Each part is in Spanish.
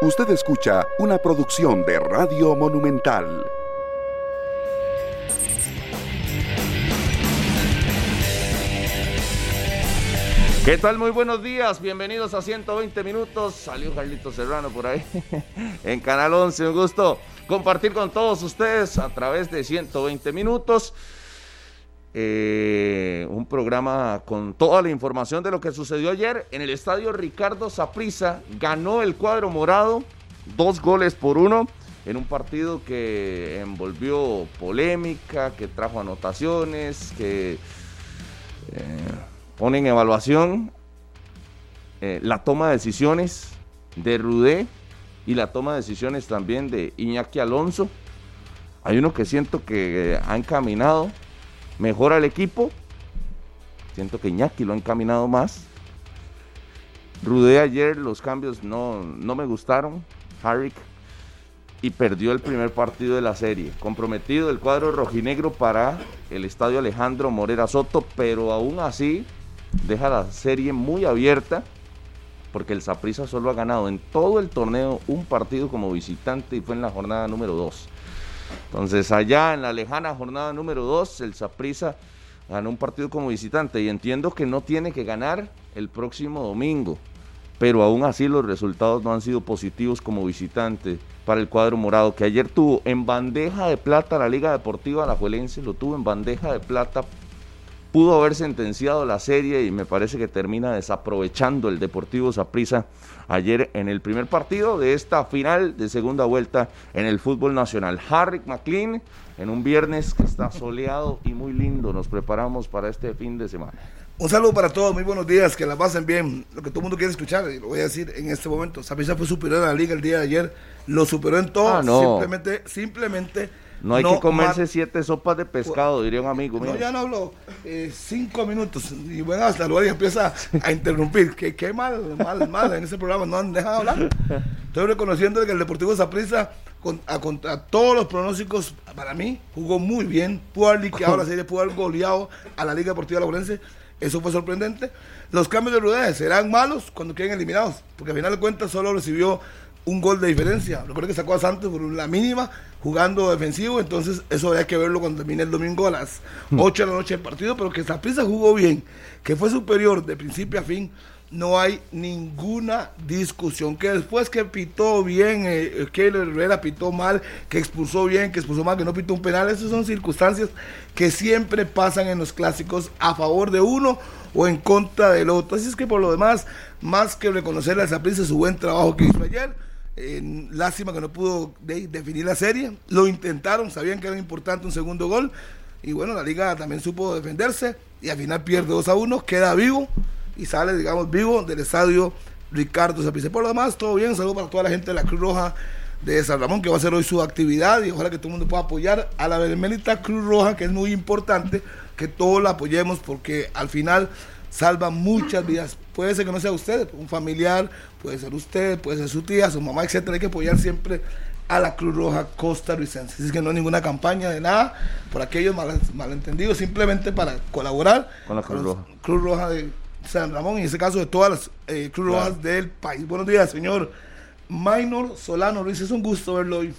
Usted escucha una producción de Radio Monumental. ¿Qué tal? Muy buenos días, bienvenidos a 120 minutos. Salió Carlito Serrano por ahí en Canal 11. Un gusto compartir con todos ustedes a través de 120 minutos. Eh, un programa con toda la información de lo que sucedió ayer en el estadio Ricardo Saprissa. Ganó el cuadro morado, dos goles por uno, en un partido que envolvió polémica, que trajo anotaciones, que eh, pone en evaluación eh, la toma de decisiones de Rudé y la toma de decisiones también de Iñaki Alonso. Hay uno que siento que ha encaminado mejor al equipo. Siento que Iñaki lo ha encaminado más. Rudé ayer los cambios no, no me gustaron. Harrick y perdió el primer partido de la serie. Comprometido el cuadro rojinegro para el estadio Alejandro Morera Soto, pero aún así deja la serie muy abierta porque el Saprissa solo ha ganado en todo el torneo un partido como visitante y fue en la jornada número 2. Entonces, allá en la lejana jornada número 2, el Saprissa ganó un partido como visitante y entiendo que no tiene que ganar el próximo domingo, pero aún así los resultados no han sido positivos como visitante para el cuadro morado, que ayer tuvo en bandeja de plata la Liga Deportiva Alajuelense, lo tuvo en bandeja de plata pudo haber sentenciado la serie y me parece que termina desaprovechando el Deportivo Saprissa ayer en el primer partido de esta final de segunda vuelta en el fútbol nacional. Harry McLean en un viernes que está soleado y muy lindo. Nos preparamos para este fin de semana. Un saludo para todos, muy buenos días, que la pasen bien. Lo que todo el mundo quiere escuchar, y lo voy a decir en este momento. Saprissa fue superior a la liga el día de ayer, lo superó en todo. Ah, no. Simplemente, simplemente no hay que comerse siete sopas de pescado, diría un amigo mío. No, ya no hablo. Eh, cinco minutos. Y bueno, hasta luego y empieza a interrumpir. Qué, qué mal, mal, mal. En ese programa no han dejado hablar. Estoy reconociendo que el Deportivo Zaprisa, a contra todos los pronósticos, para mí, jugó muy bien. Pudo haber liqueado la serie, pudo haber goleado a la Liga Deportiva Laborense. Eso fue sorprendente. Los cambios de Rudez serán malos cuando queden eliminados. Porque al final de cuentas solo recibió un gol de diferencia. Recuerdo que sacó a Santos por la mínima jugando defensivo, entonces eso habría que verlo cuando termine el domingo a las 8 de la noche del partido, pero que Zaprisa jugó bien, que fue superior de principio a fin, no hay ninguna discusión. Que después que pitó bien, eh, que Herrera pitó mal, que expulsó bien, que expulsó mal, que no pitó un penal, esas son circunstancias que siempre pasan en los clásicos a favor de uno o en contra del otro. Así es que por lo demás, más que reconocerle a Zaprisa su buen trabajo que hizo ayer, lástima que no pudo definir la serie. Lo intentaron, sabían que era importante un segundo gol. Y bueno, la liga también supo defenderse. Y al final pierde 2 a 1, queda vivo y sale, digamos, vivo del estadio Ricardo Zapice. Por lo demás, todo bien. Saludos para toda la gente de la Cruz Roja de San Ramón, que va a hacer hoy su actividad. Y ojalá que todo el mundo pueda apoyar a la Benemérita Cruz Roja, que es muy importante que todos la apoyemos porque al final salva muchas vidas. Puede ser que no sea usted, un familiar, puede ser usted, puede ser su tía, su mamá, etcétera. Hay que apoyar siempre a la Cruz Roja costarricense. Es que no hay ninguna campaña de nada por aquellos malentendidos, simplemente para colaborar con la Cruz Roja. Cruz Roja de San Ramón y en ese caso de todas las eh, Cruz Rojas del país. Buenos días, señor Maynor Solano Luis. Es un gusto verlo hoy.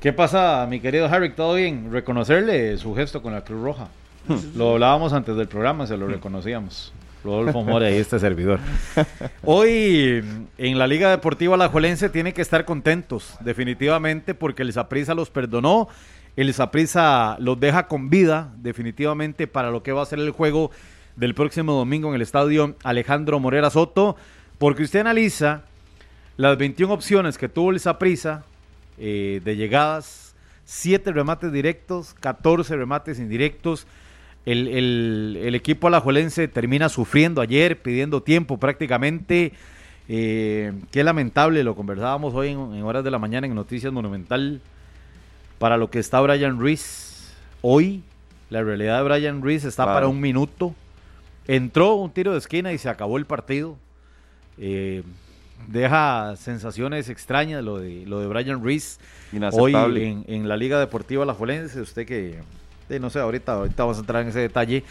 ¿Qué pasa, mi querido Harry? ¿Todo bien? Reconocerle su gesto con la Cruz Roja. Lo hablábamos antes del programa, se lo reconocíamos. Rodolfo More y este servidor. Hoy en la Liga Deportiva Alajuelense tiene que estar contentos, definitivamente, porque el Saprisa los perdonó. El Saprisa los deja con vida, definitivamente, para lo que va a ser el juego del próximo domingo en el estadio Alejandro Morera Soto. Porque usted analiza las 21 opciones que tuvo el Saprisa eh, de llegadas, 7 remates directos, 14 remates indirectos el, el, equipo alajuelense termina sufriendo ayer, pidiendo tiempo prácticamente. Eh, qué lamentable, lo conversábamos hoy en, horas de la mañana en Noticias Monumental. Para lo que está Brian Ruiz. Hoy, la realidad de Brian Ruiz está para un minuto. Entró un tiro de esquina y se acabó el partido. Eh, deja sensaciones extrañas lo de, lo de Brian Ruiz. Hoy en, en, la Liga Deportiva Alajuelense. Usted que no sé, ahorita, ahorita vamos a entrar en ese detalle.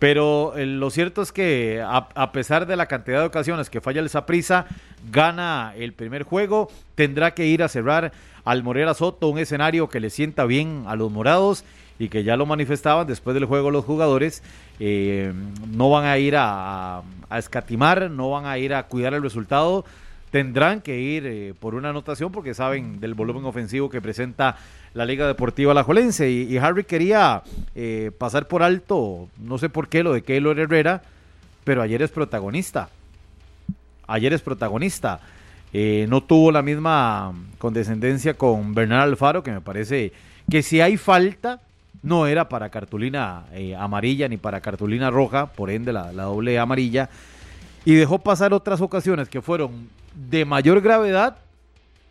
Pero eh, lo cierto es que a, pesar de la cantidad de ocasiones que falla el Saprissa, gana el primer juego, tendrá que ir a cerrar al Morera Soto, un escenario que le sienta bien a los morados y que ya lo manifestaban después del juego los jugadores, eh, no van a ir a escatimar, no van a ir a cuidar el resultado, tendrán que ir eh, por una anotación porque saben del volumen ofensivo que presenta la Liga Deportiva Alajuelense. Y, y Harry quería eh, pasar por alto, no sé por qué, lo de Keylor Herrera, pero ayer es protagonista. Ayer es protagonista. Eh, no tuvo la misma condescendencia con Bernal Alfaro, que me parece que si hay falta, no era para cartulina amarilla ni para cartulina roja, por ende la doble amarilla. Y dejó pasar otras ocasiones que fueron de mayor gravedad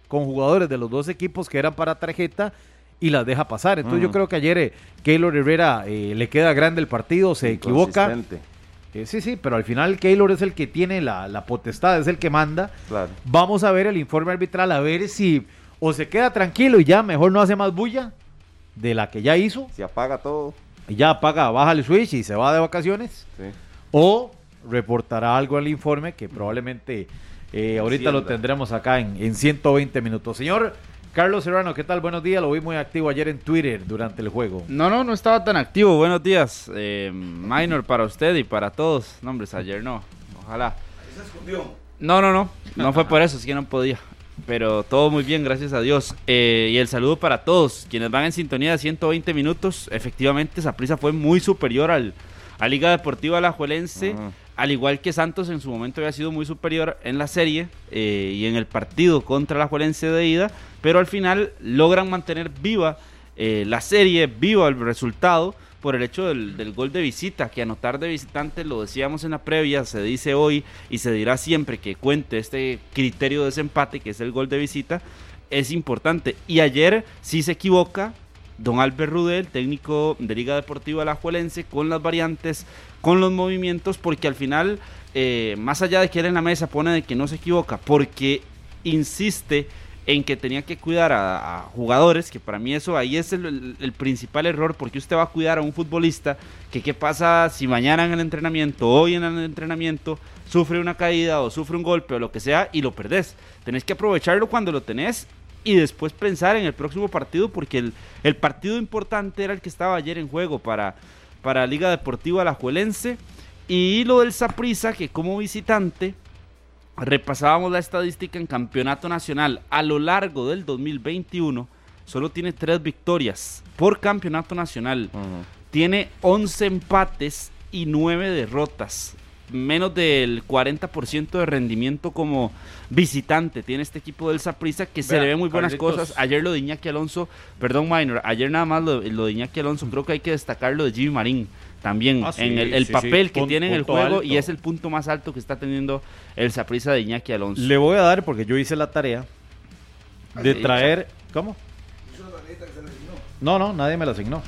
con jugadores de los dos equipos que eran para tarjeta y las deja pasar. Entonces yo creo que ayer eh, Keylor Herrera eh, le queda grande el partido, se equivoca. Eh, sí, sí, pero al final Keylor es el que tiene la, la potestad, es el que manda. Claro. Vamos a ver el informe arbitral, a ver si o se queda tranquilo y ya mejor no hace más bulla de la que ya hizo, Se apaga todo. y ya apaga, baja el switch y se va de vacaciones, Sí. o reportará algo al informe que probablemente eh, ahorita lo tendremos acá en, en 120 minutos. Señor Carlos Serrano, ¿qué tal? Buenos días, lo vi muy activo ayer en Twitter durante el juego. No, no, no estaba tan activo. Buenos días. Eh, minor para usted y para todos. No, ayer no. Ojalá. Se escondió. No, no, no. No fue por eso, es que no podía. Pero todo muy bien, gracias a Dios. Eh, y el saludo para todos quienes van en sintonía de 120 minutos. Efectivamente, esa prisa fue muy superior al, a Liga Deportiva Alajuelense. Ajá. Al igual que Santos en su momento había sido muy superior en la serie eh, y en el partido contra la Juelense de ida, pero al final logran mantener viva eh, la serie, viva el resultado por el hecho del, del gol de visita, que anotar de visitante, lo decíamos en la previa, se dice hoy y se dirá siempre que cuente este criterio de desempate, que es el gol de visita, es importante. Y ayer sí se equivoca don Albert Rudel, técnico de Liga Deportiva Alajuelense, con las variantes, con los movimientos, porque al final, eh, más allá de que él en la mesa pone de que no se equivoca, porque insiste en que tenía que cuidar a, jugadores, que para mí eso ahí es el, el- el principal error, porque usted va a cuidar a un futbolista, que qué pasa si mañana en el entrenamiento, hoy en el entrenamiento, sufre una caída o sufre un golpe o lo que sea y lo perdés. Tenés que aprovecharlo cuando lo tenés y después pensar en el próximo partido, porque el, el partido importante era el que estaba ayer en juego para, para Liga Deportiva Alajuelense. Y lo del Saprissa, que como visitante, repasábamos la estadística en campeonato nacional a lo largo del 2021, solo tiene tres victorias por campeonato nacional. Tiene 11 empates y 9 derrotas. Menos del 40% de rendimiento como visitante tiene este equipo del Saprissa que se le ve muy buenas Carlitos. cosas. Ayer lo de Iñaki Alonso, perdón Minor, ayer nada más lo, lo de Iñaki Alonso, creo que hay que destacar lo de Jimmy Marín también Ah, sí, en el, el sí, papel sí, que pun- tiene en el juego alto. y es el punto más alto que está teniendo el Saprissa de Iñaki Alonso. Le voy a dar, porque yo hice la tarea, de traer... ¿Cómo? No, no, nadie me la asignó.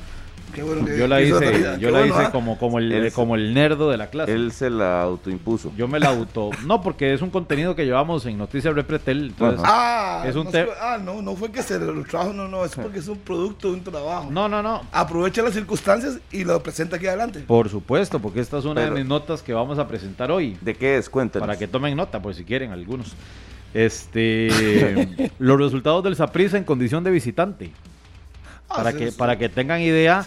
Qué bueno que Yo la hice, yo Qué la bueno, hice ¿ah? como, como, el, Él- como el nerdo de la clase. Él se la autoimpuso. Yo me la auto... No, porque es un contenido que llevamos en Noticias Repretel, entonces... Ah, Es un no, fue- ah, no, no fue que se lo trajo, no, no, es porque es un producto de un trabajo. No, no, no. Aprovecha las circunstancias y lo presenta aquí adelante. Por supuesto, porque esta es una Pero- de mis notas que vamos a presentar hoy. ¿De qué es? Cuéntanos. Para que tomen nota, por si quieren algunos. Este, los resultados del Saprissa en condición de visitante. Ah, Para se- que, se- para que tengan idea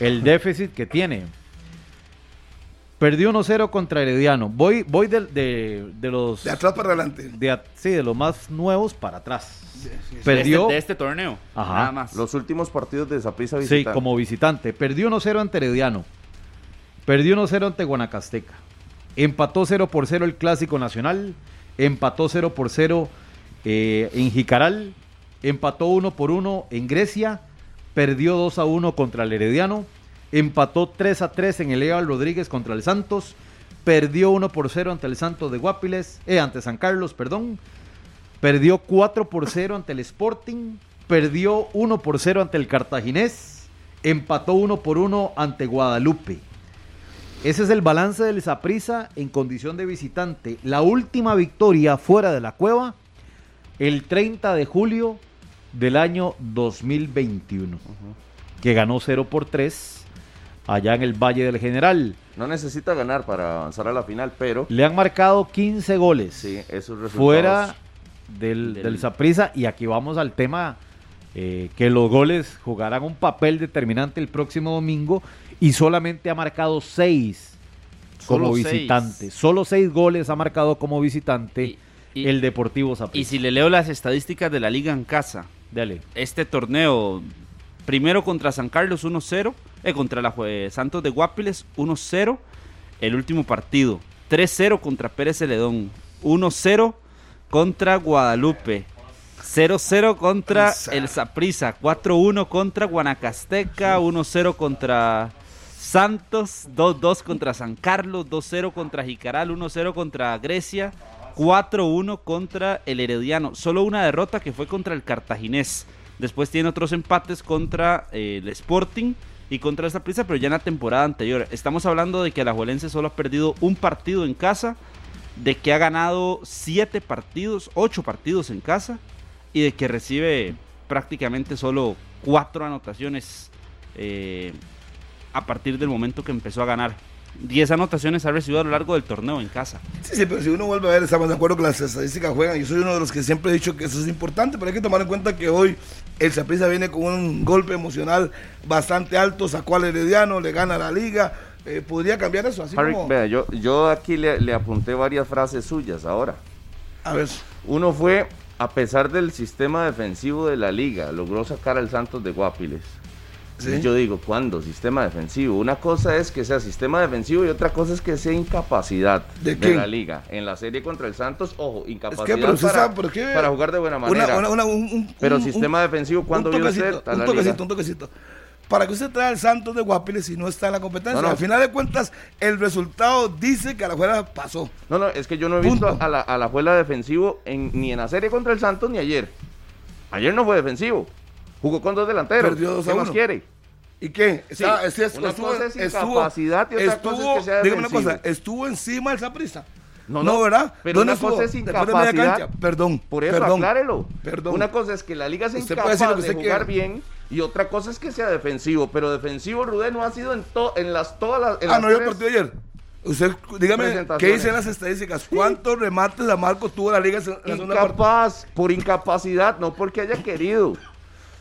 el déficit que tiene. Perdió 1-0 contra Herediano. Voy, voy de, de- de los De atrás para adelante. de a- sí, de los más nuevos para atrás. Sí, sí, sí. Perdió, de, este, de este torneo, Ajá. nada más. Los últimos partidos de Saprissa sí, visitante. como visitante. Perdió 1-0 ante Herediano. Perdió 1-0 ante Guanacasteca. Empató 0 por 0 el Clásico Nacional. Empató 0 por 0 eh, en Jicaral. Empató 1 por 1 en Grecia. Perdió 2 a 1 contra el Herediano. Empató 3 a 3 en el Eval Rodríguez contra el Santos. Perdió 1 por 0 ante el Santos de Guapiles. Eh, ante San Carlos, perdón. Perdió 4 por 0 ante el Sporting. Perdió 1 por 0 ante el Cartaginés. Empató 1 por 1 ante Guadalupe. Ese es el balance del Saprissa en condición de visitante. La última victoria fuera de la cueva, el 30 de julio del año 2021, que ganó 0 por 3 allá en el Valle del General. No necesita ganar para avanzar a la final, pero Le han marcado 15 goles sí, esos resultados. fuera del, Del-. Y aquí vamos al tema eh, que los goles jugarán un papel determinante el próximo domingo. Y solamente ha marcado 6 como Solo seis. visitante. Solo 6 goles ha marcado como visitante Y- y- el Deportivo Saprissa. Y si le leo las estadísticas de la liga en casa, Dale. este torneo, primero contra San Carlos 1-0, eh, contra la Jue- Santos de Guapiles 1-0, el último partido, 3-0 contra Pérez Celedón, 1-0 contra Guadalupe, 0-0 contra el Saprissa, 4-1 contra Guanacasteca, 1-0 contra Santos, 2-2 contra San Carlos, 2-0 contra Jicaral, 1-0 contra Grecia, 4-1 contra el Herediano. Solo una derrota que fue contra el Cartaginés. Después tiene otros empates contra eh, el Sporting y contra esta prisa, pero ya en la temporada anterior. Estamos hablando de que Alajuelense solo ha perdido un partido en casa, de que ha ganado 7 partidos, 8 partidos en casa y de que recibe prácticamente solo 4 anotaciones eh, a partir del momento que empezó a ganar. 10 anotaciones ha recibido a lo largo del torneo en casa. Sí, sí, pero si uno vuelve a ver, estamos de acuerdo que las estadísticas juegan. Yo soy uno de los que siempre he dicho que eso es importante, pero hay que tomar en cuenta que hoy el Saprissa viene con un golpe emocional bastante alto, sacó al Herediano, le gana la liga. Eh, ¿Podría cambiar eso? Así Harry, como, vea, yo, yo aquí le, le apunté varias frases suyas ahora. a ver, Uno fue, a pesar del sistema defensivo de la liga, logró sacar al Santos de Guapiles. Yo digo, ¿cuándo? Sistema defensivo. Una cosa es que sea sistema defensivo y otra cosa es que sea incapacidad ¿De de, la liga. En la serie contra el Santos, ojo, incapacidad pero usted para, por qué- para jugar de buena manera. una- una- un- un- Pero un- sistema defensivo, ¿cuándo vio usted a un la toquecito, liga? un toquecito. Para que usted trae al Santos de Guapiles y no está en la competencia. No, no. Al final de cuentas, el resultado dice que a la fuera pasó. No, no, es que yo no he visto a la, a la Juela defensivo en- ni en la serie contra el Santos ni ayer. Ayer no fue defensivo. Jugó con dos delanteros. Perdió dos a ¿Qué más quiere? ¿Y qué? Sí, Está- es- es- una estuvo, cosa es estuvo- incapacidad y otra cosa es que sea dígame una cosa, estuvo encima del Saprissa. No, No, no, ¿verdad? pero ¿Dónde una cosa es incapacidad. Perdón. Por eso, perdón, aclárelo. Perdón. Una cosa es que la liga puede incapaz de jugar bien y otra cosa es que sea defensivo. Pero defensivo, Rudé no ha sido en, to- en las todas las. en Ah, las no, yo el partido ayer. Usted, dígame, ¿qué dicen las estadísticas? ¿Cuántos remates a Marco tuvo la liga en la? Incapaz, por incapacidad, no porque haya querido.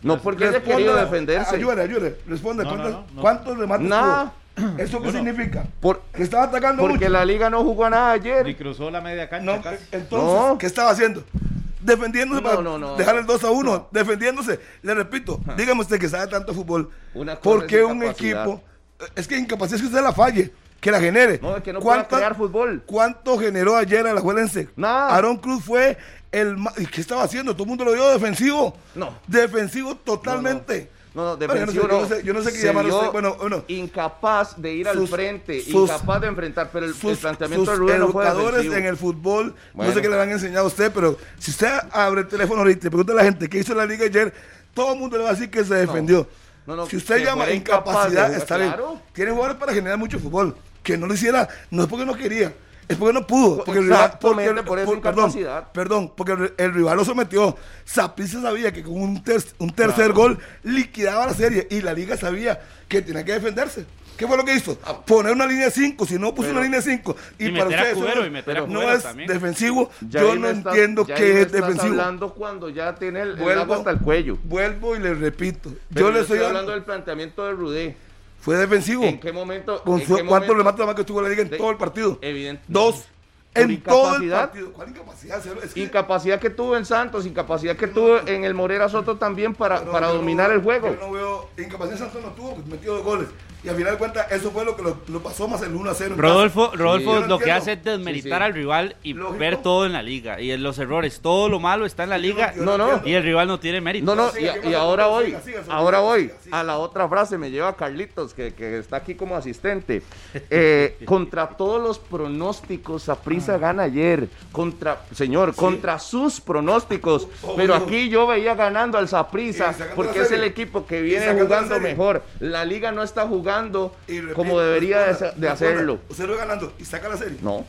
No porque Responda, querido defenderse. Ayúdale, ayúdale. Responde. No, ¿cuántos, no, no. cuántos remates Nada. tuvo? ¿Eso qué significa? Por- Que estaba atacando porque mucho. la liga no jugó a nada Y ayer. cruzó la media cancha No, casi. entonces, No. ¿qué estaba haciendo? Defendiéndose No, para no, no. dejar el 2 a 1. Defendiéndose. Le repito, dígame usted que sabe tanto fútbol. Una cosa ¿Por qué un equipo? Es que incapacidad es que usted la falle, que la genere. No, es que no pueda ¿Cuánta- crear fútbol. ¿Cuánto generó ayer a la Juelense? Nada. Aaron Cruz fue el ¿Y qué estaba haciendo? Todo el mundo lo vio defensivo. No. Defensivo totalmente. No, no, Bueno, yo no sé- defensivo yo no. no sé- yo no sé qué. Bueno, bueno. Incapaz de ir al frente, sus- incapaz de enfrentar, pero el, el sus, planteamiento sus de Rubén no educadores defensivo. en el fútbol, no sé qué le han enseñado a usted, pero si usted abre el teléfono ahorita y pregunta a la gente qué hizo la liga ayer, todo el mundo le va a decir que se defendió. No, no, si usted llama de incapacidad, está bien. Tiene jugadores para generar mucho fútbol. Que no lo hiciera, no es porque no quería, es porque no pudo. Porque el rival, porque, por esa perdón, incapacidad. perdón, porque el, el rival lo sometió. Saprissa sabía que con un, ter- un tercer gol liquidaba la serie y la liga sabía que tenía que defenderse. ¿Qué fue lo que hizo? Poner una línea 5, si no puso Ah. Pero- una línea 5. Y, Y para ustedes eso Cubero, no- y meter a no es también. defensivo. Ya Yo no entiendo qué es estás defensivo. hablando cuando ya tiene el, el Vuelvo- agua hasta el cuello. Vuelvo y le repito. Pero yo le estoy hablando del planteamiento de Rudé. Fue defensivo. ¿En qué momento? Con su- ¿Cuántos remates más que tuvo la liga en De- todo el partido? Evidente. Dos. ¿Por En todo el partido. ¿Cuál incapacidad? Es que- Incapacidad que tuvo en Santos, incapacidad que tuvo en el Morera Soto también para, para no dominar el juego. Yo no veo. Incapacidad Santos no tuvo, porque metió dos goles. Y al final de cuentas, eso fue lo que lo, lo pasó más el 1 a 0. en Rodolfo, casa. Rodolfo no lo que hace es desmeritar Sí, sí. al rival y Lógico. ver todo en la liga y en los errores. Todo lo malo está en la liga yo no No, y el rival no tiene mérito. No, no, y, ahora voy, siga, siga, ahora voy a la otra frase, me lleva Carlitos, que, que está aquí como asistente. Eh, contra todos los pronósticos, Saprissa gana ayer. Contra, señor, contra sus pronósticos. Obvio. Pero aquí yo veía ganando al sacando porque es el equipo que viene jugando mejor. La liga no está jugando Repito, como debería de, hacerlo. Usted lo ve ganando y saca la serie. No.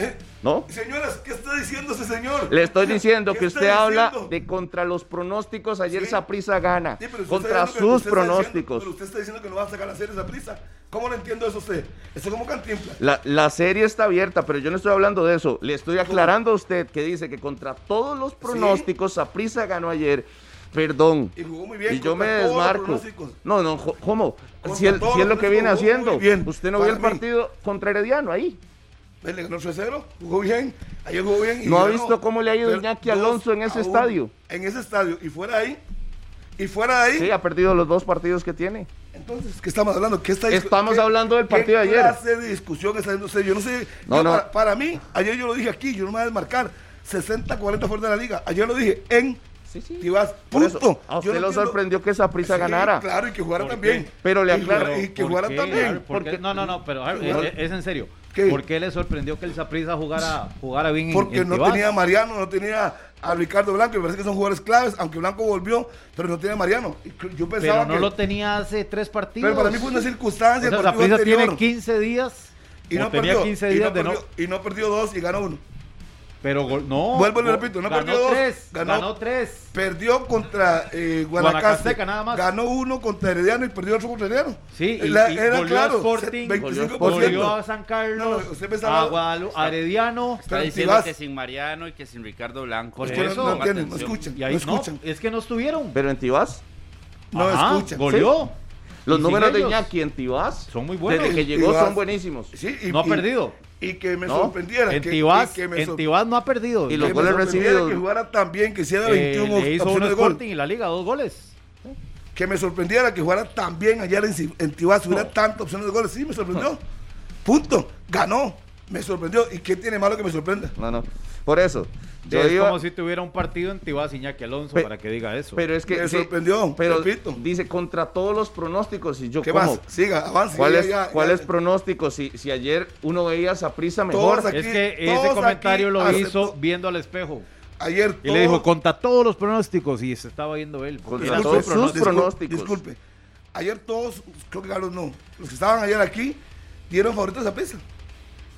Eh, ¿No? Señoras, ¿qué está diciendo ese señor? Le estoy diciendo ¿Qué que usted habla de contra los pronósticos. Ayer Sí. Saprissa gana. Sí, contra sus diciendo- pronósticos. pero usted está diciendo que no va a sacar la serie esa prisa. ¿Cómo le entiendo eso usted? Eso es como cantinfla. La, la serie está abierta, pero yo no estoy hablando de eso. Le estoy aclarando a usted que dice que contra todos los pronósticos, Saprissa ganó ayer. Perdón. Y jugó muy bien. Y yo me desmarco. No, no, ¿cómo? Si, todos si es lo que viene haciendo. Usted no vio el mí. partido contra Herediano ahí. Le ganó 3-0, jugó bien, ayer jugó bien. y ¿No ha visto cómo le ha ido Iñaki Alonso en ese estadio? En ese estadio, y fuera ahí, y fuera ahí, Sí, ha perdido los dos partidos que tiene. entonces, ¿qué estamos hablando? ¿Qué está Estamos qué- hablando del partido de ¿Qué ayer. clase de discusión está haciendo usted? Yo no sé, No, yo no. Para, para mí, ayer yo lo dije aquí, yo no me voy a desmarcar, 60-40 fuera de la liga, ayer lo dije en Sí, sí. Tibás, Por punto. eso, a usted no lo sorprendió que Saprissa Sí, ganara. Claro, y que jugara ¿Por también. qué? Pero le Y aclaro- Y que ¿Por jugara también. ¿Por qué? No, no, no, pero Harry, ¿Por es, es en serio. ¿Qué? ¿Por qué le sorprendió que el Saprissa jugara, jugara bien en- Porque en no Tibás? tenía a Mariano, no tenía a Ricardo Blanco, me parece que son jugadores claves, aunque Blanco volvió, pero no tenía a Mariano. Y Yo pensaba Pero no que, lo tenía hace tres partidos. pero para mí fue una circunstancia. O sea, el tiene anterior, 15 días. y no tenía perdió, 15 y días no de no. perdió, y no perdió dos y ganó uno. Pero gol- no. Vuelvo y le repito, no ganó perdió dos, tres. ganó- Ganó, tres. Perdió contra eh, Guanacaste, Guanacasteca, nada más. ganó uno contra Herediano y perdió otro contra Herediano. Sí, y, La- y era goleó claro, Sporting, 25%. goleó a San Carlos, No, no, usted pensaba- a Herediano. Está Pero diciendo que sin Mariano y que sin Ricardo Blanco. Es que no- eso, no, Ponga entienden, no escuchan, Y ahí no no, escuchan. es que no estuvieron. Pero en Tibás, No Ajá, escuchan. Goleó. Los números de. Iñaki en Tibás Son muy buenos. Desde que llegó Tibás. son buenísimos. Sí, y- No ha y- perdido. Y que me No, sorprendiera. En que, Tibás, y que me en Tibás no ha perdido. Y los que goles recibidos. Que jugara tan bien, que hiciera Eh, 21 le hizo un opciones de gol. Sporting y la Liga, dos goles. Que me sorprendiera que jugara tan bien ayer en, en Tibás, hubiera tantas opciones de goles. Sí, me sorprendió. Punto. Ganó. Me sorprendió. ¿Y qué tiene malo que me sorprenda? No, no. Por eso. Yo es iba- como si tuviera un partido en Tibás Iñaki Alonso Pe- para que diga eso. pero es que Me sí, sorprendió, Pero repito. dice contra todos los pronósticos y yo ¿Qué ¿cómo? más? Siga, avance. ¿Cuáles ya. pronósticos? Si, si ayer uno veía a Saprissa mejor. Aquí- es que ese comentario lo aceptó- hizo viendo al espejo. Ayer Y le dijo, contra todos los pronósticos. Y se estaba viendo él. Contra todos su sus pronóstico. pronósticos. Disculpe. Ayer todos, creo que Carlos no, los que estaban ayer aquí, dieron favoritos a Prisa.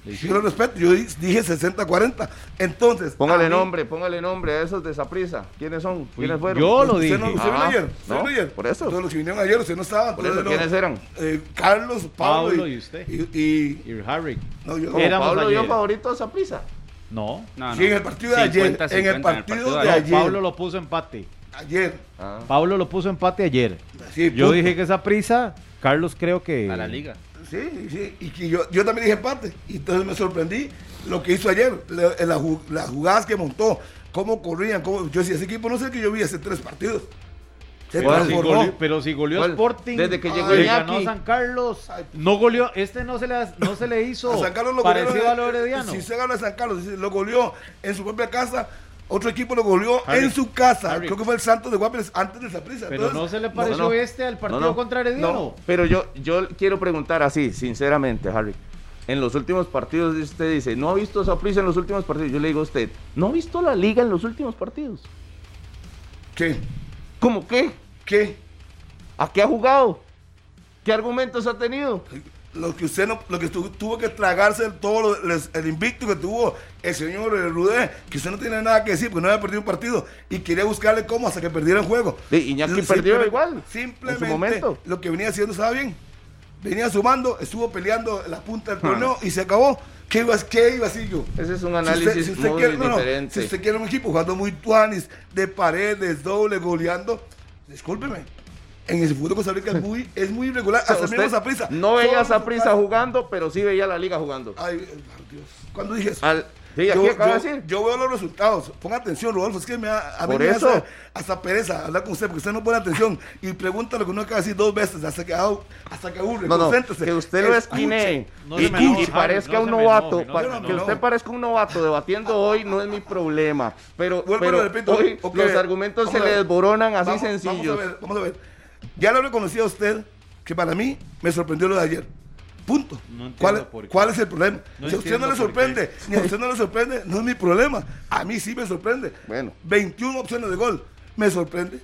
Yo lo respeto, yo di- dije 60-40. Entonces, Póngale mí- nombre, póngale nombre a esos de Saprissa. ¿Quiénes son? Fui- ¿Quiénes fueron? yo lo ¿Usted dije. no, usted vino ayer? ¿Usted no, vino ayer? por eso. Todos los que vinieron ayer, usted no estaba. Por eso, ¿quiénes no. eran? Eh, Carlos, Pablo, Pablo y usted. Y, y- Y Harry. no, yo, Éramos Pablo ayer. favorito a Saprissa. No. No, Sí, en el partido de ayer, 50, en el 50, partido de No, ayer. Pablo lo puso empate. ayer. Ah. Pablo lo puso empate ayer. Sí, Yo dije que esa prisa, Carlos creo que... A la liga. Sí, sí, y que yo, yo también dije empate. Y entonces me sorprendí lo que hizo ayer, la- la ju- las jugadas que montó, cómo corrían, cómo, yo decía, ese equipo no sé que yo vi hace tres partidos. Se Pero si, goleó, pero si goleó a ¿Cuál? Sporting, Desde que llegó le ganó San Carlos, no goleó, este no se le, no se le hizo A San Carlos lo parecido a lo herediano. Si se gana San Carlos, si lo goleó en su propia casa, otro equipo lo goleó Harry, en su casa. Harry. Creo que fue el Santos de Guapiles antes de esa prisa. Pero no se le pareció no. este al partido No, no. contra Herediano. No. Pero yo, yo quiero preguntar así, sinceramente, Harry. En los últimos partidos, usted dice, ¿no ha visto Saprissa en los últimos partidos? Yo le digo a usted, ¿no ha visto la liga en los últimos partidos? ¿Qué? ¿Cómo qué? ¿Qué? ¿A qué ha jugado? ¿Qué argumentos ha tenido? Lo que usted no, lo que tu- tuvo que tragarse todo lo- les- el invicto que tuvo el señor Rudé, que usted no tiene nada que decir porque no había perdido un partido y quería buscarle cómo hasta que perdiera el juego. Sí, Iñaki perdió igual, en su Simplemente momento. lo que venía haciendo estaba bien. Venía sumando, estuvo peleando la punta Ah. del torneo y se acabó. ¿Qué iba, qué iba así yo? Ese es un Si análisis usted- si usted muy quiere- no, no, diferente. si usted quiere un equipo jugando muy tuanis, de paredes, doble, goleando, discúlpeme. En el fútbol de Costa Rica es muy, es muy irregular. O sea, Hasta usted mismo Saprissa. no veía a casa- jugando, pero sí veía la liga jugando. Ay, Dios. ¿Cuándo dije eso? Al, sí, aquí yo, acaba yo- de decir. yo veo los resultados. Ponga atención, Rodolfo. Es que me da- a mí Por me eso. hace hasta pereza hablar con usted porque usted no pone atención y pregunta lo que uno acaba de decir dos veces hasta que, hasta que aburre. No, no, Concéntrese. que usted lo esquine No y, y- parezca no un novato. enoje, no pa- se me que usted parezca un novato debatiendo hoy no es mi problema. Pero, Vuelvo y pero le repito, hoy los argumentos se le desboronan así Vamos- sencillos. Vamos a ver, vamos a ver. Ya lo reconocí a usted que para mí me sorprendió lo de ayer. Punto. No ¿Cuál, es el problema? No si a usted no le sorprende, ni a usted no le sorprende, no es mi problema. A mí sí me sorprende. Bueno. 21 opciones de gol. ¿Me sorprende?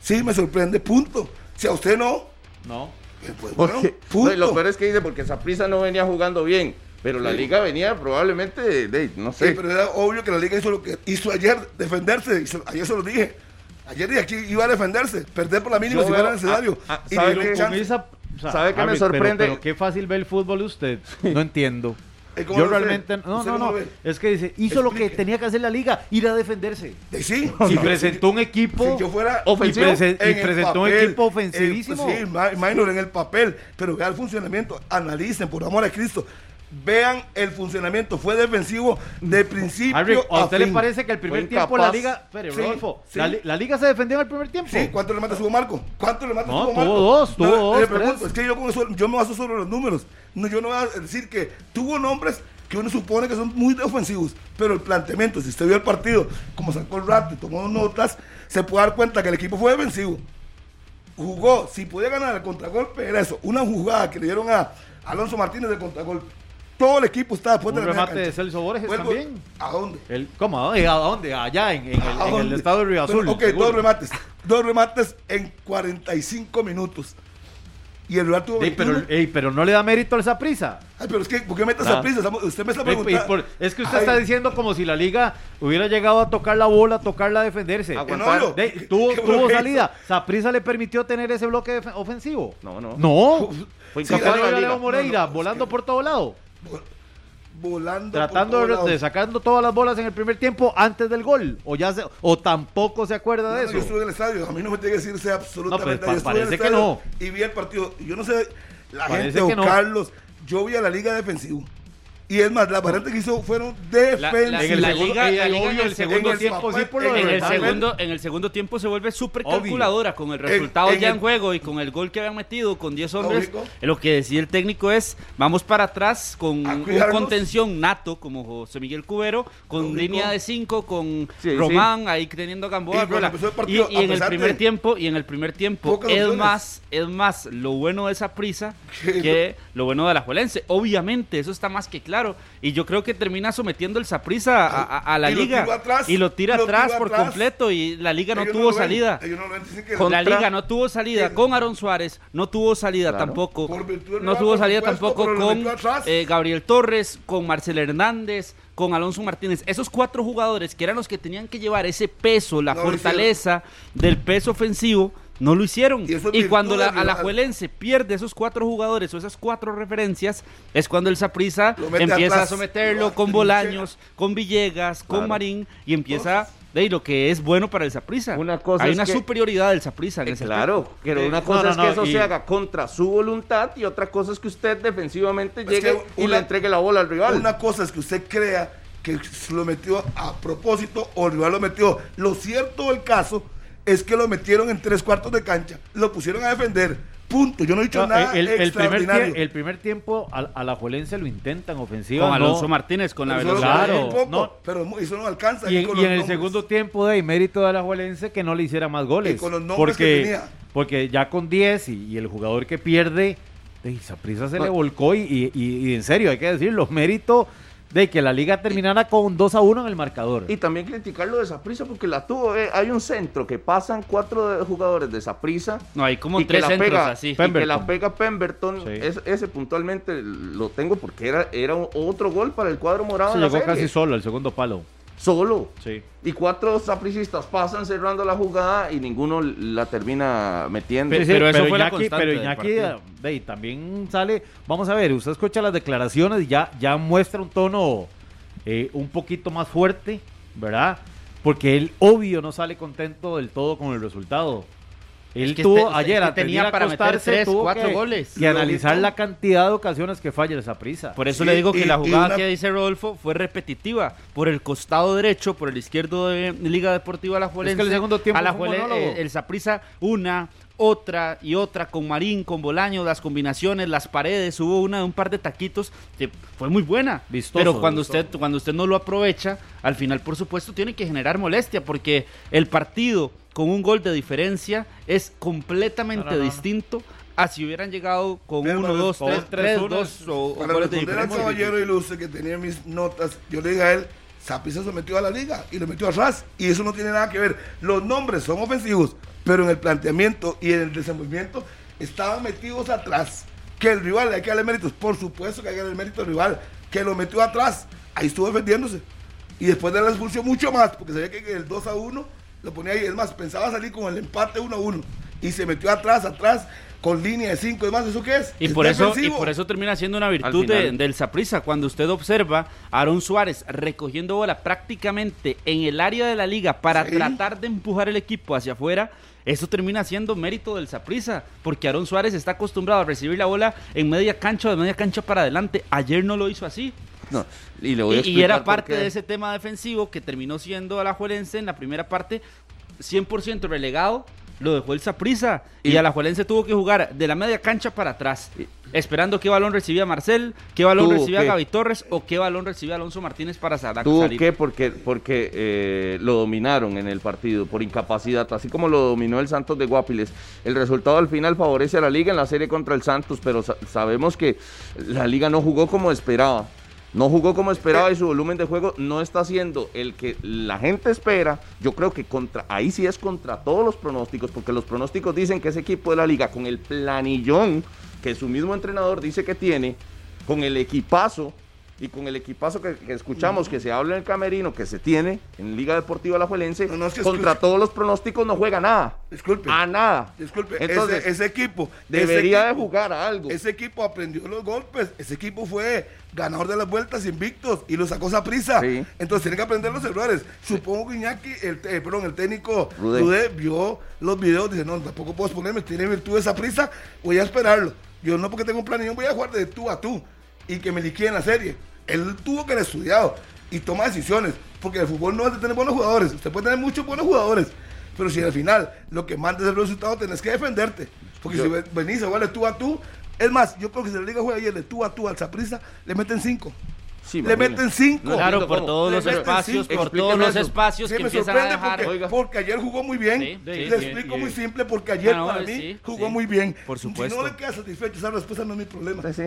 Sí, me sorprende. Punto. Si a usted no, No. pues bueno, no, punto. lo peor es que dice porque Saprissa no venía jugando bien. Pero la Sí. liga venía probablemente de, de- no Sí, sé. pero era obvio que la liga hizo lo que hizo ayer, defenderse. Ayer se lo dije. Ayer dije que iba a defenderse, perder por la mínima Yo si fuera necesario. ah, ah, y ¿sabe qué? chance. Comienza- o sea, ¿Sabe qué me Harry, pero- sorprende? Pero, qué fácil ve el fútbol usted. No entiendo. ¿Eh, cómo Yo lo realmente. No, ¿Usted no, cómo no. lo ve? Es que dice, hizo lo que Explique. tenía que hacer la liga, ir a defenderse. Eh, sí, Si presentó un equipo. si yo fuera Ofensivo. y, prese- y en el presentó un papel, equipo eh, ofensivísimo. pues sí, ma- minor en el papel, pero vea el funcionamiento, analicen por amor a Cristo. Vean el funcionamiento, fue defensivo de principio Harry, ¿a a usted le parece que el primer tiempo la liga. Espere, Sí, Rodolfo, sí. La, li- la liga se defendió en el primer tiempo. Sí, ¿cuántos remates tuvo Marco? ¿Cuántos remates No, tuvo tuvo Marco? dos, tuvo dos, le pregunto, tres. es que yo, con eso- yo me baso sobre los números. No, yo no voy a decir que tuvo nombres que uno supone que son muy ofensivos, pero el planteamiento, si usted vio el partido, como sacó el rato y tomó notas, se puede dar cuenta que el equipo fue defensivo. Jugó, si podía ganar el contragolpe, era eso. Una jugada que le dieron a Alonso Martínez de contragolpe. Todo el equipo estaba después Un de la remate de. Celso Borges Vuelvo- también. ¿A dónde? El, ¿Cómo? ¿A dónde? ¿A dónde? Allá, en, en el, estado de Río Azul. Ok, seguro. dos remates. Dos remates en 45 minutos. Y el rival tuvo Ey, 21. pero, ey, pero no le da mérito a esa prisa. Ay, pero es que, ¿por qué metes Ah. a prisa? Estamos- Usted me está Ey, y preguntando. por- es que usted Ay, está diciendo como si la liga hubiera llegado a tocar la bola, a tocarla, a defenderse. Aguantar. no, De- ¿Qué- tuvo tuvo salida. Saprisa le permitió tener ese bloque ofensivo. No, no. No. Fue incapaz la Leo Moreira No, no, es volando que- por todo lado. Volando. Tratando por de, sacando todas las bolas en el primer tiempo antes del gol. O ya se- o tampoco se acuerda No, de eso. yo estuve en el estadio. A mí no me tiene que decirse absolutamente. No, pues, pa- parece que no. Y vi el partido. Yo no sé, la Parece gente que o no. Carlos. Yo vi a la liga defensivo. Y es más, las variantes que hizo fueron defensivas. En el La segundo, liga- en el segundo tiempo sí por en En el, segundo, en el segundo tiempo se vuelve súper calculadora con el En- resultado en ya el- en juego y con el gol que habían metido con 10 hombres. Lógico. Lo que decía el técnico es, vamos para atrás con A un contención nato como José Miguel Cubero, con Lógico. línea de 5, con Sí, Román ahí teniendo Y Gamboa. Y, partido, y a en el primer tiempo, y en el primer tiempo, es opciones. más, es más lo bueno de esa prisa Que- que lo bueno de la Juelense. Obviamente, eso está más que claro. Y yo creo que termina sometiendo el Saprisa a, a- a la Y liga. atrás, y lo tira lo atrás por atrás. completo. Y la liga no Ellos tuvo salida. no lo ven, dicen que- Con- La Contra- liga no tuvo salida con Aaron Suárez, no tuvo salida Claro. tampoco, no tuvo salida supuesto, tampoco con eh, Gabriel Torres, con Marcel Hernández, con Alonso Martínez. Esos cuatro jugadores que eran los que tenían que llevar ese peso, la No fortaleza del peso ofensivo, no lo hicieron. Y cuando la, del a la rival. Juelense pierde esos cuatro jugadores o esas cuatro referencias, es cuando el mete empieza atrás. a someterlo Lo con. Bolaños, con Villegas, con Claro. Marín y empieza de lo que es bueno para el Saprissa. Una cosa Hay una que- superioridad del Saprissa en Eh, ese claro, pero una cosa no, es que no, eso y- se haga contra su voluntad y otra cosa es que usted defensivamente Es llegue que y una- le entregue la bola al rival. Una cosa es que usted crea que lo metió a propósito o el rival lo metió. Lo cierto del caso es que lo metieron en tres cuartos de cancha, lo pusieron a defender. Punto. Yo no he dicho No, nada el, el primer extraordinario. el primer tiempo a, a la Juelense lo intentan ofensiva. con no- Alonso Martínez, con la velocidad. Claro, un poco, no. pero eso no alcanza. Y, en- con y los en el segundo tiempo de mérito de la Juelense que no le hiciera más goles. Y con los nombres porque, que tenía. porque ya con 10 y, y el jugador que pierde, de prisa se le volcó y, y- y- y en serio, hay que decirlo, mérito de que la liga terminara con 2 a 1 en el marcador. Y también criticarlo de Saprisa porque la tuvo. eh, hay un centro que pasan cuatro de- jugadores de Saprisa. No, hay como y que tres la centros pega, así. y que Pemberton. la pega Pemberton. Sí. es- ese puntualmente lo tengo porque era, era otro gol para el cuadro morado. se la llegó serie. casi solo al segundo palo. Solo. Sí. Y cuatro sapricistas pasan cerrando la jugada y ninguno la termina metiendo. Pero- pero eso fue la Iñaki, constante pero del Iñaki, partido. de ahí, también sale, vamos a ver, usted escucha las declaraciones y ya, ya muestra un tono eh, un poquito más fuerte, ¿verdad? Porque él, obvio, no sale contento del todo con el resultado. Él Es que tuvo este- ayer, es que antes de tenía para meter acostarse, tres, tuvo cuatro que, goles. que analizar la cantidad de ocasiones que falla esa prisa. Por eso le digo que y- la y jugada una- que dice Rodolfo fue repetitiva. Por el costado derecho, por el izquierdo de Liga Deportiva La Es que el segundo tiempo a la fue un monólogo. eh, el Saprissa una, otra y otra con Marín, con Bolaño, las combinaciones, las paredes, hubo una de un par de taquitos que fue muy buena. Vistoso, pero cuando vistoso. usted cuando usted no lo aprovecha, al final por supuesto tiene que generar molestia porque el partido con un gol de diferencia es completamente No, no, no, no. distinto a si hubieran llegado con Pero uno, para dos, tres, responder- tres, uno, dos o, o Para goles de al diferencia. caballero que tenía mis notas, yo le dije a él, Sapi se sometió a la liga y lo metió atrás. Y eso no tiene nada que ver. Los nombres son ofensivos, pero en el planteamiento y en el desenvolvimiento estaban metidos atrás. Que el rival hay que darle méritos. Por supuesto que hay que darle mérito al rival. que lo metió atrás. Ahí estuvo defendiéndose. Y después de la expulsión mucho más, porque sabía que el 2 a 1 lo ponía ahí. Es más, pensaba salir con el empate 1 a 1. Y se metió atrás, atrás, con línea de 5 y más. ¿Eso qué es? Y Es por, eso, y por eso termina siendo una virtud de- del Saprissa. Cuando usted observa a Aaron Suárez recogiendo bola prácticamente en el área de la liga para Sí. tratar de empujar el equipo hacia afuera, eso termina siendo mérito del Saprissa. Porque Aaron Suárez está acostumbrado a recibir la bola en media cancha o de media cancha para adelante. Ayer no lo hizo así. No, y le voy a Y, y explicar era parte de ese tema defensivo que terminó siendo Alajuelense en la primera parte 100% relegado. Lo dejó el Saprissa y, Y- Alajuelense tuvo que jugar de la media cancha para atrás, esperando qué balón recibía Marcel, qué balón recibía que- Gaby Torres o qué balón recibía Alonso Martínez para sa- Tuvo salir. que porque, porque eh, lo dominaron en el partido por incapacidad, así como lo dominó el Santos de Guapiles. El resultado al final favorece a la liga en la serie contra el Santos, pero sa- sabemos que la liga no jugó como esperaba. No jugó como esperaba y su volumen de juego no está siendo el que la gente espera. Yo creo que contra ahí sí es contra todos los pronósticos, porque los pronósticos dicen que ese equipo de la liga con el planillón que su mismo entrenador dice que tiene, con el equipazo y con el equipazo que, que escuchamos que se habla en el camerino que se tiene en Liga Deportiva Alajuelense, No, no, es que contra todos los pronósticos no juega nada. Disculpe. A nada. Disculpe, Entonces, ese, ese equipo. ese debería de equipo- jugar a algo. Ese equipo aprendió los golpes. Ese equipo fue ganador de las vueltas invictos y lo sacó a prisa. Sí. Entonces tiene que aprender los errores. Supongo que Iñaki, el, eh, perdón, el técnico Rudé. Rudé vio los videos. Dice: No, tampoco puedo exponerme. Tiene virtud esa prisa. Voy a esperarlo. Yo no, porque tengo un plan, yo voy a jugar de tú a tú y que me liquiden la serie. Él tuvo que haber estudiado y toma decisiones. Porque el fútbol no es de tener buenos jugadores. Usted puede tener muchos buenos jugadores. Pero si al final lo que manda es el resultado, tenés que defenderte. Porque Yo- si ve- venís a jugar de tú a tú, es más, yo creo que si la liga juega ayer de tú a tú al Zaprisa, le meten cinco. Sí, le imagínate. meten cinco. No Claro, por todos los espacios, por todos los espacios Sí, que me empiezan a sorprende dejar. porque, Oiga. porque ayer jugó muy bien. Sí, sí, le sí, explico sí. muy simple porque ayer Ah, no, para sí, mí jugó sí. muy bien. Por Si supuesto. no le queda satisfecho, esa respuesta no es mi problema. Sí, sí.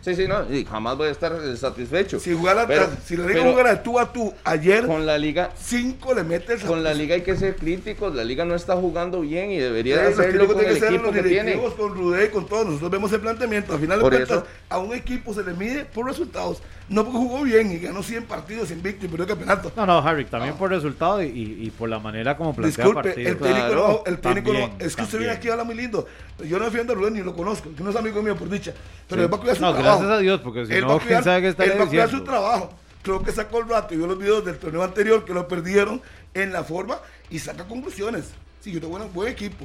Sí, sí, no, y jamás voy a estar eh, satisfecho. Si, jugara, Pero- si la liga pero jugara tú a tú ayer, con la liga, cinco le mete el con la liga hay que ser críticos. La liga no está jugando bien y debería de hacerlo con el equipo los que tiene. con Rudé y con todos. Nosotros vemos el planteamiento. Al final de Por cuentas, eso- a un equipo se le mide por resultados. No porque jugó bien y ganó 100 partidos invicto y perdió el campeonato. No, no, Harry, también por resultado y, por la manera como plantea Disculpe, partido. el técnico, Claro, no, el técnico no- también, es que usted viene aquí y habla muy lindo. Yo no defiendo a Rubén ni lo conozco, que no es amigo mío por dicha. Pero Sí. él va a cuidar su No, trabajo. gracias a Dios, porque si Él no, quién sabe qué estaría Él va a cuidar su trabajo. Creo que sacó el rato y vio los videos del torneo anterior que lo perdieron en la forma y saca conclusiones. Sí, yo tengo un buen equipo.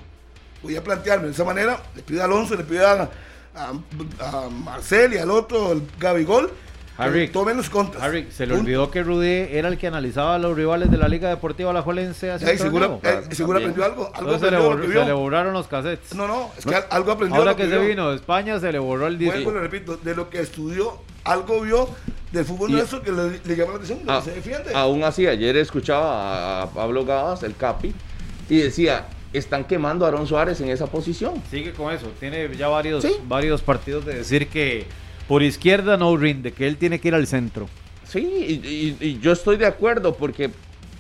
Voy a plantearme de esa manera. Le pido a Alonso, le pido a, a, a Marcel y al otro, el Gabigol. Que Harry, tomen los contras. Harry, se le Punto. olvidó que Rudy era el que analizaba a los rivales de la Liga Deportiva Alajuelense hace seguro, torneo. eh, seguro También. aprendió algo. Algo se le, lo que se borraron los cassettes. No, no, es que al- algo aprendió. de Ahora lo que se vio. vino de España se le borró el disco. Le repito, de lo que estudió, algo vio del fútbol Y- nuestro que le, le llama la atención, lo Ah, que se defiende. Aún así, ayer escuchaba a, a Pablo Gavas, el Capi, y decía, están quemando a Aaron Suárez en esa posición. Sigue con eso. Tiene ya varios, Sí. varios partidos de decir que por izquierda no rinde, que él tiene que ir al centro. Sí, y, y- y yo estoy de acuerdo porque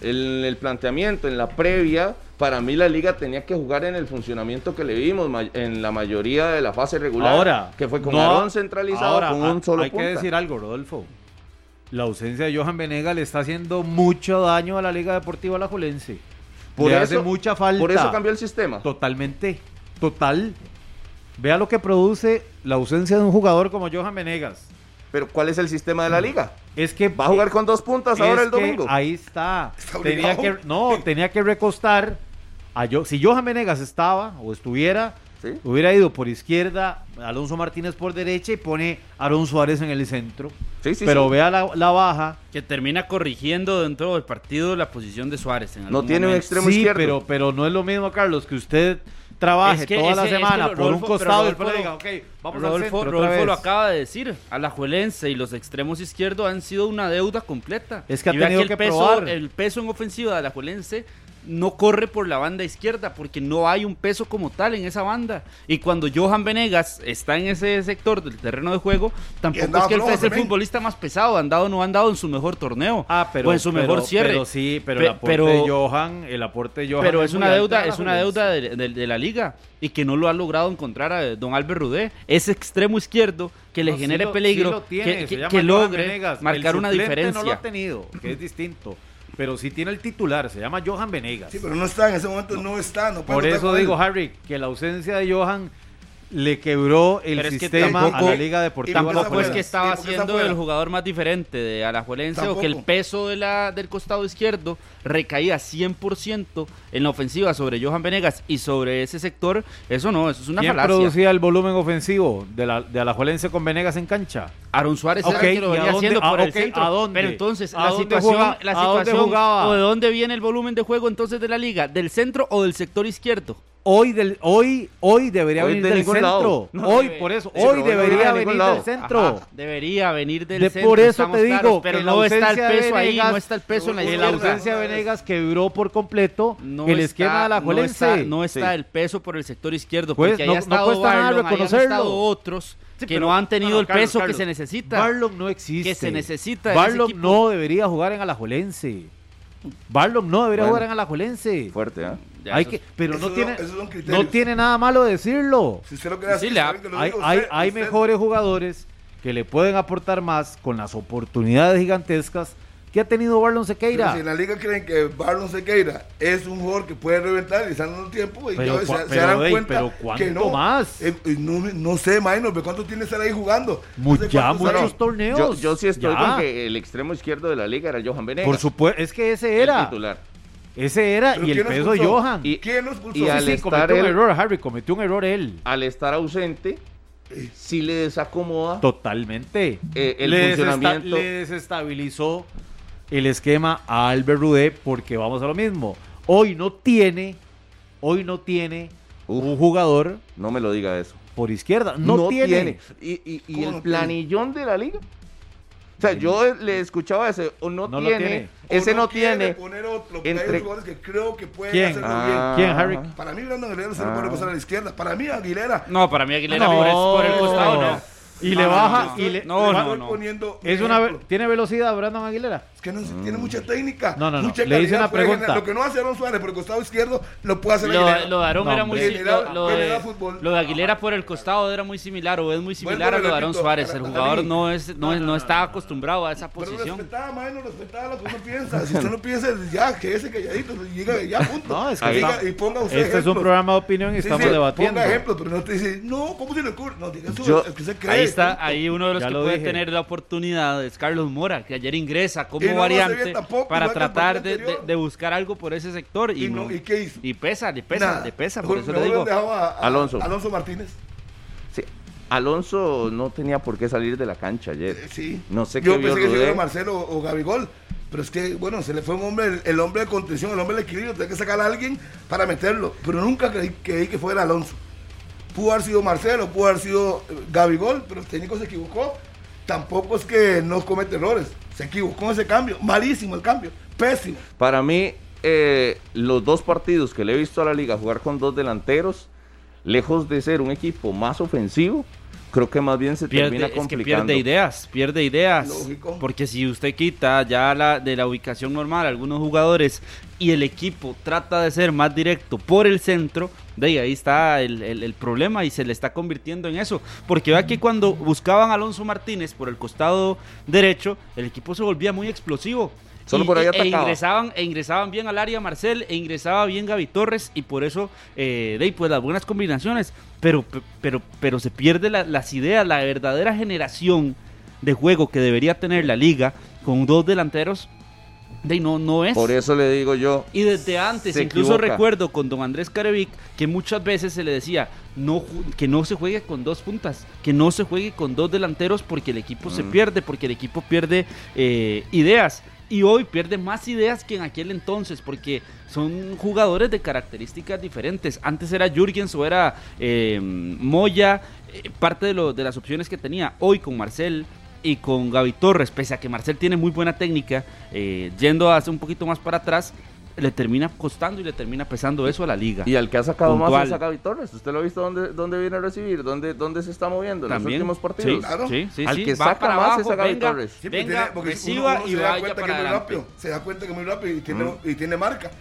el, el planteamiento en la previa, para mí la liga tenía que jugar en el funcionamiento que le vimos en la mayoría de la fase regular, Ahora, que fue con no- centralizado ahora, con un ha- solo Hay punta. que decir algo, Rodolfo. La ausencia de Johan Venega le está haciendo mucho daño a la Liga Deportiva Alajuelense. Por le eso- hace mucha falta. Por eso cambió el sistema. Totalmente. Total. Vea lo que produce la ausencia de un jugador como Johan Venegas. Pero ¿cuál es el sistema de la liga? Es que ¿Va a jugar con dos puntas ahora el domingo? Ahí está. Está tenía obligado. que, no, tenía que recostar. A yo, si Johan Venegas estaba o estuviera, Sí. hubiera ido por izquierda, Alonso Martínez por derecha y pone a Aaron Suárez en el centro. Sí, sí, Pero sí. vea la, la baja. Que termina corrigiendo dentro del partido la posición de Suárez. en No tiene un extremo sí, izquierdo. pero, pero no es lo mismo, Carlos, que usted trabaje Es que toda la ese- es que semana lo- por un Rodolfo- costado Rodolfo lo- diga, ok, vamos Rodolfo, al centro otra Rodolfo lo acaba de decir. Alajuelense y los extremos izquierdos han sido una deuda completa. Es que ha tenido el que peso, probar. El peso en ofensiva de Alajuelense no corre por la banda izquierda porque no hay un peso como tal en esa banda. Y cuando Johan Venegas está en ese sector del terreno de juego, tampoco es que él es el futbolista más pesado, andado no ha andado en su mejor torneo Ah, pero, o en su pero- mejor cierre. Pero sí, pero Pe- el aporte pero- de Johan, el aporte de Johan pero es una deuda, es una deuda de, de- de la liga y que no lo ha logrado encontrar a don Albert Rudé. Ese extremo izquierdo que le No, sí genere lo- peligro, sí lo tiene, que, logre Venegas. marcar El una diferencia. No lo ha tenido, que es distinto. Pero sí tiene el titular, se llama Johan Venegas. Sí, pero no está, en ese momento no está. No puede Por eso digo, él. Harry, que la ausencia de Johan le quebró el Pero es que sistema tampoco- a la Liga Deportiva y Tampoco es que estaba ¿Y por qué está siendo el jugador más diferente de Alajuelense o que el peso de la, del costado izquierdo recaía 100% en la ofensiva sobre Johan Venegas y sobre ese sector. Eso no, eso es una ¿Quién falacia. producía el volumen ofensivo de la de Alajuelense con Venegas en cancha? Aaron Suárez era el que lo ¿y a venía dónde- haciendo ah, por el centro. ¿a dónde? Pero entonces, ¿A la dónde situación, jugaba- la a dónde situación jugaba? o de dónde viene el volumen de juego entonces de la liga, del centro o del sector izquierdo. Hoy del hoy hoy debería Hoy venir de del centro. No, hoy debe- por eso, Sí, hoy debería de venir lado. del centro. Ajá, debería venir del De- centro. por eso te digo claros, pero no está el peso ahí, no está el peso en la En la izquierda. ausencia de Venegas quebró por completo No el está- esquema de la No está, Juelense. no está Sí. el peso por el sector izquierdo, Pues, porque no- ahí ha no estado cuesta nada Barlon, han reconocerlo. estado otros Sí, que no han tenido el Carlos, peso que se necesita. Barlon no existe. Que se necesita Barlon no debería jugar en Alajuelense. Barlon no debería Bueno. jugar en Alajuelense. Fuerte, ¿ah? Ya, Hay eso que, pero no tiene, no tiene nada malo decirlo. Si usted lo quiere Sí, hacer, Hay, hay, usted, hay usted- mejores jugadores que le pueden aportar más con las oportunidades gigantescas que ha tenido Barlon Pero Sequeira. si en la liga creen que Barlon Sequeira es un jugador que puede reventar y están dando tiempo, y Pero ya cua- se, se pero, darán ey, cuenta pero ¿cuánto que no. más? Eh, eh, no, no sé, Maynor, ¿cuánto tiene estar ahí jugando? Mu- No sé ya muchos torneos. Yo, yo sí estoy Ya. con que el extremo izquierdo de la liga era Johan Venegas. Por supuesto, es que ese el era. titular. Ese era ¿Pero y el peso expulsó? Johan. Y- ¿Quién nos expulsó? y al sí, estar cometió un error, Harry, cometió un error él. Al estar ausente, sí le desacomoda Totalmente. eh, el le, desesta- funcionamiento. le desestabilizó el esquema a Albert Rudé porque vamos a lo mismo. Hoy no tiene, hoy no tiene Uf. un jugador No me lo diga eso. por izquierda. No, tiene. Y, y- y ¿Cómo el no tiene? planillón de la liga. O sea, yo le escuchaba ese, o no, No lo tiene, tiene. ese O no, tiene. poner otro, hay entre- otros jugadores que creo que pueden ¿Quién? hacerlo Ah. ¿Quién, Harry? Para mí, Brandon Aguilera se Ah. puede pasar a la izquierda. Para mí, Aguilera. No, para mí Aguilera No. por, el, por el costado no. Y le No, baja no, y le no, le no, no. es una tiene velocidad Brandon Aguilera. Que no, tiene mucha técnica. No, no, no. mucha Le hice calidad, una puede pregunta. generar- Lo que no hace Aaron Suárez por el costado izquierdo, lo puede hacer Lo, Aguilera. lo de Aarón No, era muy hombre. si- lo, lo de, lo Aguilera por el costado era muy similar o es muy similar a lo de Aarón repito, Suárez. El jugador no es no, es- no está acostumbrado a esa Pero posición. respetaba, mae, no respetaba lo que uno piensa. Si usted no piensa, ya, que ese calladito, diga ya, punto. No, es que Diga- está- y ponga usted Este es un programa de opinión y Sí, estamos sí, debatiendo. Ponga ejemplos, pero no te dice, no, ¿cómo se le ocurre? No, diga eso, Yo- es que se cree. Ahí está, ahí uno de los que lo puede tener la oportunidad es Carlos Mora, que ayer ingresa como No variante tampoco, para que tratar de, de- anterior. de buscar algo por ese sector. Y, ¿Y, no, ¿Y qué hizo? y pesa, le pesa, Nada. le pesa. Por Mejor- eso le digo. dejaba a- a- Alonso. Alonso Martínez. Sí, Alonso no tenía por qué salir de la cancha ayer. Eh, Sí. No sé Yo qué vio pensé que si Rudé. era Marcelo o Gabigol. Pero es que, bueno, se le fue un hombre, el, el hombre de contención, el hombre del equilibrio. Tiene que sacar a alguien para meterlo. Pero nunca creí, creí que fuera Alonso. Pudo haber sido Marcelo, pudo haber sido eh, Gabigol, pero el técnico se equivocó. Tampoco es que no comete errores. Se equivocó en ese cambio. Malísimo el cambio. Pésimo. Para mí, eh, los dos partidos que le he visto a la liga jugar con dos delanteros, lejos de ser un equipo más ofensivo, creo que más bien se Pierde, termina es que complicando. pierde ideas, pierde ideas. Lógico. Porque si usted quita ya la, de la ubicación normal algunos jugadores y el equipo trata de ser más directo por el centro, de ahí, ahí está el, el- el problema y se le está convirtiendo en eso. Porque vea que cuando buscaban a Alonso Martínez por el costado derecho, el equipo se volvía muy explosivo. Solo Y- por ahí e- e atacaba. ingresaban, e ingresaban bien al área Marcel, e ingresaba bien Gaby Torres, y por eso, eh, de ahí, pues las buenas combinaciones. Pero, pero, pero se pierde la- las ideas, la verdadera generación de juego que debería tener la liga con dos delanteros, de no, no es. Por eso le digo yo, Y desde antes, Se incluso equivoca. recuerdo con don Andrés Carevic que muchas veces se le decía no que no se juegue con dos puntas, que no se juegue con dos delanteros porque el equipo se Mm. pierde, porque el equipo pierde eh, ideas. Y hoy pierde más ideas que en aquel entonces, porque son jugadores de características diferentes. Antes era Jürgens o era eh, Moya, eh, parte de, de las opciones que tenía. Hoy con Marcel, y con Gaby Torres, pese a que Marcel tiene muy buena técnica, eh, yendo hace un poquito más para atrás, le termina costando y le termina pesando eso a la liga. Y al que ha sacado Puntual. más es a Gaby Torres. ¿Usted lo ha visto dónde, dónde viene a recibir? ¿Dónde, ¿Dónde se está moviendo en También. los últimos partidos? Sí, Claro. sí, sí, Al sí. que Va saca para más abajo, es a Gaby venga, Torres. Sí, porque venga, tiene- porque reciba uno- uno y se da cuenta para que es muy rápido, se da cuenta que es muy rápido y tiene, y tiene marca.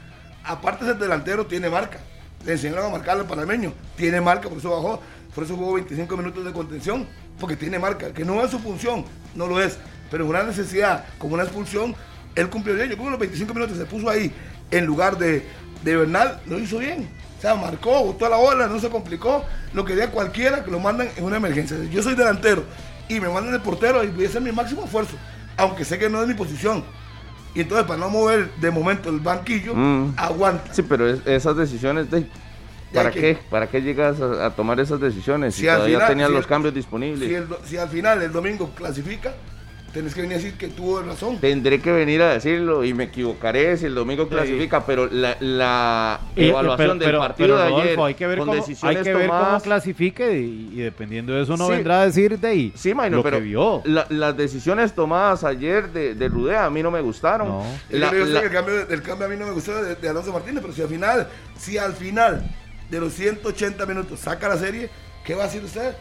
Aparte de ser delantero, tiene marca. Le enseñaron a marcar al panameño, tiene marca, por eso bajó, por eso jugó 25 minutos de contención, porque tiene marca, que no es su función, no lo es, pero en una necesidad, como una expulsión, él cumplió bien. Yo creo que los 25 minutos se puso ahí en lugar de, de Bernal, lo hizo bien. O sea, marcó, botó la bola, no se complicó. Lo quería cualquiera que lo mandan en una emergencia. Yo soy delantero y me mandan el portero y voy a hacer mi máximo esfuerzo, aunque sé que no es mi posición. Y entonces, para no mover de momento el banquillo, Mm. aguanta. Sí, pero es- esas decisiones de... ¿Para que- qué? ¿Para qué llegas a, a tomar esas decisiones? Si, Si todavía final- tenías si los el- cambios disponibles. Si, el do- si al final el domingo clasifica, tenés que venir a decir que tuvo razón. Tendré que venir a decirlo y me equivocaré si el domingo clasifica, pero la, la evaluación pero- del pero- partido pero, de ayer hay que ver con cómo, decisiones hay que ver cómo clasifique y, y dependiendo de eso Sí. vendrá a decir de ahí Sí, lo pero que vio. la- las decisiones tomadas ayer de, de Rudea a mí no me gustaron. No. Yo La- creo que la- el, cambio, el cambio a mí no me gustó de, de Alonso Martínez, pero si al final, si al final de los 180 minutos saca la serie, ¿qué va a hacer usted?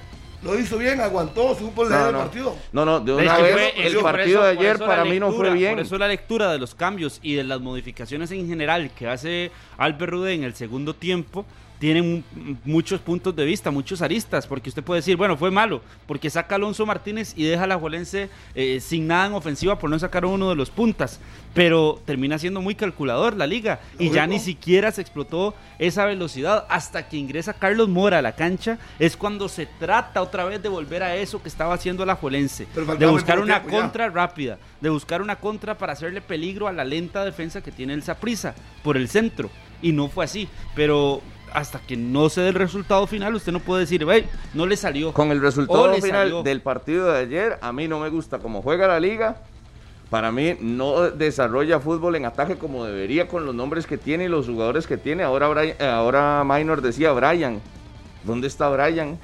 Lo hizo bien, aguantó, supo leer no, el no. partido. No, no, de una vez fue- el partido eso- de ayer para la mí no fue lectura, bien. Por eso la lectura de los cambios y de las modificaciones en general que hace Albert Rudé en el segundo tiempo tienen muchos puntos de vista, muchos aristas, porque usted puede decir, bueno, fue malo, porque saca Alonso Martínez y deja a la Juelense eh, sin nada en ofensiva por no sacar uno de los puntas, pero termina siendo muy calculador la liga y ya ni siquiera se explotó esa velocidad hasta que ingresa Carlos Mora a la cancha, es cuando se trata otra vez de volver a eso que estaba haciendo la Juelense, de buscar una tiempo ya. contra rápida, de buscar una contra para hacerle peligro a la lenta defensa que tiene el Saprisa por el centro. Y no fue así. Pero hasta que no se dé el resultado final, usted no puede decir, "Ve, no le salió. Con el resultado final salió. del partido de ayer, a mí no me gusta cómo juega la liga. Para mí no desarrolla fútbol en ataque como debería con los nombres que tiene y los jugadores que tiene. Ahora, Brian- eh, ahora Minor decía Brian. ¿Dónde está Brian?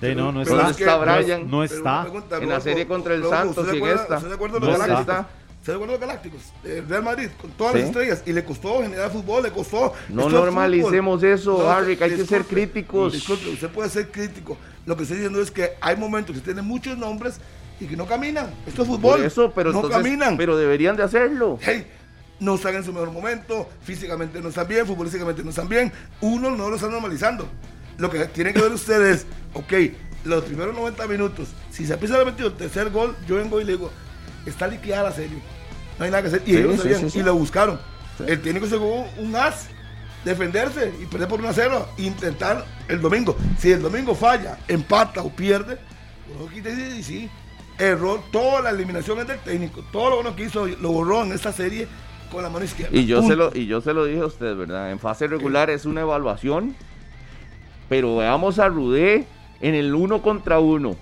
Sí, no, no Pero está. no, Brian? no está. pregunta, En la serie contra el Santos ¿usted y en se acuerda- esta. ¿Usted se acuerda de No ¿Dónde está? ¿Usted se de los Galácticos? El Real Madrid, con todas Sí. las estrellas. Y le costó generar fútbol, le costó. No normalicemos fútbol. eso, Harry, que hay que ser críticos. Disculpe, usted puede ser crítico. Lo que estoy diciendo es que hay momentos que tienen muchos nombres y que no caminan. Esto es fútbol. Por eso, pero no entonces- caminan. pero deberían de hacerlo. Hey, no están en su mejor momento, físicamente no están bien, futbolísticamente no están bien. Uno no lo está normalizando. Lo que tienen que ver ustedes, ok, los primeros 90 minutos, si se empieza a metido el tercer gol, yo vengo y le digo, está liquidada la serie. No hay nada que hacer. Y Sí, ellos lo sí, sabían, sí, y lo buscaron. El técnico se jugó un as, defenderse y perder por 1 a 0, intentar el domingo. Si el domingo falla, empata o pierde, y sí, error, toda la eliminación es del técnico. Todo lo bueno que hizo lo borró en esta serie con la mano izquierda. Y yo, se lo, y yo se lo dije a usted, ¿verdad? En fase regular es una evaluación, pero veamos a Rudé en el uno contra uno.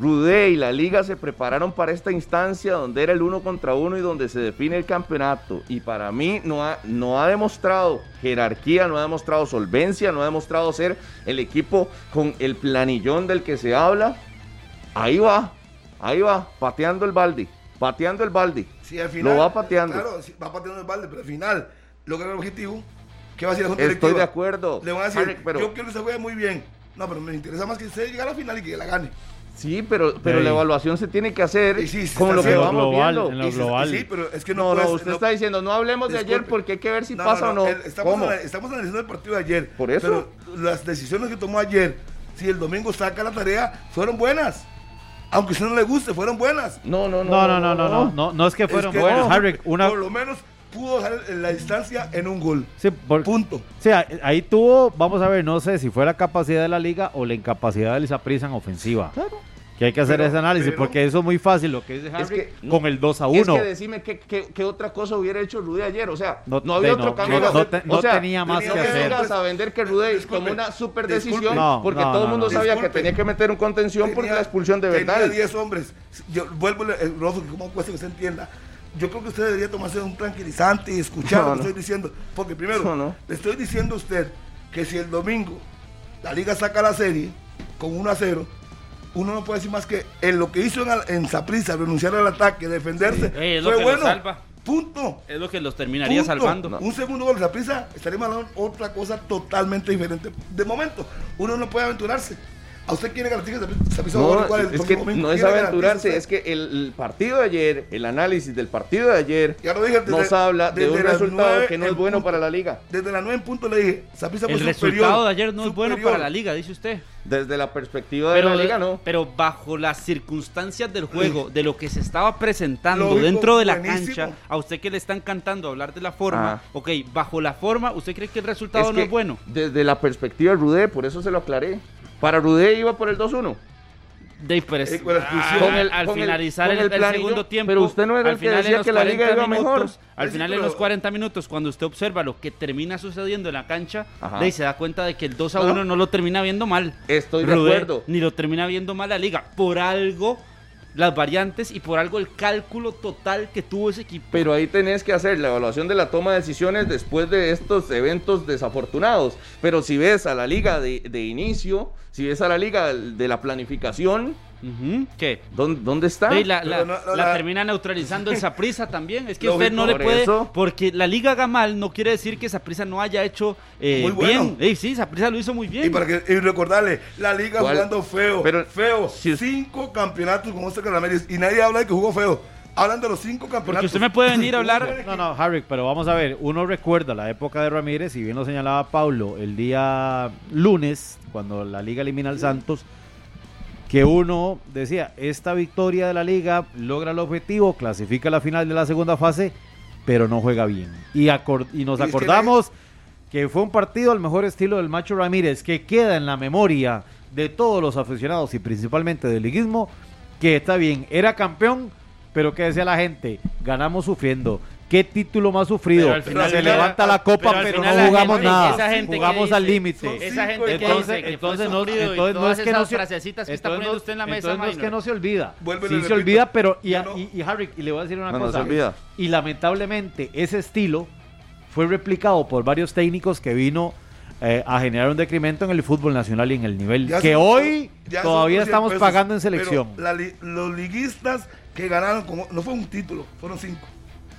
Rudé y la liga se prepararon para esta instancia donde era el uno contra uno y donde se define el campeonato. Y para mí no ha, no ha demostrado jerarquía, no ha demostrado solvencia, no ha demostrado ser el equipo con el planillón del que se habla. Ahí va, ahí va, pateando el balde, pateando el balde. Sí, al final, Lo va pateando. Claro, va pateando el balde, pero al final logra el objetivo. ¿Qué va a decir la Junta Estoy Directiva? de acuerdo. Le van a decir, Harry, pero- yo quiero que se juegue muy bien. No, pero me interesa más que usted llegue a la final y que la gane. Sí, pero, pero la evaluación se tiene que hacer sí, se con lo que vamos global, viendo. en lo global. Sí, pero es que no No, usted está diciendo, no hablemos de ayer porque hay que ver si No, pasa no, o no. Estamos, ¿Cómo? anal- estamos analizando el partido de ayer. Por eso. Pero las decisiones que tomó ayer, si el domingo saca la tarea, fueron buenas. Aunque a usted no le guste, fueron buenas. No, no, no. No, no, no, no, no, no, no es que Es fueron que- buenos, Harry. Una, Por lo menos pudo dejar la distancia en un gol. sí, por- Punto. o sea, ahí tuvo, vamos a ver, no sé si fue la capacidad de la liga o la incapacidad del Saprissa en ofensiva. Claro. Que hay que hacer Pero- ese análisis, pero- porque eso es muy fácil lo que dice Harry Es que no- con el 2 a Es 1. que decime qué, qué- qué otra cosa hubiera hecho Rudé ayer. O sea, no, No- había de- otro no- cambio. no- que no hacer. te- no o sea, tenía más tenía no que me hacer. vengas a vender que Rudé Disculpe, tomó una super decisión No, porque no, todo el no, mundo no. sabía que Disculpe. tenía que meter un contención porque Tenía- la expulsión de verdad. Tenía 10 hombres. Yo vuelvo el Rodolfo, que como cuesta que usted entienda. Yo creo que usted debería tomarse un tranquilizante y escuchar No, lo que no. estoy diciendo. Porque primero, No, no. le estoy diciendo a usted que si el domingo la liga saca la serie con 1 a 0, uno no puede decir más que en lo que hizo en, en Saprissa, renunciar al ataque, defenderse, es lo fue que bueno. lo salva. Punto. Es lo que los terminaría Punto. salvando. Un segundo gol de Saprissa, estaríamos hablando otra cosa totalmente diferente. De momento, uno no puede aventurarse. ¿A usted quiere garantizar que Saprissa va a No, igual el es que no es ¿Quién le aventurarse, garantiza es que el, el partido de ayer, el análisis del partido de ayer, Ya lo dije, desde- nos habla de un resultado que no es en bueno punto. para la liga. Desde las 9 en punto le dije, fue El superior, resultado de ayer no es bueno para la liga, dice usted. Desde la perspectiva de la liga, no. pero bajo las circunstancias del juego, de lo que se estaba presentando Lógico, dentro de la buenísimo. cancha, a usted que le están cantando hablar de la forma, Ah. ok, bajo la forma, ¿usted cree que el resultado no que es bueno? Desde la perspectiva de Rudé, por eso se lo aclaré. Para Rudé iba por el 2-1. Dave Pérez, Eh, con la expulsión. al, Con el- al con el- finalizar el, el segundo tiempo, pero usted no era al el que final decía que la liga 40 iba mejor. minutos, Al final en los 40 minutos, cuando usted observa lo que termina sucediendo en la cancha, ahí se da cuenta de que el 2 a No. 1 no lo termina viendo mal. Estoy de acuerdo. Ni lo termina viendo mal la liga. Por algo, las variantes y por algo el cálculo total que tuvo ese equipo. Pero ahí tenés que hacer la evaluación de la toma de decisiones después de estos eventos desafortunados. Pero si ves a la liga de, de inicio, si ves a la liga de la planificación, ¿Qué? ¿dónde, dónde está? La, Pero la- no, no, la la- termina neutralizando el Saprisa también. Es que Lógico, usted no le puede. eso. Porque la liga haga mal no quiere decir que Saprisa no haya hecho eh, Muy bueno. bien. Ey, sí, Saprisa lo hizo muy bien. Y para que y recordarle, la liga ¿Cuál? jugando feo, Pero- feo. si- cinco campeonatos con Oscar Calameris y nadie habla de que jugó feo. Hablan de los cinco campeonatos. Porque usted me puede venir a hablar. No, no, Harry, pero vamos a ver, uno recuerda la época de Ramírez, y bien lo señalaba Pablo, el día lunes, cuando la liga elimina al Santos, que uno decía, esta victoria de la liga logra el objetivo, clasifica a la final de la segunda fase, pero no juega bien. Y, y nos acordamos que fue un partido al mejor estilo del Macho Ramírez, que queda en la memoria de todos los aficionados y principalmente del liguismo, que está bien, era campeón, pero que decía la gente, ganamos sufriendo. ¿Qué título más sufrido? Pero al final Se levanta la copa, pero no jugamos gente- nada. esa gente que jugamos al límite. Esa gente que Entonces, dice que entonces no, entonces no es que no se, frasecitas que está entonces poniendo no- usted en la mesa, no es que no se olvida. Vuelve sí se repito, olvida, pero y, yo no- y, y Harry, y le voy a decir una No, no cosa. se olvida. Y lamentablemente ese estilo fue replicado por varios técnicos que vino eh, a generar un decremento en el fútbol nacional y en el nivel Ya que son- hoy todavía 200 estamos pesos, pagando en pero selección. la los liguistas que ganaron, como, no fue un título, fueron cinco.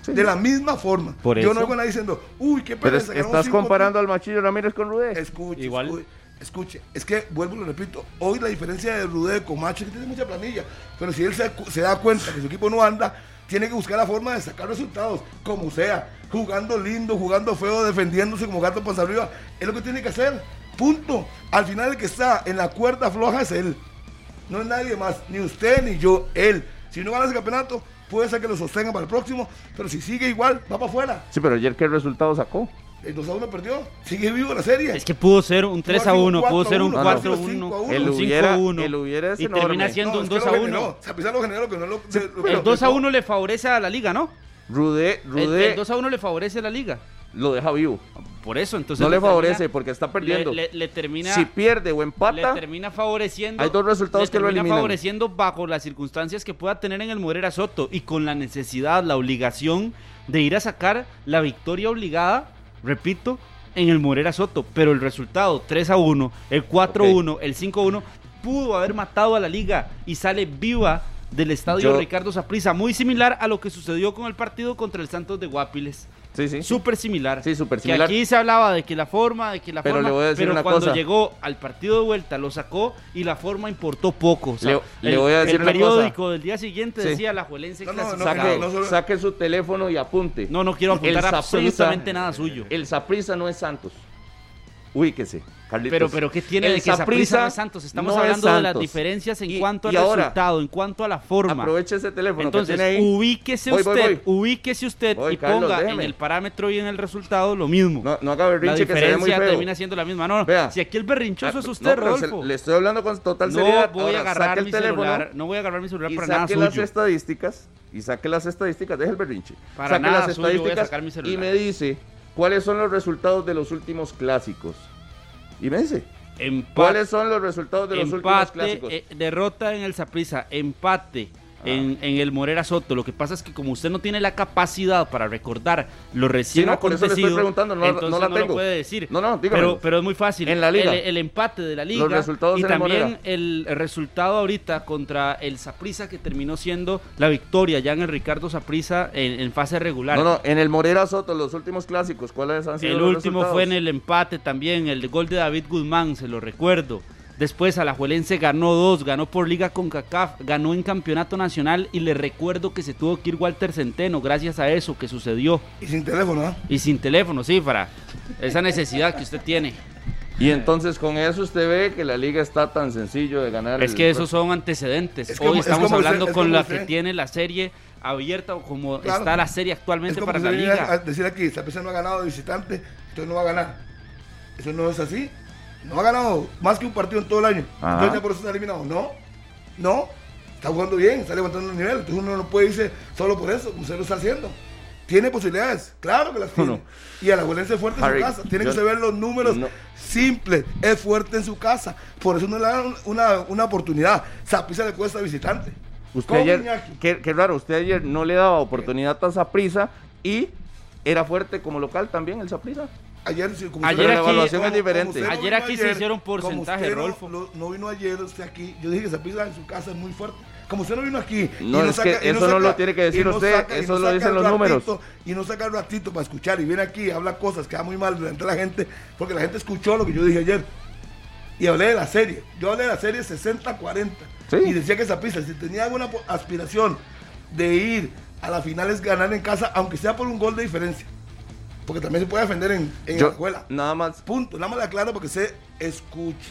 De la misma forma. Por Yo eso. no oigo a nadie diciendo, uy, qué Pero es- estás cinco comparando al Machillo Ramírez con Rudé. Escuche, Igual. escuche, escuche. Es que, vuelvo y lo repito, hoy la diferencia de Rudé con Macho es que tiene mucha planilla. Pero si él se, da cuenta que su equipo no anda, tiene que buscar la forma de sacar resultados, como sea. Jugando lindo, jugando feo, defendiéndose como gato panza arriba. Es lo que tiene que hacer. Punto. Al final el que está en la cuerda floja es él. No es nadie más, ni usted ni yo, él. Si no gana ese campeonato, puede ser que lo sostenga para el próximo, pero si sigue igual, va para afuera. Sí, pero ayer qué resultado sacó. El 2 a 1 perdió, sigue vivo la serie. Es que pudo ser un 3 a 1, pudo ser un 4 a 4 a 1, 1, 5 a 1. El un 5 hubiera- a 1. el hubiera y enorme. termina siendo un es que 2 lo a generó. 1. Zapisa lo generó que no lo. lo- El lo- 2 a 1 le favorece a la liga, ¿no? Rudé, El, Rudé el 2 a 1 le favorece a la liga. Lo deja vivo. Por eso, entonces. No le termina- favorece porque está perdiendo. Le, le- le termina. Si pierde o le empata, termina favoreciendo. Hay dos resultados le que lo termina eliminan. favoreciendo bajo las circunstancias que pueda tener en el Morera Soto y con la necesidad, la obligación de ir a sacar la victoria obligada, repito, en el Morera Soto. Pero el resultado 3 a 1, el 4 a 1, el 5 a 1, pudo haber matado a la liga y sale viva del estadio Yo- Ricardo Saprissa. Muy similar a lo que sucedió con el partido contra el Santos de Guapiles. Sí, sí. Súper similar. Sí, súper Que similar. aquí se hablaba de que la forma, de que la Pero forma. le voy a decir pero una cuando cosa. llegó al partido de vuelta lo sacó y la forma importó poco. O sea, Le- le el, voy a decir el una periódico del día siguiente Sí. decía la Juelense No, no, no. Saque, solo- saque su teléfono y apunte. No, no quiero apuntar El Saprissa- absolutamente nada suyo. El Saprisa no es Santos. Ubíquese, Carlitos. Pero, pero ¿qué tiene El de que no Santos? Estamos no es hablando de las diferencias en Y- cuanto al ahora, resultado, en cuanto a la forma. Aproveche ese teléfono Entonces, que tiene ahí. ubíquese Voy, usted, voy. ubíquese usted y Carlos, ponga en el parámetro y en el resultado lo mismo. No, no haga berrinche que se ve muy feo. termina siendo la misma. No, no, Vea. si aquí el berrinchoso Ah, es no, usted, se- Rodolfo. le estoy hablando con total No seriedad. voy a agarrar el mi teléfono celular, no voy a agarrar mi celular y para nada saque las estadísticas y saque las estadísticas, deje el berrinche. Para saque nada las suyo voy a estadísticas sacar mi celular. y me dice cuáles son los resultados de los últimos clásicos. Y Empate, ¿cuáles son los resultados de los últimos empate clásicos? eh, derrota en el Saprissa, empate en, en el Morera Soto. Lo que pasa es que como usted no tiene la capacidad para recordar lo recién Sí, no, por eso le estoy acontecido, preguntando, no- entonces no la lo tengo. puede decir. No, no, dígame. pero, pero es muy fácil. En la liga. El, el empate de la liga. Los resultados y en también el resultado ahorita contra el Saprissa que terminó siendo la victoria ya en el Ricardo Saprissa en, en fase regular. No, no, en el Morera Soto, los últimos clásicos, ¿cuáles han sido El los último resultados? fue en el empate también, el gol de David Guzmán, se lo recuerdo. Después Alajuelense ganó dos, ganó por Liga con CACAF, ganó en Campeonato Nacional y le recuerdo que se tuvo que ir Walter Centeno gracias a eso que sucedió. Y sin teléfono, ¿ah? Y sin teléfono, sí, para esa necesidad que usted tiene. Y entonces con eso usted ve que la liga está tan sencillo de ganar. Es el- que esos son antecedentes. Es como- Hoy es estamos usted- hablando es con la usted. que tiene la serie abierta o como Claro. está la serie Es actualmente como para la liga. a decir aquí, Saprissa no ha ganado de visitante, entonces no va a ganar. Eso no es así. No ha ganado más que un partido en todo el año. Ajá. Entonces ya por eso está eliminado. No, no. Está jugando bien, está levantando el nivel. Entonces uno no puede irse solo por eso, como usted lo está haciendo. Tiene posibilidades, claro que las tiene. No. Y a la es fuerte en su casa. Tiene yo- que saber los números no. simples. Es fuerte en su casa. Por eso no le dan una, una oportunidad. Saprissa le cuesta visitante. Usted ayer, qué, qué raro, usted ayer no le daba oportunidad a Saprisa y era fuerte como local también el Saprisa. Ayer, sí, como Ayer como- evaluación es diferente. no Ayer aquí se hicieron porcentaje, usted no- No, vino ayer usted aquí. Yo dije que Zapisa en su casa es muy fuerte. Como usted no vino aquí. y No, es que y eso no lo tiene que decir usted, saca- eso no lo saca dicen el los números. ratito, Y no saca el ratito para escuchar y viene aquí y habla cosas que da muy mal delante de la gente. Porque la gente escuchó lo que yo dije ayer. Y hablé de la serie. Yo hablé de la serie 60-40. Sí. Y decía que Zapisa, si tenía alguna aspiración de ir a la final es ganar en casa, aunque sea por un gol de diferencia. Porque también se puede defender en, en Yo, la escuela. nada más, Punto. Nada más le aclaro porque se escuche.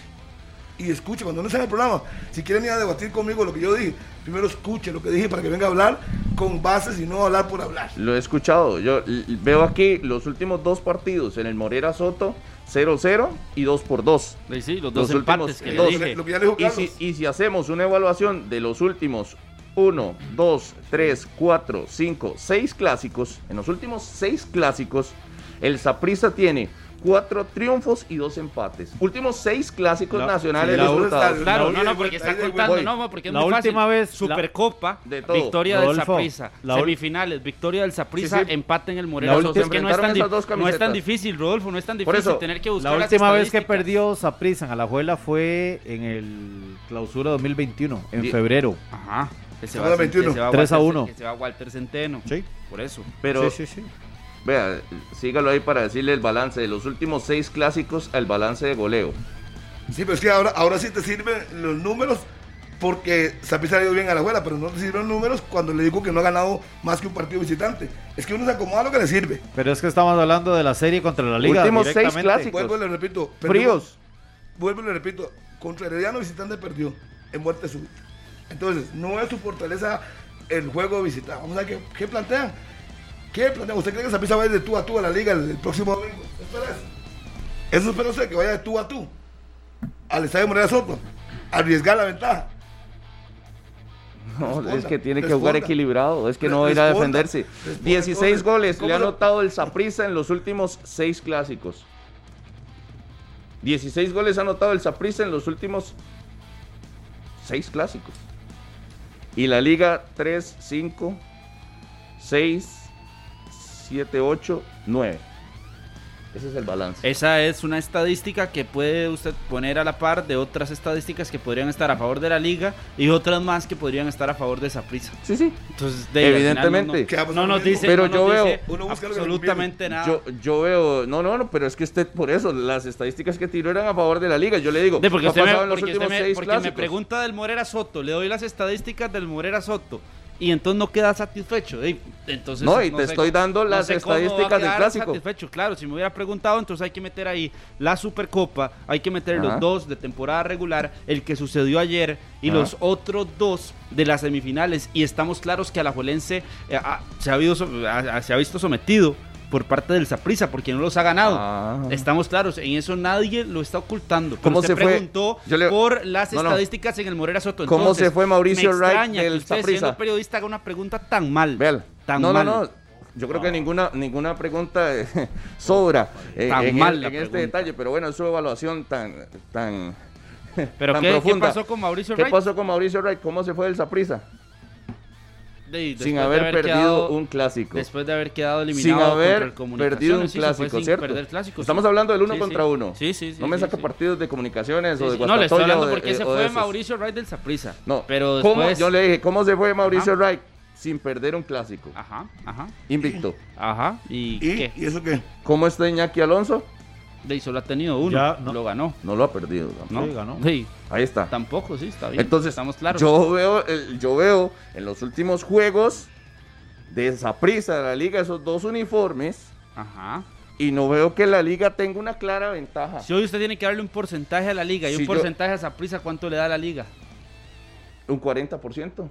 Y escuche, cuando no sea en el programa, si quieren ir a debatir conmigo lo que yo dije, primero escuche lo que dije para que venga a hablar con bases y no hablar por hablar. lo he escuchado. Yo veo aquí los últimos dos partidos en el Morera Soto, 0-0 y 2 por 2. Sí, sí, los Los dos empates últimos que le dos. dije. Lo que ya le dijo Y si, y si hacemos una evaluación de los últimos 1, 2, 3, 4, 5, 6 clásicos, en los últimos 6 clásicos, el Saprissa tiene 4 triunfos y 2 empates. Últimos 6 clásicos La- nacionales la- disputados. la- Claro, Ahí no, no, porque está contando, vuelta. no, porque es La muy fácil. última vez- Supercopa, De todo. victoria del Saprissa, la semifinales, victoria del Saprissa, Sí, sí. empate en el Moreno. La Es última- que no es, tan no es tan difícil, Rodolfo, no es tan difícil eso, tener que buscar La las última vez que perdió Saprissa en Alajuela fue en el clausura 2021, en Die- febrero. Ajá. Que se, va, 21. que se va 3 a Walter- 1. Que se va Walter Centeno. Sí. Por eso. Pero, sí, sí, sí. vea, sígalo ahí para decirle el balance de los últimos 6 clásicos al balance de goleo. Sí, pero es que ahora, ahora sí te sirven los números porque Zapisa ha ido bien a la abuela, pero no te sirven los números cuando le digo que no ha ganado más que un partido visitante. Es que uno se acomoda a lo que le sirve. Pero es que estamos hablando de la serie contra la liga. Últimos seis directamente. clásicos. Vuelvo y le repito. perdió- Fríos. Vuelvo y le repito. Contra Herediano visitante perdió en muerte súbita. Entonces, no es su fortaleza el juego de visita. Vamos a ver qué, qué plantean. ¿Qué plantean? ¿Usted cree que Zapisa va a ir de tú a tú a la liga el, el próximo domingo? Espera eso. Eso espera usted, que vaya de tú a tú. Al estadio Morera Soto. Arriesgar la ventaja. No, Responda, es que tiene que jugar responda. equilibrado, es que no va a Re- ir a responda, defenderse. responda, 16 entonces, goles ¿cómo le ha anotado el Saprissa en los últimos 6 clásicos. 16 goles ha anotado el Saprissa en los últimos 6 clásicos. Y la liga 3, 5, 6, 7, 8, 9. Ese es el balance. Esa es una estadística que puede usted poner a la par de otras estadísticas que podrían estar a favor de la liga y otras más que podrían estar a favor de Saprissa. Sí, sí. Entonces, de, Evidentemente. No, no nos dice, Pero no yo nos veo- dice le absolutamente nada. Yo, yo veo, no, no, no, pero es que usted por eso, las estadísticas que tiró eran a favor de la liga. Yo le digo, De porque ¿qué ha usted, me, porque usted últimos me- seis porque me pregunta del Morera Soto, le doy las estadísticas del Morera Soto y entonces no queda satisfecho. Ey, Entonces, No, y te sé estoy dando las sé estadísticas del clásico. satisfecho. Claro, si me hubiera preguntado, entonces hay que meter ahí la Supercopa, hay que meter Ajá. los dos de temporada regular, el que sucedió ayer y Ajá. los otros dos de las semifinales. Y estamos claros que Alajuelense eh, ah, se, ha habido se ha visto sometido por parte del Saprissa porque no los ha ganado. Ah. Estamos claros, en eso nadie lo está ocultando. Pero ¿Cómo usted se fue? preguntó Yo le- por las No, no. estadísticas en el Morera Soto. ¿Cómo se fue Mauricio Wright del siendo periodista, haga una pregunta tan mal. Vean. Tan no, mal. no, no. Yo creo que ninguna, ninguna pregunta eh, sobra eh, Tan en, mal el- en este detalle, pero bueno, es su evaluación tan, tan, Pero ¿qué, ¿qué pasó con Mauricio ¿Qué Wright? pasó con Mauricio Wright? ¿Cómo se fue del Saprissa? De- sin haber, perdido quedado- un clásico. Después de haber quedado sin eliminado contra haber perdido un se clásico, sin ¿cierto? Estamos sí. hablando del uno Sí, contra sí. uno. Sí, sí, sí, No me saca sí. partidos de comunicaciones Sí, o de sí. No, le estoy hablando de- porque se o de fue. Mauricio Wright del Saprissa. No, pero ¿cómo? después... Yo le dije, ¿cómo se fue Mauricio Ajá. Wright sin perder un clásico? Ajá, ajá, Invicto. ajá. ¿Y, ¿Y, qué? ¿Y eso qué? ¿Cómo está Iñaki Alonso? De ahí solo ha tenido uno. Ya, no. Lo ganó. No lo ha perdido. ¿no? ¿no? Sí, ganó. Sí, Ahí está. tampoco, sí, está bien. Entonces, estamos claros. yo veo, yo veo en los últimos juegos de esa prisa de la liga esos dos uniformes Ajá. y no veo que la liga tenga una clara ventaja. Si hoy usted tiene que darle un porcentaje a la liga y Si un yo- porcentaje a Saprissa, ¿cuánto le da a la liga? Un 40%.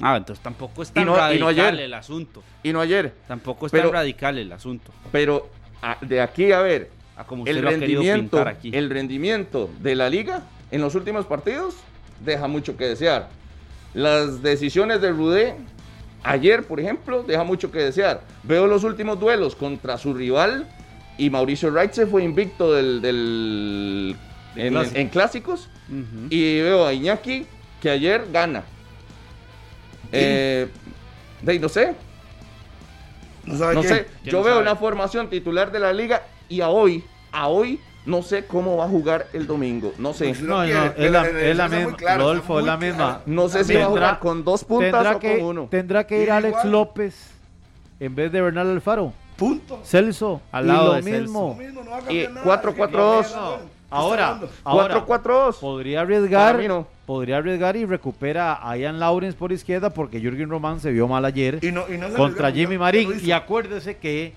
Ah, entonces tampoco es tan Y no- y radical no ayer. el asunto. Y no ayer. Tampoco es Pero- tan radical el asunto. Pero a- de aquí a ver, A como usted el lo ha querido rendimiento, pintar aquí. el rendimiento de la liga en los últimos partidos deja mucho que desear. Las decisiones de Rudé ayer, por ejemplo, deja mucho que desear. Veo los últimos duelos contra su rival y Mauricio Wright se fue invicto del, del- en, clásico. en clásicos y veo a Iñaki que ayer gana. Eh, de no sé, No sabe no sé, ¿Quién yo no veo sabe? una formación titular de la liga y a hoy, a hoy, no sé cómo va a jugar el domingo. No sé. Pues, No, no, es la, es la misma. claro, Rodolfo, es la claro. misma. No sé si va a Tendrá- jugar con dos puntas Tendrá o que, con uno. tendrá que ir Igual. Alex López en vez de Bernal Alfaro. Punto. Celso, Al y lado lo de Celso. mismo. Lo no Y nada. 4-4-2. ¿Qué está Ahora, hablando? ahora 4-4-2. podría arriesgar, Para mí no. podría arriesgar y recupera a Ian Lawrence por izquierda porque Jürgen Román se vio mal ayer Y no, y contra Jimmy Marín. Y acuérdese que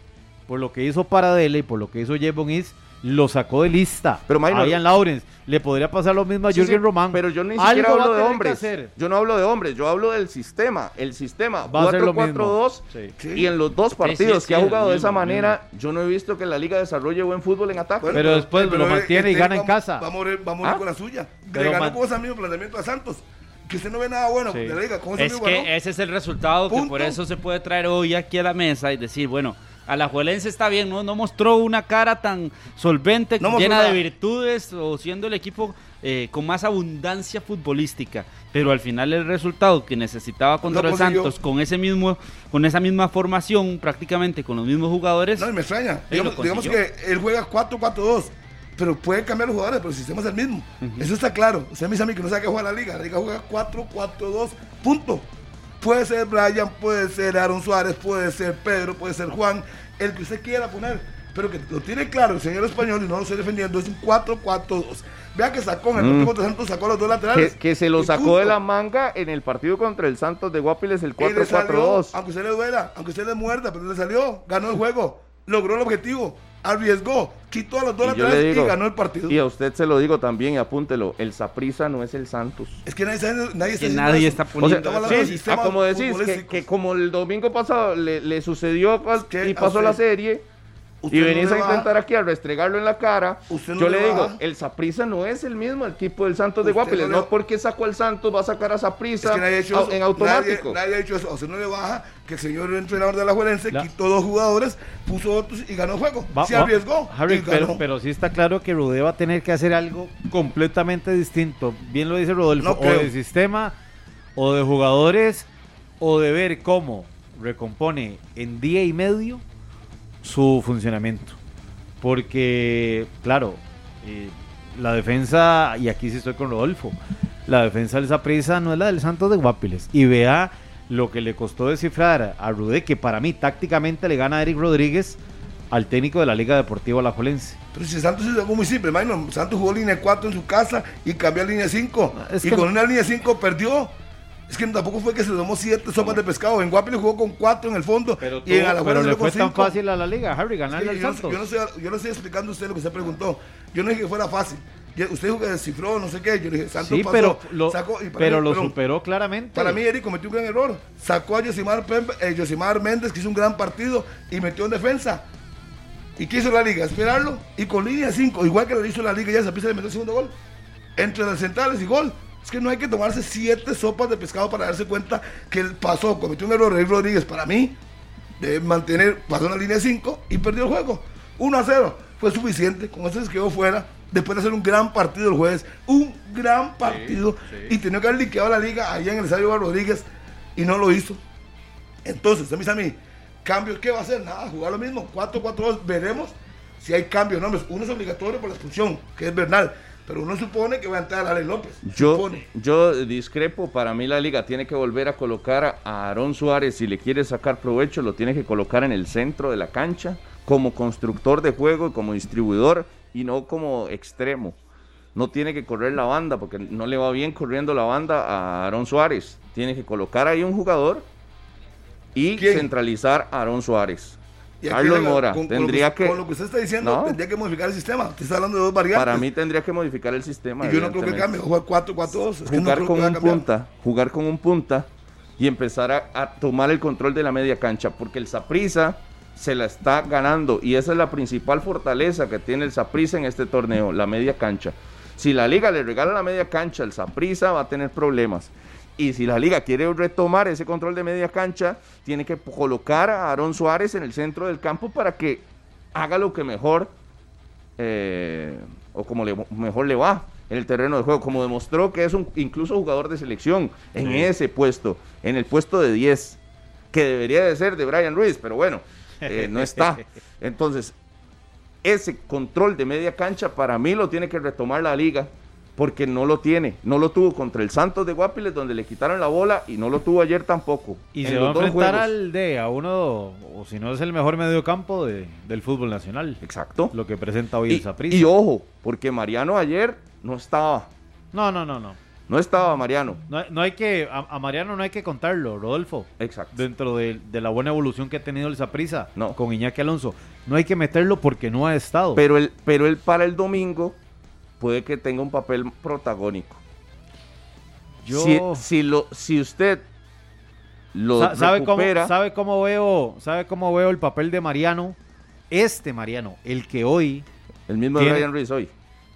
por lo que hizo Paradela y por lo que hizo Jevon Is, lo sacó de lista. Pero, Maynor- Ian Lawrence. Le podría pasar lo mismo a Sí, Jürgen sí, Román. Pero yo ni siquiera hablo de hombres. hacer. Yo no hablo de hombres, yo hablo del sistema. El sistema Va a ser lo mismo. 4-4-2. Sí. Y en los dos sí, partidos sí, que ha jugado de esa manera, yo no he visto que la liga desarrolle buen fútbol en ataque. Bueno, Pero después lo eh, mantiene y este gana en vamos- casa. Va a morir, va a morir ¿Ah? con la suya. Pero Le ganó man- con ese mismo planteamiento a Santos. Que usted no ve nada bueno Sí. liga. Con ese Es que ese es el resultado que por eso se puede traer hoy aquí a la mesa y decir, bueno, Alajuelense está bien, ¿no? No mostró una cara tan solvente, No llena de virtudes o siendo el equipo eh, con más abundancia futbolística. Pero al final el resultado que necesitaba contra Lo el consiguió. Santos con ese mismo, con esa misma formación, prácticamente con los mismos jugadores. No, y me extraña. Sí, Digamos, que él juega 4-4-2. Pero puede cambiar los jugadores, pero el sistema es el mismo. Eso está claro. Usted me dice a mí que no sabe qué juega la liga. La liga juega 4-4-2. Punto. Puede ser Brian, puede ser Aaron Suárez, puede ser Pedro, puede ser Juan, el que usted quiera poner. Pero que lo tiene claro el señor español y no lo estoy defendiendo, es un 4-4-2. Vea que sacó en el Mm. partido contra Santos, sacó los dos laterales. Que, que se lo sacó de la manga en el partido contra el Santos de Guapiles, el Y le salió, 4-4-2. aunque usted le duela, aunque usted le muerda, pero le salió, ganó el juego, logró el objetivo, arriesgó, quitó a los dos Y laterales digo, y ganó el partido. y a usted se lo digo también, y apúntelo, el Saprisa no es el Santos. Es que nadie, sabe- nadie está Que nadie está O sea, poniendo hablando de sí, ah, como decís, que, que como el domingo pasado le, le sucedió y pasó usted- la serie, y venís a baja. intentar aquí a restregarlo en la cara, Usted no yo le le digo, el Saprisa no es el mismo equipo del Santos de Guapiles, no no, le- porque sacó al Santos va a sacar a Es Saprisa que nadie ha hecho eso. en automático. Nadie, nadie ha hecho eso. A usted no le baja que el señor entrenador de la Juelense La- quitó dos jugadores, puso otros y ganó el juego. Va- Se va- arriesgó. Harry, y pero, ganó. pero sí está claro que Rudé va a tener que hacer algo completamente distinto. Bien lo dice Rodolfo, No o creo. de sistema, o de jugadores, o de ver cómo recompone en día y medio su funcionamiento. Porque, claro, eh, la defensa, y aquí sí estoy con Rodolfo, la defensa del Saprissa no es la del Santos de Guapiles. Y vea lo que le costó descifrar a Rudé, que para mí tácticamente le gana a Eric Rodríguez al técnico de la Liga Deportiva Alajuelense. Pero si Santos hizo algo muy simple, imagino, Santos jugó línea 4 en su casa y cambió a línea 5. Es y con no- una línea 5 perdió. Es que tampoco fue que se le tomó 7 sopas de pescado. En Guapiles jugó con 4 en el fondo. Pero, y en pero le fue tan cinco. fácil a la Liga, Harry, ganarle que al yo, no- Santos. yo no sé, yo no estoy explicando a usted lo que usted preguntó. Yo no dije que fuera fácil. Usted dijo que descifró, no sé qué. Yo le dije, Santos sí, pasó, pero lo, sacó, y pero mí- lo superó claramente. Para mí, Eric cometió un gran error. Sacó a Yosimar, eh, Yosimar Méndez, que hizo un gran partido, y metió en defensa. ¿Y qué hizo la liga? Esperarlo. Y con línea 5, igual que lo hizo la liga, ya se empieza a meter el segundo gol. Entre las centrales y gol. Es que no hay que tomarse siete sopas de pescado para darse cuenta que él pasó, cometió un error. Rey Rodríguez, para mí, de mantener, pasó en la línea 5 y perdió el juego. 1 a 0. Fue suficiente. Con eso se quedó fuera. Después de hacer un gran partido el jueves. Un gran partido. Y tenía que haber liqueado la liga allá en el Estadio Rodríguez. y no lo hizo. Entonces, usted me dice a mí, ¿cambios qué va a hacer? Nada, jugar lo mismo, 4-4-2, veremos si hay cambios, nombres. Uno es obligatorio por la expulsión, que es Bernal, pero uno supone que va a entrar Ale López. Yo, supone. yo discrepo, para mí la liga tiene que volver a colocar a Aarón Suárez, si le quiere sacar provecho, lo tiene que colocar en el centro de la cancha, como constructor de juego y como distribuidor, y no como extremo. No tiene que correr la banda, porque no le va bien corriendo la banda a Aarón Suárez. Tiene que colocar ahí un jugador y ¿Quién? centralizar a Aarón Suárez. Carlos Mora, con- con tendría lo que... Con lo que usted está diciendo, No. tendría que modificar el sistema. Usted está hablando de dos variantes. Para mí tendría que modificar el sistema. y yo no creo que cambie, jugar 4-4-2. Es que no jugar con un punta, jugar con un punta y empezar a, a tomar el control de la media cancha, porque el Saprisa se la está ganando y esa es la principal fortaleza que tiene el Saprisa en este torneo, la media cancha. Si la liga le regala la media cancha al Saprisa va a tener problemas. Y si la liga quiere retomar ese control de media cancha, tiene que colocar a Aarón Suárez en el centro del campo para que haga lo que mejor eh, o como le, mejor le va en el terreno de juego, como demostró que es un incluso jugador de selección en ese puesto, en el puesto de 10, que debería de ser de Brian Ruiz, pero bueno, eh, no está. Entonces, ese control de media cancha para mí lo tiene que retomar la liga, porque no lo tiene, no lo tuvo contra el Santos de Guapiles donde le quitaron la bola y no lo tuvo ayer tampoco. Y en se va a enfrentar al de a uno, o si no es el mejor mediocampo de, del fútbol nacional. Exacto. Lo que presenta hoy el Saprissa. y ojo, porque Mariano ayer no estaba, No, no, no, no. no estaba Mariano. No, no hay que, a, a Mariano no hay que contarlo, Rodolfo. Exacto. Dentro de, de la buena evolución que ha tenido el Saprissa No. con Iñaki Alonso. No hay que meterlo porque no ha estado. Pero él, pero él para el domingo puede que tenga un papel protagónico. Yo- Si, si lo, si usted lo Sa- ¿Sabe, cómo, recupera, ¿Sabe cómo veo sabe cómo veo el papel de Mariano? Este Mariano, el que hoy el mismo de Ryan Ruiz hoy.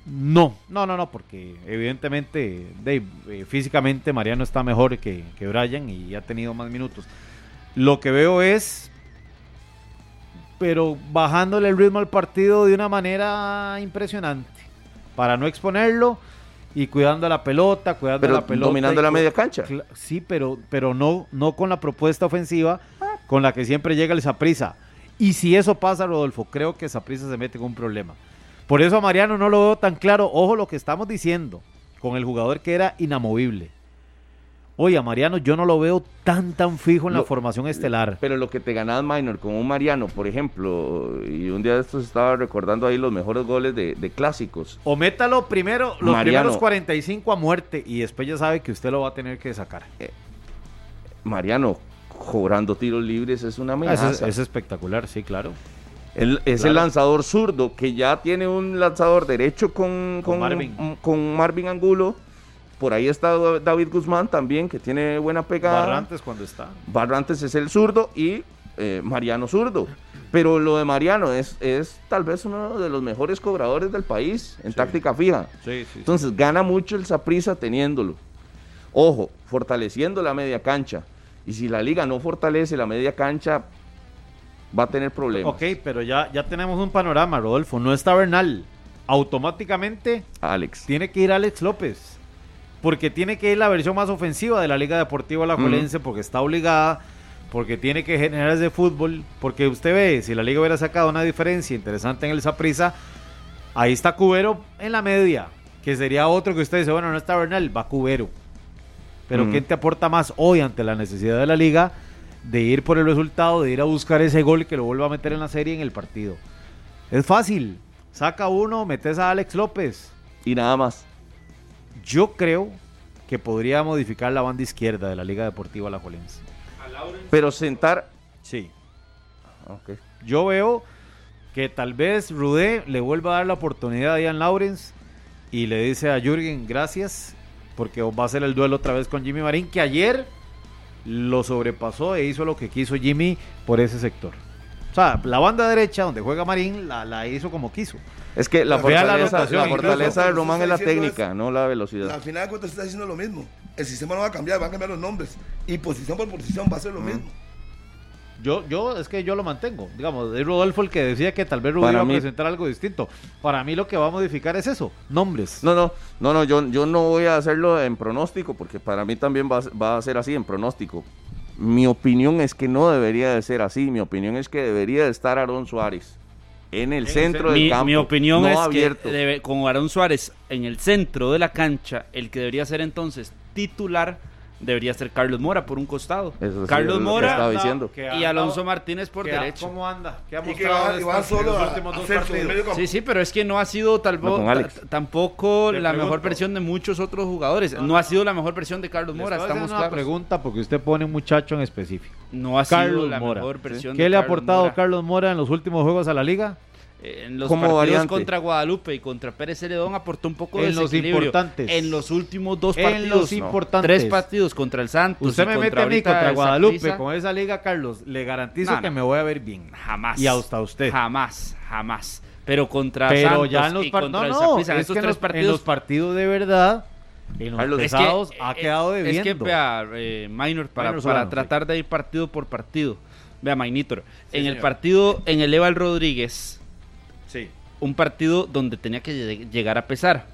no, no, no, no, porque evidentemente Dave, eh, físicamente Mariano está mejor que, que Brian y ha tenido más minutos. Lo que veo es, pero bajándole el ritmo al partido de una manera impresionante, para no exponerlo y cuidando la pelota, cuidando Pero la pelota. dominando la media cancha. Sí, pero, pero no, no con la propuesta ofensiva con la que siempre llega el Saprisa. Y si eso pasa, Rodolfo, creo que Saprisa se mete en un problema. Por eso a Mariano no lo veo tan claro. Ojo lo que estamos diciendo con el jugador que era inamovible. Oye, a Mariano yo no lo veo tan tan fijo en la formación estelar. Pero lo que te ganas minor con un Mariano, por ejemplo, y un día de estos estaba recordando ahí los mejores goles de, de clásicos. O métalo primero, los Mariano. primeros 45 a muerte y después ya sabe que usted lo va a tener que sacar. Mariano cobrando tiros libres es una Ah, amenaza. es, es espectacular, sí, claro. Es Claro. el lanzador zurdo que ya tiene un lanzador derecho con, Con con, Marvin. con Marvin Angulo. Por ahí está David Guzmán también, que tiene buena pegada. Barrantes cuando está. Barrantes es el zurdo y eh, Mariano zurdo. Pero lo de Mariano es, es tal vez uno de los mejores cobradores del país en táctica fija. Sí, sí. Entonces gana mucho el Saprisa teniéndolo. Ojo, fortaleciendo la media cancha. Y si la liga no fortalece la media cancha, va a tener problemas. Ok, pero ya, ya tenemos un panorama, Rodolfo. No está Bernal. Automáticamente Alex. tiene que ir Alex López. Porque tiene que ir la versión más ofensiva de la Liga Deportiva Alajuelense, porque está obligada, porque tiene que generar ese fútbol. Porque usted ve, si la Liga hubiera sacado una diferencia interesante en el Saprisa, ahí está Cubero en la media, que sería otro que usted dice, bueno, no está Bernal, va Cubero. Pero Mm. ¿quién te aporta más hoy ante la necesidad de la Liga de ir por el resultado, de ir a buscar ese gol que lo vuelva a meter en la serie en el partido? Es fácil. Saca uno, metes a Alex López. Y nada más. Yo creo que podría modificar la banda izquierda de la Liga Deportiva Alajuelense. Pero sentar. Sí. Ok. Yo veo que tal vez Rudé le vuelva a dar la oportunidad a Ian Lawrence y le dice a Jürgen gracias porque va a hacer el duelo otra vez con Jimmy Marín que ayer lo sobrepasó e hizo lo que quiso Jimmy por ese sector. O sea, la banda derecha donde juega Marín la, la hizo como quiso. Es que la la fortaleza, la anotación, fortaleza de. Román es la técnica, diciendo no la Al velocidad. final de cuentas está diciendo lo mismo. El sistema no va a cambiar, van a cambiar los nombres. Y posición por posición va a ser lo mismo. Yo, yo, es que yo lo mantengo. Digamos, es Rodolfo el que decía que tal vez Rubio Para iba a mí- presentar algo distinto. Para mí lo que va a modificar es eso, nombres. No, no, no, no, yo, yo no voy a hacerlo en pronóstico, porque para mí también va, va a ser así en pronóstico. Mi opinión es que no debería de ser así. Mi opinión es que debería de estar Aaron Suárez en el centro del Mi, campo. mi opinión no es abierto. que debe- con Aaron Suárez en el centro de la cancha, el que debería ser entonces titular debería ser Carlos Mora por un costado. Eso sí Carlos es lo que Mora estaba diciendo. y Alonso Martínez por ¿Qué- derecho. ¿Cómo anda? ¿Qué ha Y que mostrado va, solo los a dos partidos? Sí, sí, pero es que no ha sido tal No, tampoco Le la pregunto. mejor versión de muchos otros jugadores. No, ha sido la mejor versión de Carlos Mora, estamos una claros. pregunta porque usted pone un muchacho en específico. No ha sido la Mora. mejor versión ¿Qué de le ha Carlos aportado Mora. Carlos Mora en los últimos juegos a la liga? Eh, En los Como partidos variante. contra Guadalupe y contra Pérez Celedón aportó un poco de En los desequilibrio. importantes. En los últimos dos En partidos. los no. importantes. Tres partidos contra el Santos. Usted y me contra mete a mí contra el Guadalupe con esa liga, Carlos. Le garantizo No, que no. me voy a ver bien. Jamás. Y hasta usted. Jamás, jamás. Pero contra Pero Santos ya en los y partidos. contra el en es estos en tres los, en partidos. los partidos de verdad, en los Carlos, es que, pesados, ha quedado Es debiendo. que, vea, eh, Minor, para, Minor para Solano, sí. tratar de ir partido por partido. Vea, Mainitor. en el señor. partido, en el Eval Rodríguez, Sí. Un partido donde tenía que lleg- llegar a pesar.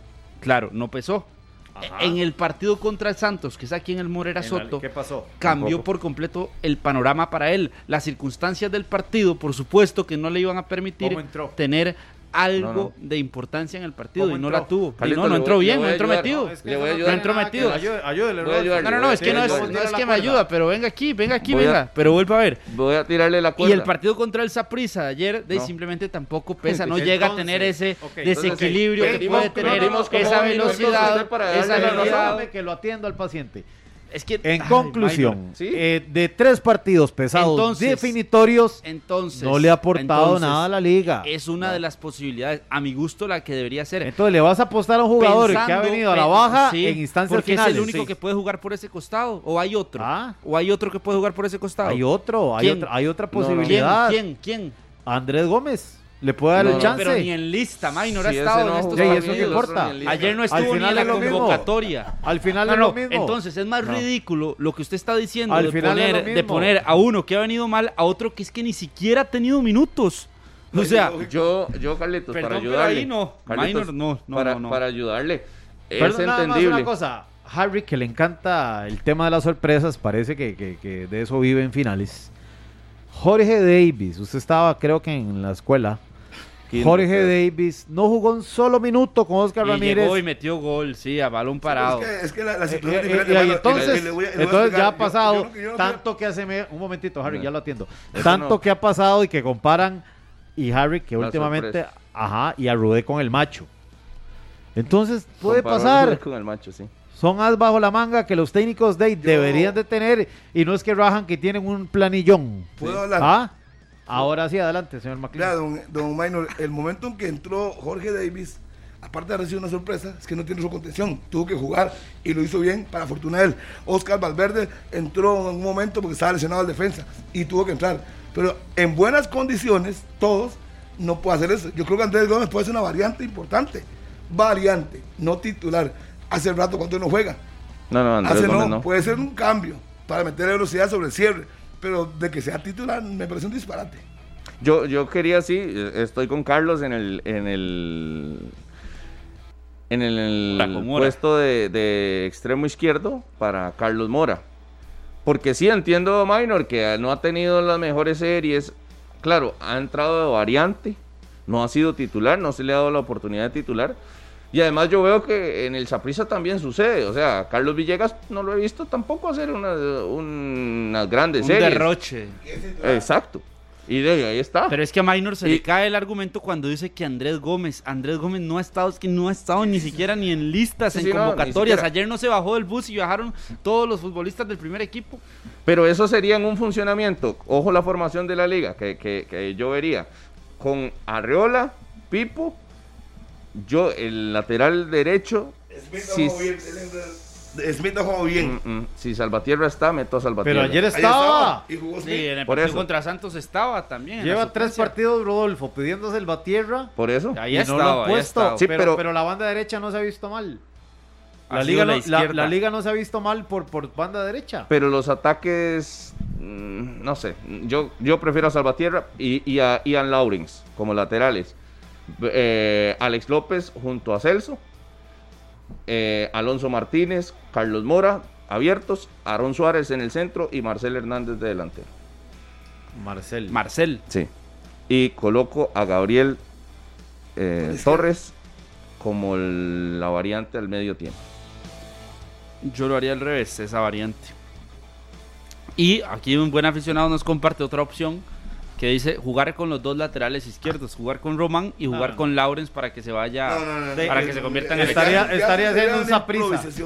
Claro, no pesó. Ajá. En el partido contra el Santos, que es aquí en el Morera Soto, ¿Qué pasó? cambió por completo el panorama para él. Las circunstancias del partido, por supuesto, que no le iban a permitir tener algo No, no. de importancia en el partido ¿Cómo y no la tuvo. Y Carlito, no, no entró voy- bien, no entró ayudar. metido. No, es que Le voy a ayudar. No entró metido. Ayúdele. No, no, no, es que no es, no es que me ayuda, pero venga aquí, venga aquí, Voy a- venga, pero vuelva a ver. Voy a tirarle la Y cuerda. el partido contra el Saprissa de ayer de No. simplemente tampoco pesa, no Entonces, llega a tener ese desequilibrio entonces, que puede tener no, no, no, esa ¿cómo vino velocidad, esa. Déjame que lo atiendo al paciente. Es que En ay, conclusión. Sí. eh, de tres partidos pesados Entonces, definitorios, Entonces, no le ha aportado entonces, nada a la liga. Es una de las posibilidades, a mi gusto, la que debería ser. Entonces le vas a apostar a un jugador que ha venido a la baja sí, en instancias porque finales. es el único Sí. que puede jugar por ese costado. ¿O hay otro? Ah. ¿O hay otro que puede jugar por ese costado? Hay otro, hay ¿Quién? otra, hay otra No, no. ¿Quién? posibilidad. ¿Quién? ¿Quién? Andrés Gómez. Le puede dar No, el no, chance. Pero ni en lista, Minor ha estado no en estos jugado Sí, eso qué liga. Ayer no estuvo ni final en la mismo. convocatoria. Al final No, es lo mismo. Entonces es más No. ridículo lo que usted está diciendo Al de final es lo poner, de mismo. poner a uno que ha venido mal a otro que es que ni siquiera ha tenido minutos. O sea, Yo, yo, Carlitos, Perdón, para pero ayudarle. ahí no. Carlitos, Minor, no, no, para, no, no. para ayudarle. Es Perdón, nada más entendible. una cosa. Harry, que le encanta el tema de las sorpresas, parece que, que- que de eso vive en finales. Jorge Davis, usted estaba creo que en la escuela. Jorge creo. Davis no jugó un solo minuto con Oscar y Ramírez. llegó y metió gol, sí, a balón parado. Es que, es que la, la Eh, situación eh, es diferente. eh, y mano, entonces, le le a ya ha pasado yo no- yo no tanto que hace me- un momentito Harry No. ya lo atiendo Eso tanto no. que ha pasado y que comparan y Harry que La últimamente sorpresa. ajá y a Rudé con el macho entonces puede Comparó pasar Con el macho, sí. son as bajo la manga que los técnicos de deberían de tener y no es que rajan que tienen un planillón ¿Puedo hablar? ¿Ah? Ahora sí adelante señor Mira, McLean don, don Minor, el momento en que entró Jorge Davis, aparte de recibir una sorpresa, es que no tiene su contención. Tuvo que jugar y lo hizo bien, para fortuna de él. Oscar Valverde entró en un momento porque estaba lesionado el defensa y tuvo que entrar. Pero en buenas condiciones, todos, no puede hacer eso. Yo creo que Andrés Gómez puede ser una variante importante. Variante, no titular. Hace rato cuando no juega. No, no, Andrés Hace Gómez no, no. puede ser un cambio para meter velocidad sobre el cierre. Pero de que sea titular me parece un disparate. Yo, yo quería, sí, estoy con Carlos en el, en el, en el, puesto de, de extremo izquierdo para Carlos Mora. Porque sí entiendo, Minor, que no ha tenido las mejores series. Claro, ha entrado de variante, no ha sido titular, no se le ha dado la oportunidad de titular. Y además yo veo que en el Saprissa también sucede. O sea, Carlos Villegas no lo he visto tampoco hacer una- unas grandes Un series. derroche. Exacto. Y de ahí está. Pero es que a Minor se Y- le cae el argumento cuando dice que Andrés Gómez, Andrés Gómez no ha estado, es que no ha estado ni siquiera ni en listas, Sí, en sí, convocatorias. Ayer no se bajó del bus y bajaron todos los futbolistas del primer equipo. Pero eso sería en un funcionamiento. Ojo la formación de la liga, que, que- que yo vería. Con Arreola, Pipo, yo el lateral derecho. Si, Smith no jugó bien. Mm, mm, si Salvatierra está, meto a pero Salvatierra. ayer Ahí estaba Y jugó Sí, en el Por partido eso. contra Santos estaba también. lleva tres partidos Rodolfo pidiéndose el Batierra Por eso. Ahí y no estaba, lo han ahí puesto. estaba. Sí, pero, pero- pero la banda derecha no se ha visto mal. La liga, la liga no se ha visto mal por, por banda derecha. Pero los ataques, mm, no sé. Yo, yo prefiero a Salvatierra y, y a Ian Lawrence como laterales. Eh, Alex López junto a Celso. eh, Alonso Martínez, Carlos Mora abiertos, Aaron Suárez en el centro y Marcel Hernández de delantero. Marcel. Marcel. Sí. Y coloco a Gabriel eh. Torres como el- la variante al medio tiempo. Yo lo haría al revés, esa variante. Y aquí un buen aficionado nos comparte otra opción que dice jugar con los dos laterales izquierdos, jugar con Román y jugar no. con Lawrence para que se vaya, No, no, no, no. para que se convierta en el Estaría- estaría haciendo un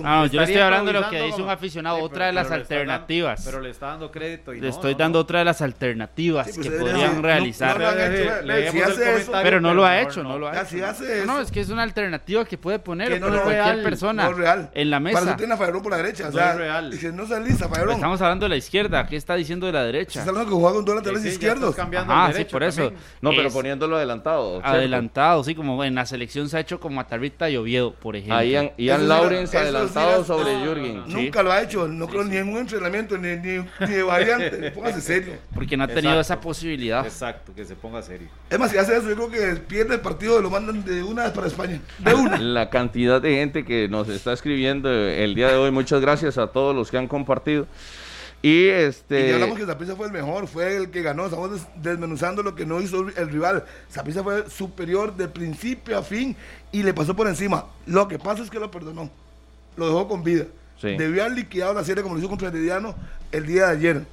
no, yo le estoy hablando de lo que dice un aficionado, Sí, otra de las dando- alternativas. pero le está dando crédito y le no, estoy no, dando no. otra de las alternativas Sí, pues, que eh, podrían no, realizar. pero no lo ha hecho, no lo ha hecho. No, es que es una alternativa que puede poner para cualquier persona no es real. en la Para mesa. eso tiene a Fabrón por la derecha. O No sea, no se lista, Fabrón. Estamos hablando de la izquierda, ¿qué está diciendo de la derecha? está hablando que juega con dos laterales izquierdos. Cambiando Ajá, el sí, por eso. también. No, pero Es poniéndolo adelantado. ¿cierto? Adelantado, sí, como en la selección se ha hecho con Matarrita y Oviedo, por ejemplo. A Ian, Ian Lawrence era- adelantado era- sobre no, Jürgen. Sí. Nunca lo ha hecho. No creo ni en un entrenamiento, ni, ni, ni de variante. Póngase serio. Porque no ha tenido Exacto. esa posibilidad. Exacto, que se ponga serio. Es más, si hace eso, yo creo que pierde el partido y lo mandan de una vez para España. De una. La cantidad de gente que nos está escribiendo el día de hoy, muchas gracias a todos los que han compartido. Y Y este. ya hablamos que Zaprisa fue el mejor, fue el que ganó. Estamos des- desmenuzando lo que no hizo el rival. Zaprisa fue superior de principio a fin y le pasó por encima. Lo que pasa es que lo perdonó. Lo dejó con vida. Sí. Debió haber liquidado la serie como lo hizo contra Herediano el día de ayer.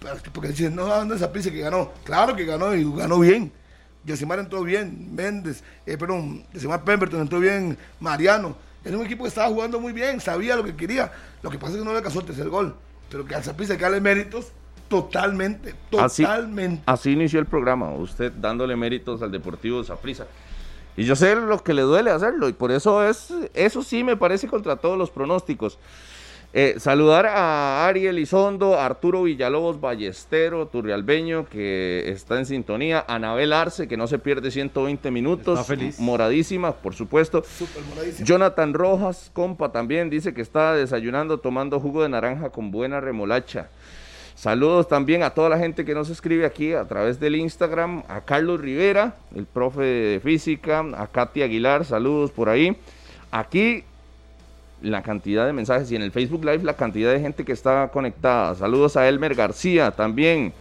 Pero es que Porque dicen, no, ¿dónde es Zaprisa que ganó? Claro que ganó y ganó bien. Yosimar entró bien, Méndez, eh, perdón, Yosimar Pemberton entró bien, Mariano. Es un equipo que estaba jugando muy bien, sabía lo que quería. Lo que pasa es que no le alcanzó el tercer gol. Pero que al Zaprisa hay que darle méritos totalmente, Así- totalmente. Así inició el programa, usted dándole méritos al Deportivo Saprissa. Y yo sé lo que le duele hacerlo, y por eso es, eso sí me parece contra todos los pronósticos. Eh, saludar a Ariel Izondo, Arturo Villalobos Ballestero, Turrialbeño, que está en sintonía, Anabel Arce, que no se pierde 120 minutos, Está feliz. moradísima, por supuesto. Jonathan Rojas, compa, también dice que está desayunando tomando jugo de naranja con buena remolacha. Saludos también a toda la gente que nos escribe aquí a través del Instagram, a Carlos Rivera, el profe de física, a Katy Aguilar, saludos por ahí. Aquí la cantidad de mensajes y en el Facebook Live la cantidad de gente que está conectada. Saludos a Elmer García también,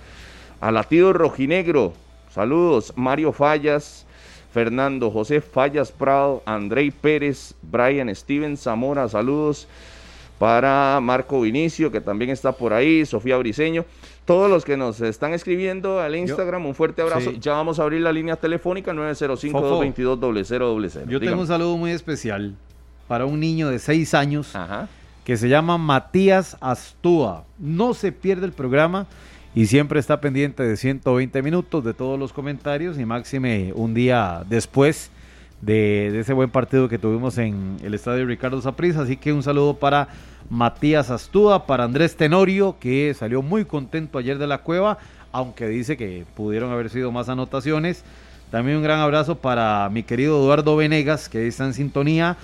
a Latido Rojinegro, saludos, Mario Fallas, Fernando José Fallas Prado, Andrei Pérez, Brian Steven Zamora, saludos para Marco Vinicio, que también está por ahí, Sofía Briseño, todos los que nos están escribiendo al Instagram, un fuerte abrazo. Sí. Ya vamos a abrir la línea telefónica 905-222-0000. Yo tengo un saludo muy especial para un niño de 6 años Ajá. que se llama Matías Astúa. No se pierde el programa y siempre está pendiente de 120 minutos de todos los comentarios y máxime un día después de, de ese buen partido que tuvimos en el estadio Ricardo Saprissa. Así que un saludo para Matías Astúa, para Andrés Tenorio, que salió muy contento ayer de la cueva, aunque dice que pudieron haber sido más anotaciones. También un gran abrazo para mi querido Eduardo Venegas, que está en sintonía.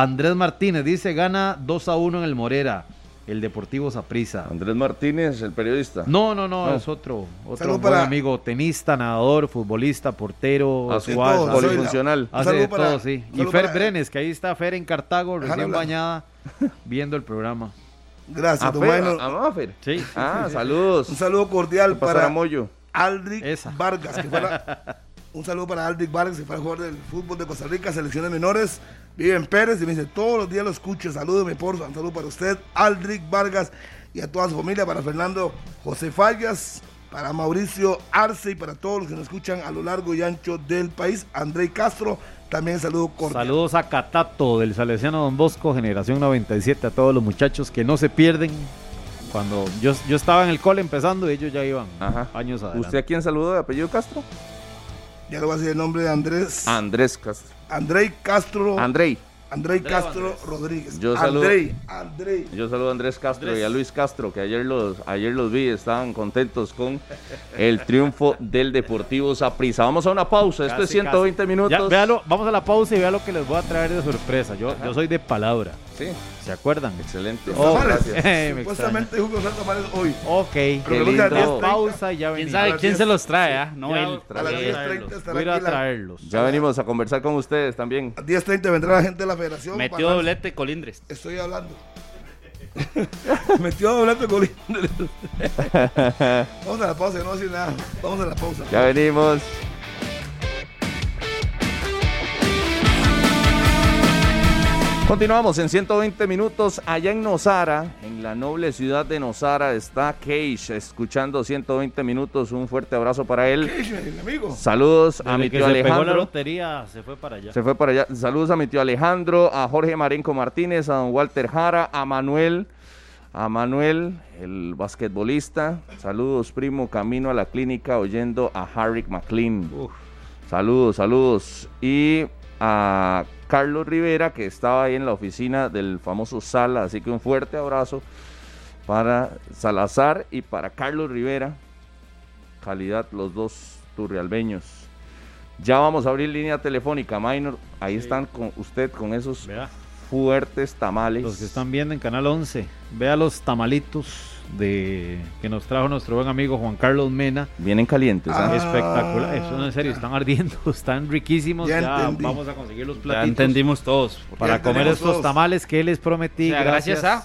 Andrés Martínez dice, gana 2 a 1 en el Morera, el Deportivo Saprissa. Andrés Martínez, el periodista. No, no, no, No. es otro, otro buen para- amigo, tenista, nadador, futbolista, portero, todo, hace- polifuncional. Un hace de para- todo, sí. Y Fer para- Brenes, que ahí está Fer en Cartago, recién bañada, viendo el programa. Gracias, A don Fer, Bueno. a- a Mafer. Sí, sí, Ah, sí, sí. saludos. Un saludo cordial ¿Qué pasará, para Moyo? Aldrich Esa. Vargas, que fue la- un saludo para Aldrich Vargas, que fue el jugador del fútbol de Costa Rica, selecciones menores, vive en Pérez, y me dice, todos los días lo escucho, salúdeme por un saludo para usted, Aldrich Vargas, y a toda su familia, para Fernando José Fallas, para Mauricio Arce, y para todos los que nos escuchan a lo largo y ancho del país, André Castro, también saludo cordial. Saludos a Catato del Salesiano Don Bosco, generación 97, a todos los muchachos que no se pierden. Cuando yo, yo estaba en el cole empezando, ellos ya iban Ajá. años adelante. ¿Usted a quién saludó de apellido Castro? Ya le voy a decir el nombre de Andrés, Andrés Castro. André Castro, Andrei. André André Castro Andrés. Rodríguez. Yo saludo- André, André. Yo saludo a Andrés Castro Andrés. y a Luis Castro, que ayer los, ayer los vi, estaban contentos con el triunfo del Deportivo Saprissa. Vamos a una pausa, esto es Casi, 120 casi. minutos. Ya, véalo, vamos a la pausa y vea lo que les voy a traer de sorpresa. Yo, yo soy de palabra, Sí, ¿se acuerdan? excelente. Los Oh, tamales. Supuestamente Hugo Santa Tamales hoy. Ok, Pero lindo. pausa y ya ¿Quién sabe las quién se los trae? ah? No Ya, él. A las Voy a 10.30 traerlos. estará Voy a traerlos. Ya venimos a conversar con ustedes también. A 10.30 vendrá la gente de la federación. Metió para- doblete Colindres. Estoy hablando. Metió doblete Colín. Vamos a la pausa, no decir nada. Vamos a la pausa. Ya venimos. Continuamos en 120 minutos allá en Nosara, en la noble ciudad de Nosara está Cage escuchando 120 minutos. Un fuerte abrazo para él. El amigo. Saludos a mi que tío se pegó la Alejandro. lotería, se fue para allá. Se fue para allá. Saludos a mi tío Alejandro, a Jorge Marenco Martínez, a don Walter Jara, a Manuel, a Manuel, el basquetbolista. Saludos, primo, camino a la clínica oyendo a Harry McLean. Saludos, saludos. Y a Carlos Rivera, que estaba ahí en la oficina del famoso Sala. Así que un fuerte abrazo para Salazar y para Carlos Rivera. Calidad los dos turrialbeños. Ya vamos a abrir línea telefónica, Minor. Ahí están con usted con esos Vea, fuertes tamales. los que están viendo en Canal 11, vea los tamalitos de que nos trajo nuestro buen amigo Juan Carlos Mena. Vienen calientes. ¿ah? Ah. Espectacular, eso no en serio, están ardiendo, están riquísimos. Ya Ya, vamos a conseguir los Ya platitos entendimos todos. para Ya comer estos todos. tamales que les prometí. O sea, gracias, a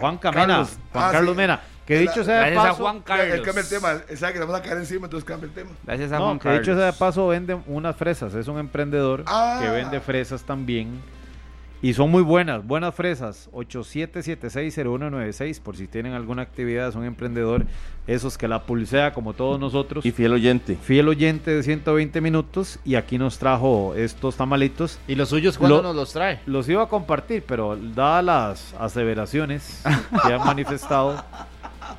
Juan Camena, Carlos. Juan Ah, Carlos sí. Mena. Que dicho sea de Gracias a paso, Juan Él Carlos. cambia el tema. Él sabe que le vamos a caer encima, entonces cambia el tema. Gracias a no, Juan que dicho sea de Carlos. paso vende unas fresas, es un emprendedor Ah. que vende fresas también y son muy buenas, buenas fresas. 87760196 por si tienen alguna actividad, es un emprendedor, esos que la pulsea como todos nosotros. Y fiel oyente. Fiel oyente de 120 minutos y aquí nos trajo estos tamalitos. ¿Y los suyos cuándo Lo- nos los trae? Los iba a compartir, pero dadas las aseveraciones que han manifestado,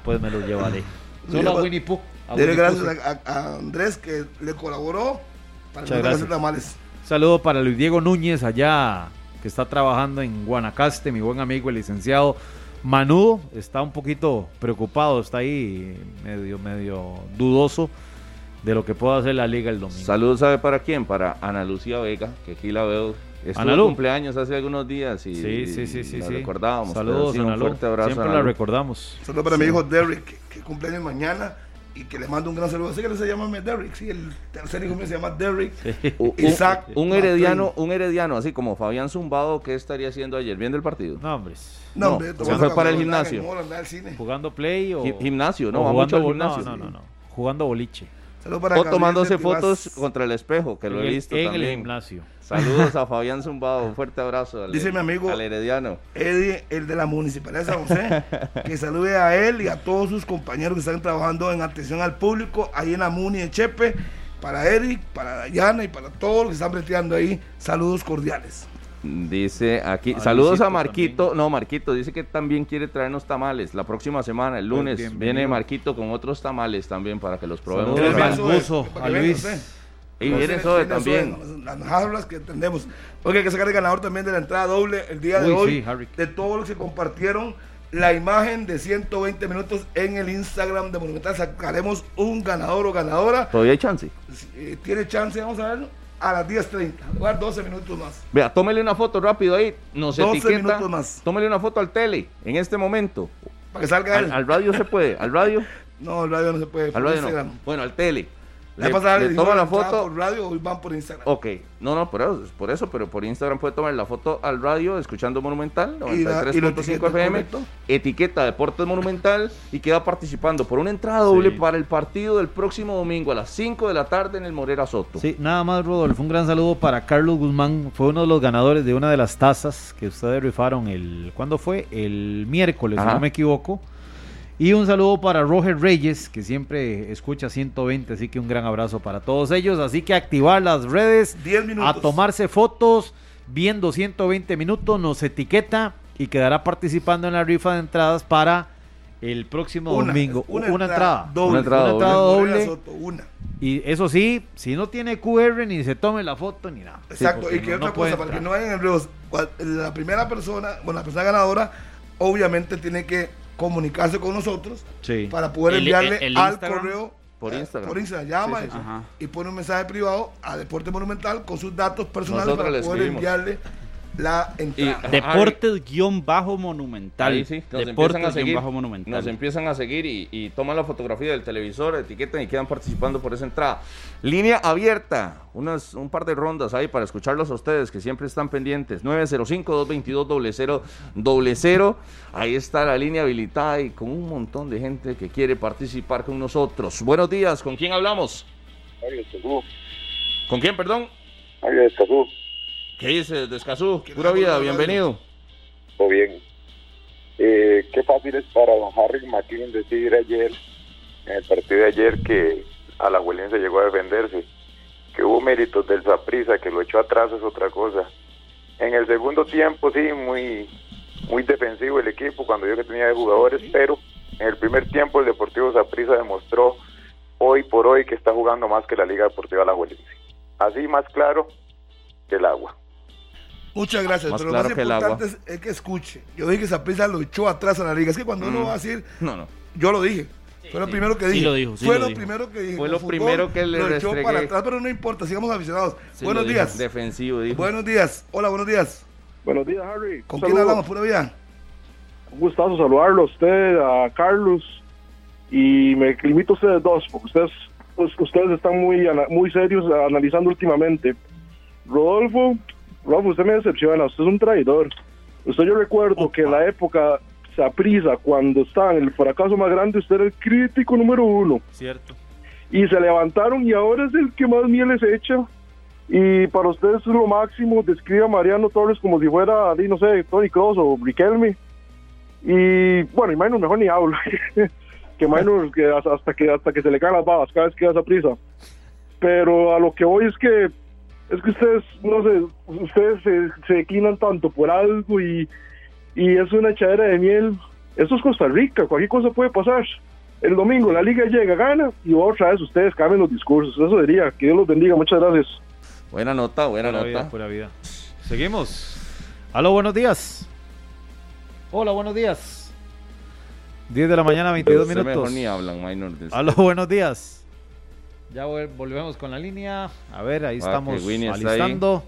pues me los llevaré. Solo a Winnie Pooh. Dele gracias a, Andrés que le colaboró para que tamales. Saludo para Luis Diego Núñez allá que está trabajando en Guanacaste, mi buen amigo el licenciado Manudo está un poquito preocupado, está ahí medio medio dudoso de lo que pueda hacer la liga el domingo. Saludos, ¿sabe para quién? Para Ana Lucía Vega, que aquí la veo. Estuvo Ana de Lu. cumpleaños hace algunos días y, sí, sí, sí, sí, la sí. recordábamos. Saludos, sí, Ana un fuerte abrazo. Siempre Ana la recordamos. Saludos para mi hijo Derrick, que, que cumpleaños mañana y que le mando un gran saludo. Así que se llama Derrick, sí, el tercer hijo mío se llama Derrick. Un, Isaac un herediano, un herediano, así como Fabián Zumbado, ¿qué estaría haciendo ayer? ¿Viendo el partido? No, hombre. No, hombre, se fue para el gimnasio. Jugando play o Gi- Gimnasio, no, o va mucho jugando al gimnasio. No, no, no, no. Jugando boliche. Saludos para O tomándose fotos contra el espejo, que lo en he visto en el gimnasio. Saludos a Fabián Zumbado, un fuerte abrazo. Al, Dice mi amigo- Al herediano. Eddie, el de la Municipalidad de San José, que salude a él y a todos sus compañeros que están trabajando en atención al público ahí en la Muni de Chepe. Para Eric, para Dayana y para todos los que están breteando ahí, saludos cordiales. Dice aquí, A saludos a Marquito. No, Marquito dice que también quiere traernos tamales la próxima semana, el Pues lunes. viene Marquito con otros tamales también para que los probemos. Saludos al buzo, a Luis. Y viene Zoe también. Las jarras que entendemos. Porque hay que sacar el ganador también de la entrada doble el día de Uy, hoy. sí, Harry. de todos los que compartieron la imagen de 120 minutos en el Instagram de Monumental. Sacaremos un ganador o ganadora. Todavía hay chance. Eh, tiene chance, vamos a ver, a las 10.30. Jugar 12 minutos más. Vea, tómele una foto rápido ahí. Nos 12 etiqueta. minutos más. Tómele una foto al tele en este momento. Para que salga él. Al, al radio se puede. Al radio. No, el radio no se puede. Al radio no. Bueno, al tele. La Le, pasada le toma la foto. por radio, hoy van por Instagram. Ok, no, no, por eso, por eso, pero por Instagram puede tomar la foto al radio escuchando Monumental Y la- y lo 93.5 etiqueta, FM, etiqueta Deportes Monumental y queda participando por una entrada doble Sí. para el partido del próximo domingo a las 5 de la tarde en el Morera Soto. Sí, nada más, Rodolfo. Un gran saludo para Carlos Guzmán. Fue uno de los ganadores de una de las tazas que ustedes rifaron el. ¿Cuándo fue? El miércoles, si no me equivoco. Y un saludo para Roger Reyes, que siempre escucha 120. Así que un gran abrazo para todos ellos. Así que activar las redes, 10 minutos. a tomarse fotos, viendo 120 minutos, nos etiqueta y quedará participando en la rifa de entradas para el próximo Una, domingo. una Una, entrada. doble. Una entrada Una entrada doble. Y eso sí, si no tiene QR ni se tome la foto ni nada. Exacto, y que no- otra no cosa, para que no hayan enredos, cual- la primera persona, bueno, la persona ganadora, obviamente tiene que comunicarse con nosotros Sí. para poder El- enviarle el- el al Instagram. correo. Por eh, Instagram. Por Instagram, llama Sí, sí, sí. y- pone un mensaje privado a Deporte Monumental con sus datos personales Nosotros para poder escribimos. enviarle la entrada. Y- Deportes guion bajo monumental. Ahí sí, nos empiezan Deportes a seguir, guion bajo monumental. nos empiezan a seguir y, y toman la fotografía del televisor, etiquetan y quedan participando por esa entrada. Línea abierta, unas, un par de rondas ahí para escucharlos a ustedes que siempre están pendientes. 905-222-0000. Ahí está la línea habilitada y con un montón de gente que quiere participar con nosotros. Buenos días, ¿con quién hablamos? Mario ¿Con quién, perdón? Mario Escazú, ¿Qué dice Descazú? ¿Qué Pura vida, bienvenido. todo bien. Eh, qué fácil es para don Harry McKinnon decir ayer, en el partido de ayer, que a la se llegó a defenderse, que hubo méritos del Zaprisa, que lo echó atrás es otra cosa. En el segundo tiempo, sí, muy, muy defensivo el equipo cuando vio que tenía de jugadores, pero en el primer tiempo el Deportivo Zaprisa demostró hoy por hoy que está jugando más que la Liga Deportiva Alajuelense. Así más claro que el agua. Muchas gracias, Más pero claro lo que el más importante es, es que escuche. Yo dije que Saprissa lo echó atrás a la liga. Es que cuando uno Mm. va a decir, No, no. yo lo dije. Fue lo primero que Sí dije. lo dijo, sí Fue lo lo, dijo. primero que dije. Fue lo fútbol, primero que le Lo echó restregué. para atrás, pero no importa, sigamos aficionados. Sí buenos dijo. días. Defensivo, dijo. Buenos días. Hola, buenos días. Buenos días, Harry. ¿Con quién hablamos? Pura vida. Un gustazo saludarlo a usted, a Carlos. Y me limito a ustedes dos, porque ustedes, pues, ustedes están muy, muy serios analizando últimamente. Rodolfo, Rodolfo, usted me decepciona, usted es un traidor. Usted yo recuerdo que en la época Saprisa, cuando estaba en el fracaso más grande, usted era el crítico número uno. Cierto. y se levantaron y ahora es el que más mieles echa. Y para ustedes es lo máximo, describe a Mariano Torres como si fuera, no sé, Tony Cross o Riquelme. Y bueno, y Minor mejor ni hablo. que Minor que hasta hasta que hasta que se le caen las babas cada vez que da esa prisa. Pero a lo que voy es que es que ustedes, no sé, ustedes se, se declinan tanto por algo y, y es una echadera de miel. Esto es Costa Rica, cualquier cosa puede pasar. El domingo la liga llega, gana y otra vez ustedes cambian los discursos. Eso diría. Que Dios los bendiga. Muchas gracias. Buena nota, buena Pura vida, nota. pura vida. Seguimos. Aló, buenos días. Hola, buenos días. 10 de la mañana, 22 Usted minutos. mejor ni hablan, minor. de- Aló, buenos días. Ya vol- volvemos con la línea. A ver, ahí Ah, estamos ahí. alistando.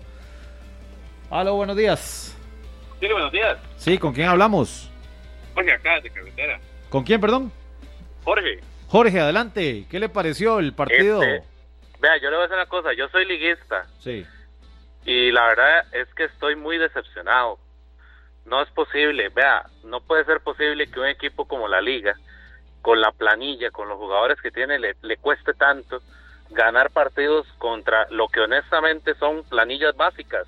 Aló, buenos días. Sí, buenos días. Sí, ¿con quién hablamos? Jorge acá, de carretera. ¿Con quién, perdón? Jorge, Jorge, adelante. ¿Qué le pareció el partido? Este- vea, yo le voy a decir una cosa. Yo soy liguista Sí. y la verdad es que estoy muy decepcionado. No es posible, vea, no puede ser posible que un equipo como la Liga, con la planilla, con los jugadores que tiene, le, le cueste tanto ganar partidos contra lo que honestamente son planillas básicas,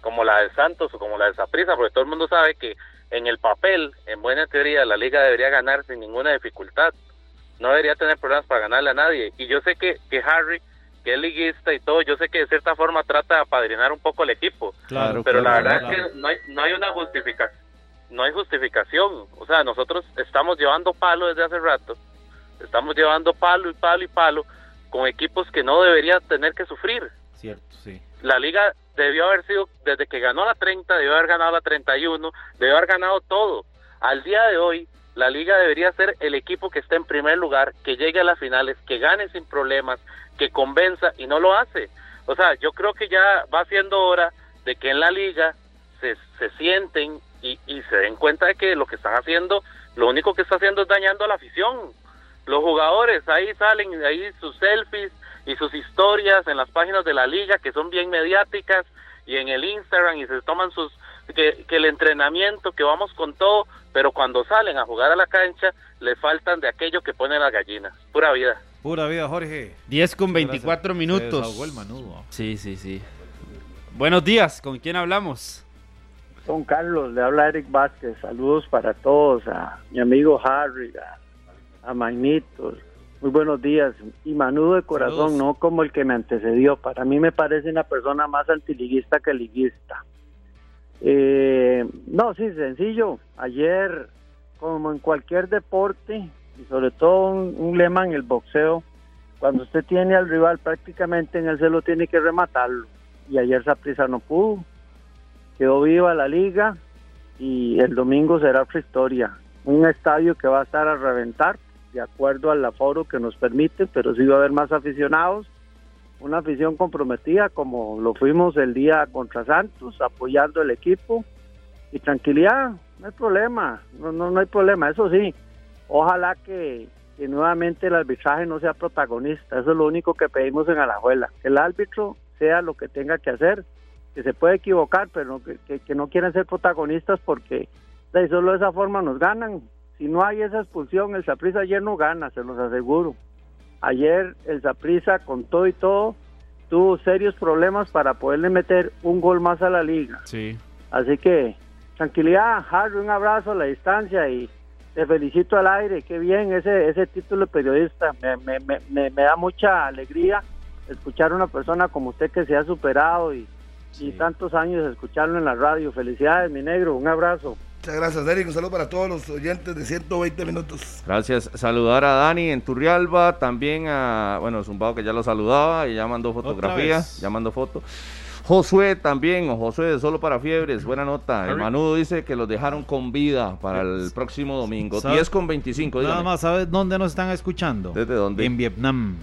como la de Santos o como la de Saprissa, porque todo el mundo sabe que en el papel, en buena teoría, la Liga debería ganar sin ninguna dificultad. No debería tener problemas para ganarle a nadie. Y yo sé que, que Harry, que es liguista y todo, yo sé que de cierta forma trata de apadrinar un poco al equipo. Claro, Pero la verdad claro. es que no hay, no hay una justificación. No hay justificación. O sea, nosotros estamos llevando palo desde hace rato. Estamos llevando palo y palo y palo con equipos que no deberían tener que sufrir. Cierto, sí. La liga debió haber sido, desde que ganó la 30, debió haber ganado la 31, debió haber ganado todo. Al día de hoy, la liga debería ser el equipo que esté en primer lugar, que llegue a las finales, que gane sin problemas, que convenza y no lo hace. O sea, yo creo que ya va siendo hora de que en la liga se, se sienten y, y se den cuenta de que lo que están haciendo, lo único que está haciendo es dañando a la afición. Los jugadores ahí salen ahí sus selfies y sus historias en las páginas de la liga que son bien mediáticas y en el Instagram y se toman sus que, que el entrenamiento que vamos con todo pero cuando salen a jugar a la cancha le faltan de aquello que ponen las gallinas pura vida Pura vida, Jorge. 10 con Muchas 24 gracias. minutos. Se desahogó el manudo. Sí, sí, sí. Buenos días, ¿con quién hablamos? Don Carlos, le habla Eric Vázquez. Saludos para todos, a mi amigo Harry, a, a Magnito. Muy buenos días. Y Manudo de corazón, Saludos. no como el que me antecedió. Para mí me parece una persona más antiliguista que liguista. Eh, no, sí, sencillo. Ayer, como en cualquier deporte, y sobre todo un, un lema en el boxeo, cuando usted tiene al rival prácticamente en el celo tiene que rematarlo. Y ayer Saprissa no pudo quedó viva la liga y el domingo será otra historia. Un estadio que va a estar a reventar, de acuerdo al aforo que nos permite, pero sí va a haber más aficionados. Una afición comprometida como lo fuimos el día contra Santos, apoyando el equipo. Y tranquilidad, no hay problema, no, no, no hay problema, eso sí, ojalá que, que nuevamente el arbitraje no sea protagonista, eso es lo único que pedimos en Alajuela, que el árbitro sea lo que tenga que hacer, que se puede equivocar, pero que, que, que no quieren ser protagonistas porque de solo de esa forma nos ganan. Si no hay esa expulsión, el Saprissa ayer no gana, se los aseguro. Ayer el Saprissa con todo y todo tuvo serios problemas para poderle meter un gol más a la liga. Sí. Así que tranquilidad, Harry, un abrazo a la distancia y te felicito al aire, qué bien ese ese título de periodista, me, me, me, me da mucha alegría escuchar a una persona como usted que se ha superado y, y tantos años escucharlo en la radio. Felicidades, mi negro, un abrazo. Muchas gracias, Eric. Un saludo para todos los oyentes de 120 minutos. Gracias. Saludar a Dani en Turrialba, también a, bueno, Zumbao que ya lo saludaba y ya mandó fotografía, ya mandó foto. Josué también, o Josué de Solo para Fiebres, buena nota. El. Manudo dice que los dejaron con vida para el próximo domingo. ¿Sabe? 10 con 25, Nada dígame. más, ¿sabes dónde nos están escuchando? ¿Desde dónde? En Vietnam.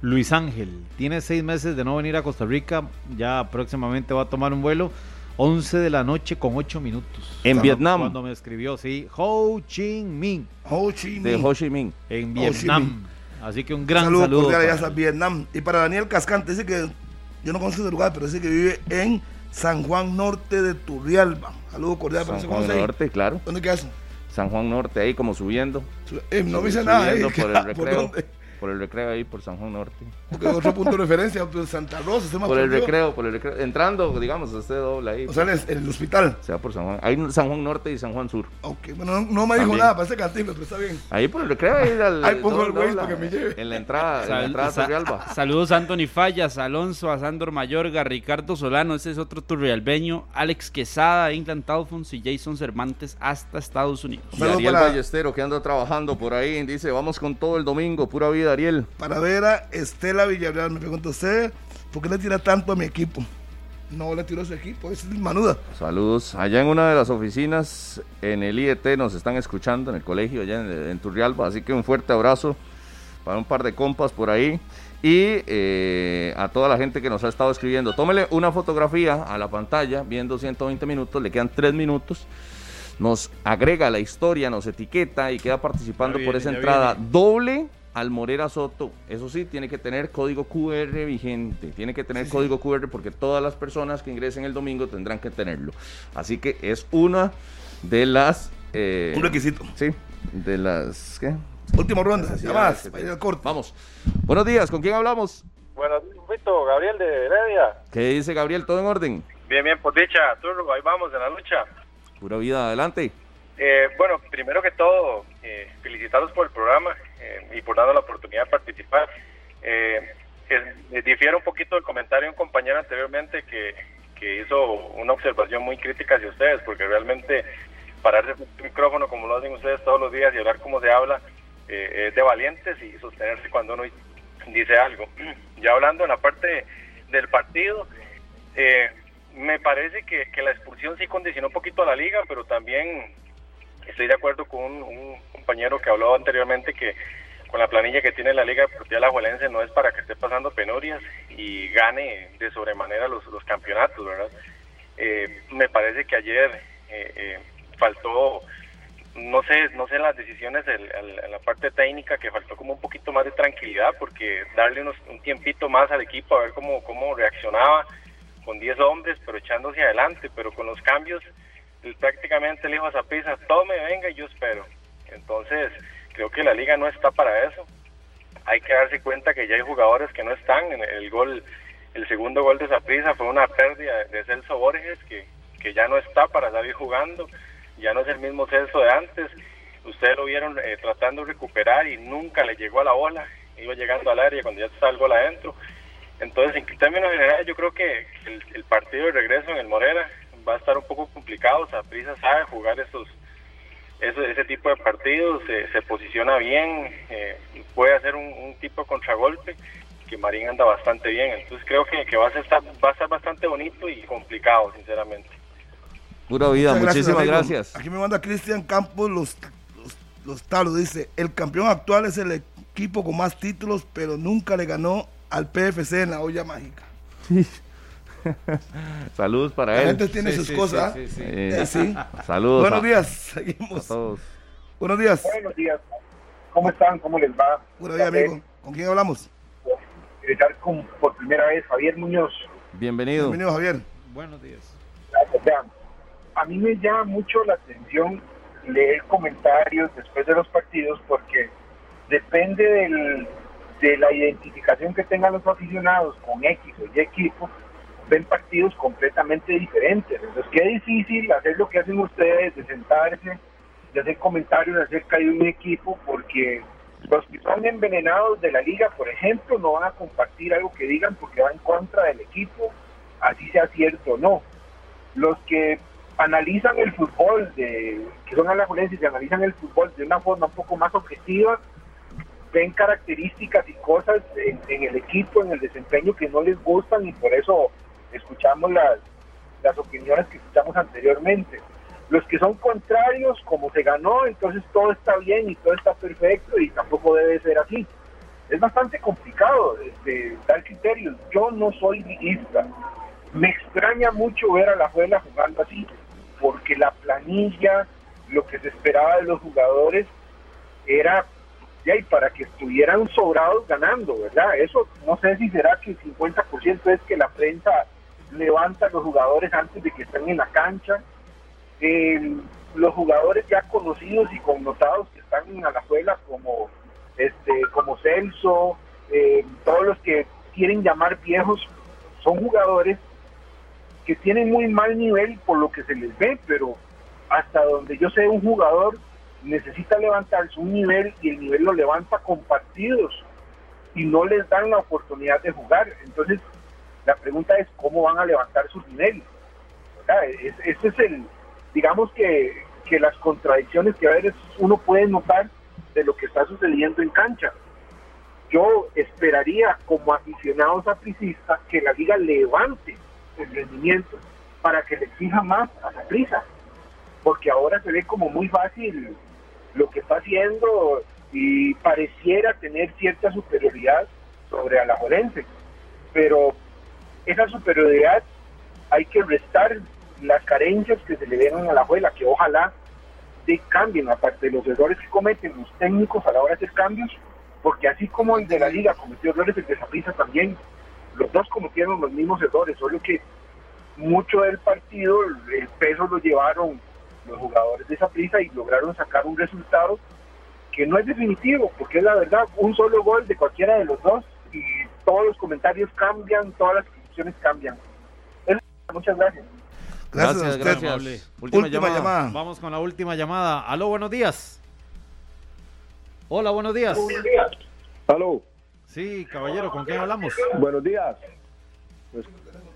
Luis Ángel tiene seis meses de no venir a Costa Rica. Ya próximamente va a tomar un vuelo. 11 de la noche con 8 minutos. En Vietnam. Cuando me escribió, sí. Ho Chi Minh. Ho Chi De Minh. Ho Chi Minh. En Vietnam. Minh. Así que un gran saludo, saludo. cordial hasta Vietnam. Y para Daniel Cascante, dice que yo no conozco ese lugar, pero dice que vive en San Juan Norte de Turrialba. Saludo cordial para San Juan ahí. Norte, claro. ¿Dónde queda eso? San Juan Norte, ahí como subiendo. Eh, no me dice Subiendo nada, eh. por el ¿Por recreo. dónde? Por el recreo ahí, por San Juan Norte. Porque otro punto de referencia, pues, Santa Rosa, se Por el recreo, por el recreo. Entrando, digamos, usted dobla ahí. O sea, en el, hospital. sea por San Juan. Hay San Juan Norte y San Juan Sur. Ok, bueno, no, no me dijo También. nada, parece cantinflas, pero está bien. Ahí por el recreo, ahí, al- Ahí pongo el Waze para que me lleve. En la entrada, en la Sal- entrada a sa- Turrialba. saludos a Anthony Fallas, a Alonso, a Sandor Mayorga, a Ricardo Solano, ese es otro turrialbeño, Alex Quesada, England Alphonse y Jason Cervantes hasta Estados Unidos. Y Saludos Ariel para- Ballestero que anda trabajando por ahí. Dice, vamos con todo el domingo. Pura vida, Ariel. Para ver a Estela Villarreal, me pregunto, ¿usted por qué le tira tanto a mi equipo? No le tiró a su equipo, es Manuda. Saludos. Allá en una de las oficinas en el IET nos están escuchando, en el colegio, allá en, en Turrialba. Así que un fuerte abrazo para un par de compas por ahí. Y eh, a toda la gente que nos ha estado escribiendo. Tómele una fotografía a la pantalla, viendo 120 minutos, le quedan 3 minutos. Nos agrega la historia, nos etiqueta y queda participando por esa entrada viene. doble al Morera Soto. Eso sí, tiene que tener código QR vigente. Tiene que tener código QR porque todas las personas que ingresen el domingo tendrán que tenerlo. Así que es una de las. eh, Un requisito. Sí, de las. ¿Qué? Última ronda, ya más, que para ir al corte. Vamos. Buenos días, ¿con quién hablamos? Bueno, Vito, Gabriel de Heredia. ¿Qué dice Gabriel? ¿Todo en orden? Bien, bien, por dicha, Turbo, ahí vamos en la lucha. Pura vida, adelante. Eh, bueno, primero que todo, eh, felicitarlos por el programa eh, y por darnos la oportunidad de participar. Eh, eh, difiere un poquito del comentario de un compañero anteriormente que, que hizo una observación muy crítica hacia ustedes, porque realmente pararse un micrófono como lo hacen ustedes todos los días y hablar como se habla eh, es de valientes y sostenerse cuando uno dice algo. Ya hablando en la parte del partido, eh, me parece que, que la expulsión sí condicionó un poquito a la liga, pero también estoy de acuerdo con un compañero que habló anteriormente que con la planilla que tiene la Liga Deportiva Alajuelense no es para que esté pasando penurias y gane de sobremanera los, campeonatos, ¿verdad? Eh, me parece que ayer eh, eh, faltó, no sé, no sé las decisiones en la parte técnica, que faltó como un poquito más de tranquilidad, porque darle unos, un tiempito más al equipo a ver cómo, cómo reaccionaba con 10 hombres, pero echándose adelante, pero con los cambios, él prácticamente le dijo a Zapisa, tome, venga y yo espero. Entonces, creo que la liga no está para eso. Hay que darse cuenta que ya hay jugadores que no están. El gol, el segundo gol de Zaprisa fue una pérdida de Celso Borges, que, que ya no está para salir jugando, ya no es el mismo Celso de antes. Ustedes lo vieron eh, tratando de recuperar y nunca le llegó a la bola, iba llegando al área cuando ya está el gol adentro. Entonces, en términos generales, yo creo que el, el partido de regreso en el Morera va a estar un poco complicado. Zaprisa sabe jugar esos, eso, ese tipo de partidos, se, se posiciona bien, eh, puede hacer un, un tipo de contragolpe, que Marín anda bastante bien. Entonces, creo que, que va, a estar, va a estar bastante bonito y complicado, sinceramente. Pura vida, Muchas muchísimas amigo. gracias. Aquí me manda Cristian Campos los, los, los talos. Dice: El campeón actual es el equipo con más títulos, pero nunca le ganó al PFC en la olla mágica. Saludos para La él. gente tiene Sí, sus sí, cosas. sí, sí, sí. Eh, sí. Saludos Buenos a- días, a seguimos. todos. Buenos días. Buenos días. ¿Cómo están? ¿Cómo les va? Buenos días, amigo. ¿Con quién hablamos? Con, por primera vez, Javier Muñoz. Bienvenido. Bienvenido, Javier. Buenos días. Vean, a mí me llama mucho la atención leer comentarios después de los partidos porque depende del, de la identificación que tengan los aficionados con X o Y equipo, ven partidos completamente diferentes. Entonces, qué difícil hacer lo que hacen ustedes, de sentarse, de hacer comentarios acerca de un equipo, porque los que son envenenados de la liga, por ejemplo, no van a compartir algo que digan porque va en contra del equipo, así sea cierto o no. Los que analizan el fútbol, de, que son alajuelenses y analizan el fútbol de una forma un poco más objetiva, ven características y cosas en el equipo, en el desempeño que no les gustan y por eso escuchamos las, las opiniones que escuchamos anteriormente. Los que son contrarios, como se ganó, entonces todo está bien y todo está perfecto y tampoco debe ser así. Es bastante complicado este, dar criterios. Yo no soy liguista. Me extraña mucho ver a la Juela jugando así, porque la planilla, lo que se esperaba de los jugadores, era ya, y para que estuvieran sobrados ganando, ¿verdad? Eso no sé si será que el 50% es que la prensa levanta a los jugadores antes de que estén en la cancha. Eh, los jugadores ya conocidos y connotados que están en Alajuela como este como Celso, eh, todos los que quieren llamar viejos, son jugadores que tienen muy mal nivel por lo que se les ve, pero hasta donde yo sé un jugador necesita levantarse un nivel y el nivel lo levanta con partidos y no les dan la oportunidad de jugar. Entonces, la pregunta es cómo van a levantar su nivel. ¿Verdad? Es- Ese es el, digamos que, que las contradicciones que a veces uno puede notar de lo que está sucediendo en cancha. Yo esperaría como aficionado sapricista que la liga levante el rendimiento para que le exija más a Saprissa, porque ahora se ve como muy fácil lo que está haciendo y pareciera tener cierta superioridad sobre Alajuelense, pero esa superioridad hay que restar las carencias que se le ven a la abuela, que ojalá de cambien, aparte de los errores que cometen los técnicos a la hora de hacer cambios, porque así como el de la liga cometió errores, el de Saprissa también, los dos cometieron los mismos errores, solo que mucho del partido, el peso lo llevaron los jugadores de Saprissa y lograron sacar un resultado que no es definitivo, porque es la verdad, un solo gol de cualquiera de los dos y todos los comentarios cambian, todas las cambian. Eso, muchas gracias. Gracias, Gracias, a usted. gracias. Última, Última llamada. llamada. Vamos con la última llamada. Aló, buenos días. Hola, buenos días. Aló, Sí, caballero, ¿con quién hablamos? buenos días.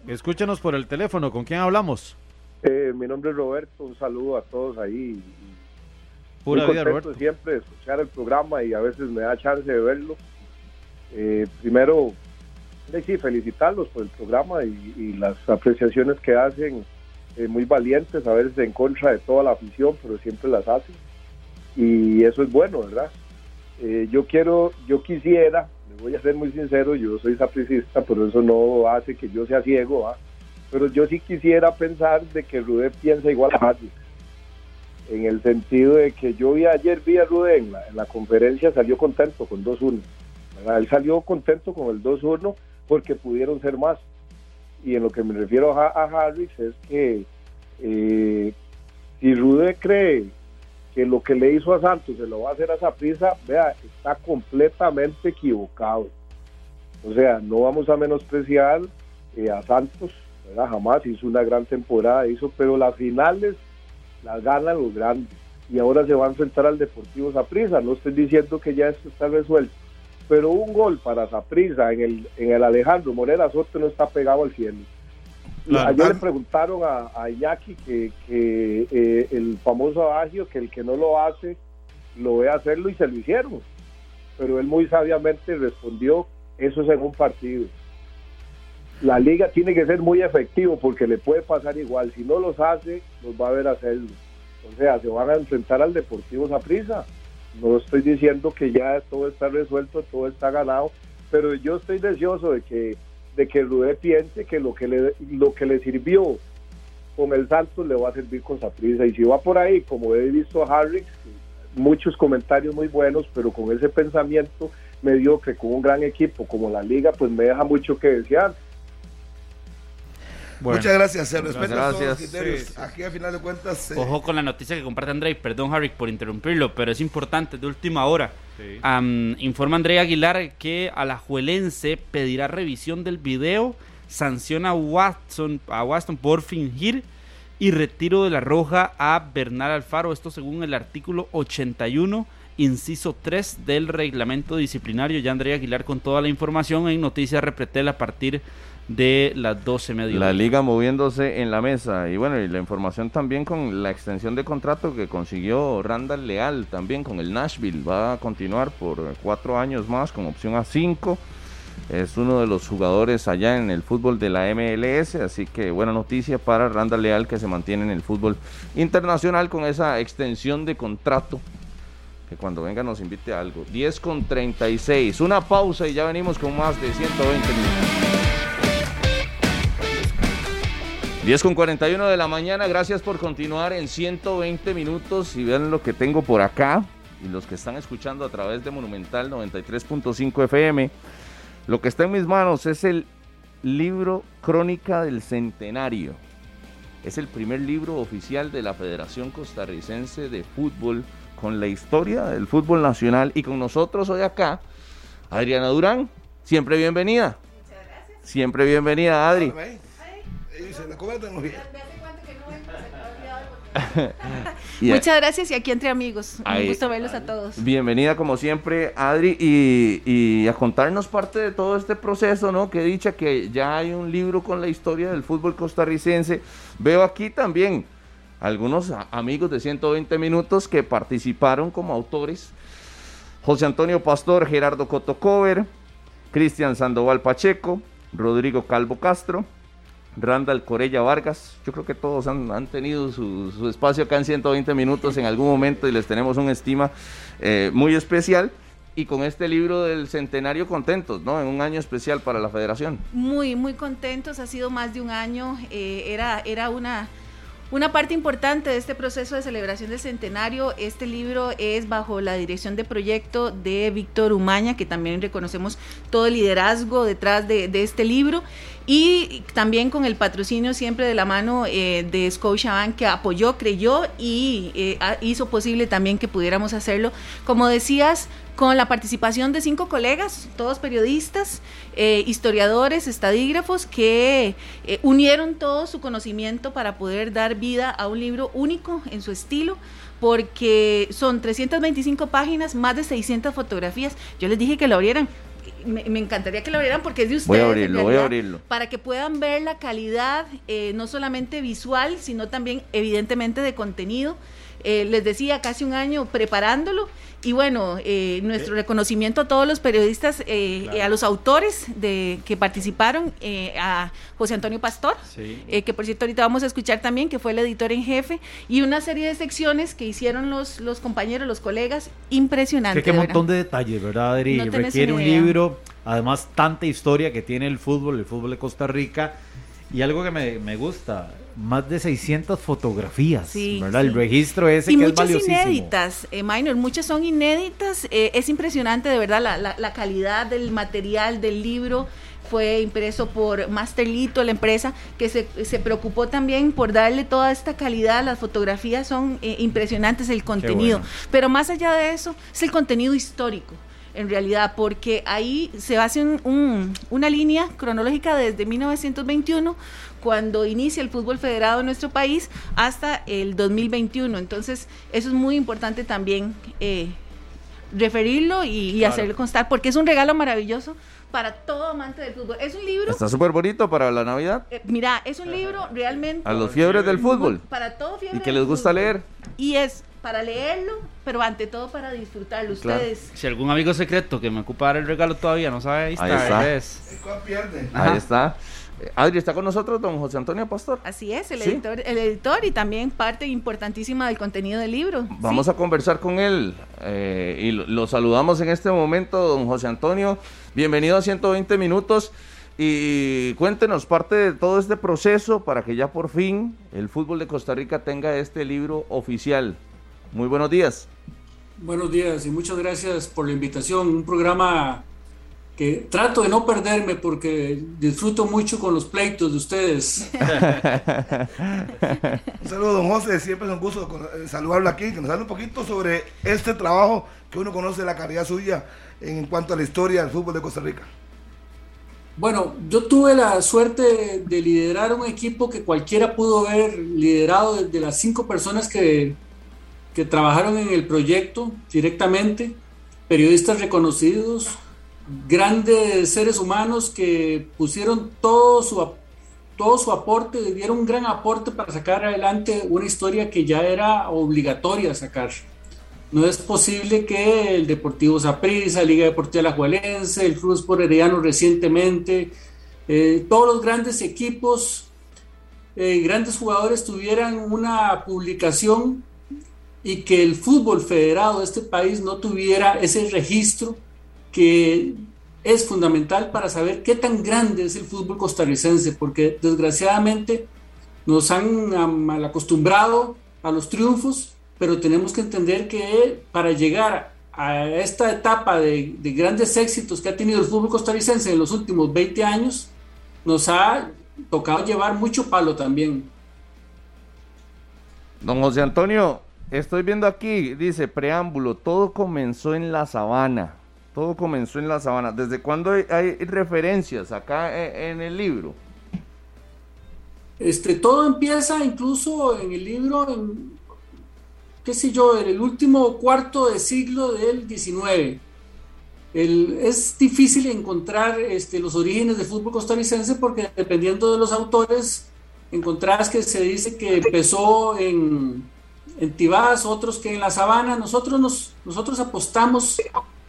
Escúchenos por el teléfono, ¿con quién hablamos? Eh, mi nombre es Roberto, un saludo a todos ahí. Pura Muy vida, Roberto. siempre de escuchar el programa y a veces me da chance de verlo. Eh, primero, sí, felicitarlos por el programa y, las apreciaciones que hacen, eh, muy valientes, a veces en contra de toda la afición, pero siempre las hacen. Y eso es bueno, ¿verdad? Eh, yo quiero, yo quisiera, me voy a ser muy sincero, yo soy sapricista, pero eso no hace que yo sea ciego, ¿ah? pero yo sí quisiera pensar de que Rudé piensa igual a Harry en el sentido de que yo vi ayer vi a Rudé en la, en la conferencia, salió contento con 2-1. ¿verdad? Él salió contento con el 2-1 porque pudieron ser más. Y en lo que me refiero a, Harris es que eh, si Rudé cree que lo que le hizo a Santos se lo va a hacer a Saprissa, vea, está completamente equivocado. O sea, no vamos a menospreciar eh, a Santos, ¿verdad? jamás hizo una gran temporada, hizo, pero las finales las ganan los grandes y ahora se va a enfrentar al Deportivo Saprissa. No estoy diciendo que ya esto está resuelto, pero un gol para Saprissa en el, en el Alejandro Morera Soto no está pegado al cielo. Claro. Ayer le preguntaron a, a Iñaki que, que eh, el famoso adagio que el que no lo hace lo ve hacerlo y se lo hicieron. Pero él muy sabiamente respondió, eso es en un partido. La liga tiene que ser muy efectivo porque le puede pasar igual. Si no los hace, los va a ver hacerlo. O sea, se van a enfrentar al Deportivo Saprissa. No estoy diciendo que ya todo está resuelto, todo está ganado, pero yo estoy deseoso de que de que Rudé piense que lo que le lo que le sirvió con el Santos le va a servir con Saprissa. Y si va por ahí como he visto a Harry muchos comentarios muy buenos pero con ese pensamiento mediocre con un gran equipo como la liga pues me deja mucho que desear Bueno. Muchas gracias, se respetan todos los Gracias. criterios. Sí, sí. Aquí, a final de cuentas, eh, Ojo con la noticia que comparte André, perdón Harry por interrumpirlo, pero es importante, de última hora. Am, informa André Aguilar que Alajuelense pedirá revisión del video, sanciona a Watson, a Watson por fingir y retiro de la roja a Bernal Alfaro, esto según el artículo 81, inciso 3 del reglamento disciplinario. Ya André Aguilar con toda la información en Noticias Repretel a partir de las 12 media. La liga moviéndose en la mesa y bueno, y la información también con la extensión de contrato que consiguió Randall Leal también con el Nashville. Va a continuar por cuatro años más con opción a cinco. Es uno de los jugadores allá en el fútbol de la MLS, así que buena noticia para Randall Leal que se mantiene en el fútbol internacional con esa extensión de contrato. Que cuando venga nos invite a algo. 10 con 36. Una pausa y ya venimos con más de 120 minutos. 10 con 41 de la mañana, gracias por continuar en 120 minutos y vean lo que tengo por acá y los que están escuchando a través de Monumental 93.5 FM. Lo que está en mis manos es el libro Crónica del Centenario. Es el primer libro oficial de la Federación Costarricense de Fútbol con la historia del fútbol nacional y con nosotros hoy acá, Adriana Durán. Siempre bienvenida. Siempre bienvenida, Adri. Y Muchas gracias y aquí entre amigos. Ahí. Un gusto verlos a todos. Bienvenida como siempre, Adri, y, y a contarnos parte de todo este proceso, ¿no? Que dicha que ya hay un libro con la historia del fútbol costarricense. Veo aquí también algunos amigos de 120 minutos que participaron como autores. José Antonio Pastor, Gerardo Cotocover, Cristian Sandoval Pacheco, Rodrigo Calvo Castro, Randall Corella Vargas. Yo creo que todos han, han tenido su, espacio acá en 120 minutos en algún momento y les tenemos una estima eh, muy especial. Y con este libro del centenario contentos, ¿no? En un año especial para la federación. Muy, muy contentos. Ha sido más de un año. eh, era, era una, una parte importante de este proceso de celebración del centenario. Este libro es bajo la dirección de proyecto de Víctor Umaña, que también reconocemos todo el liderazgo detrás de, de este libro. Y también con el patrocinio siempre de la mano eh, de Scotiabank que apoyó, creyó y eh, hizo posible también que pudiéramos hacerlo. Como decías, con la participación de cinco colegas, todos periodistas, eh, historiadores, estadígrafos, que eh, unieron todo su conocimiento para poder dar vida a un libro único en su estilo porque son 325 páginas, más de 600 fotografías. Yo les dije que lo abrieran. Me, me encantaría que lo abrieran porque es de ustedes. Voy a abrirlo, voy a abrirlo. Para que puedan ver la calidad, eh, no solamente visual, sino también evidentemente de contenido. Eh, les decía, casi un año preparándolo. Y bueno, eh, nuestro reconocimiento a todos los periodistas, eh, eh, a los autores de, que participaron, eh, a José Antonio Pastor, que por cierto ahorita vamos a escuchar también, que fue el editor en jefe, y una serie de secciones que hicieron los, los compañeros, los colegas, impresionante. Qué montón de detalles, ¿verdad, Adri? No Requiere un libro, además tanta historia que tiene el fútbol, el fútbol de Costa Rica, y algo que me, me gusta, más de 600 fotografías, Sí, ¿verdad? sí. El registro ese y que es muchas valiosísimo. inéditas, eh, Minor, muchas son inéditas. eh, es impresionante, de verdad, la, la- la calidad del material del libro. Fue impreso por Masterlito, la empresa, que se, se preocupó también por darle toda esta calidad. Las fotografías son eh, impresionantes, el contenido. bueno. Pero más allá de eso, es el contenido histórico, en realidad, porque ahí se hace un- un- una línea cronológica desde 1921, cuando inicia el fútbol federado en nuestro país, hasta el 2021. Entonces, eso es muy importante también eh, referirlo y, y Claro. hacerlo constar, porque es un regalo maravilloso para todo amante del fútbol. Es un libro, Está súper bonito para la Navidad. eh, mira, es un libro realmente... A los fiebres del fútbol. Para todo fiebre Y que les gusta fútbol. leer. Y es para leerlo, pero ante todo para disfrutarlo. Claro. Ustedes Si algún amigo secreto que me ocupa dar el regalo todavía no sabe, ahí está. Ahí está. ahí es. ¿Cuál pierde? Ahí está. Adri, ¿está con nosotros don José Antonio Pastor? Así es, el, ¿Sí? editor, el editor y también parte importantísima del contenido del libro. Vamos a conversar con él eh, y lo, lo saludamos en este momento, don José Antonio. Bienvenido a 120 minutos y cuéntenos parte de todo este proceso para que ya por fin el fútbol de Costa Rica tenga este libro oficial. Muy buenos días. Buenos días y muchas gracias por la invitación. Un programa que trato de no perderme porque disfruto mucho con los pleitos de ustedes. Un saludo, don José. Siempre es un gusto eh, saludarlo aquí. Que nos hable un poquito sobre este trabajo que uno conoce la calidad suya en cuanto a la historia del fútbol de Costa Rica. Bueno, yo tuve la suerte de liderar un equipo que cualquiera pudo haber liderado desde las cinco personas que, que trabajaron en el proyecto directamente, periodistas reconocidos, grandes seres humanos que pusieron todo su, todo su aporte, dieron un gran aporte para sacar adelante una historia que ya era obligatoria sacar. No es posible que el Deportivo Saprissa, Liga Deportiva Alajuelense, el Club Sport Herediano recientemente, eh, todos los grandes equipos, eh, grandes jugadores tuvieran una publicación y que el fútbol federado de este país no tuviera ese registro que es fundamental para saber qué tan grande es el fútbol costarricense, porque desgraciadamente nos han mal acostumbrado a los triunfos, pero tenemos que entender que para llegar a esta etapa de, de grandes éxitos que ha tenido el fútbol costarricense en los últimos 20 años, nos ha tocado llevar mucho palo también. Don José Antonio, estoy viendo aquí, dice preámbulo, todo comenzó en la sabana. Todo comenzó en la sabana. ¿Desde cuándo hay, referencias acá e- en, el libro? Este, todo empieza incluso en el libro, en, qué sé yo, en el último cuarto de siglo del XIX. El- es difícil encontrar este, los orígenes del fútbol costarricense porque dependiendo de los autores, encontrás que se dice que empezó en, en Tibás, otros que en la sabana. Nosotros, nos, nosotros apostamos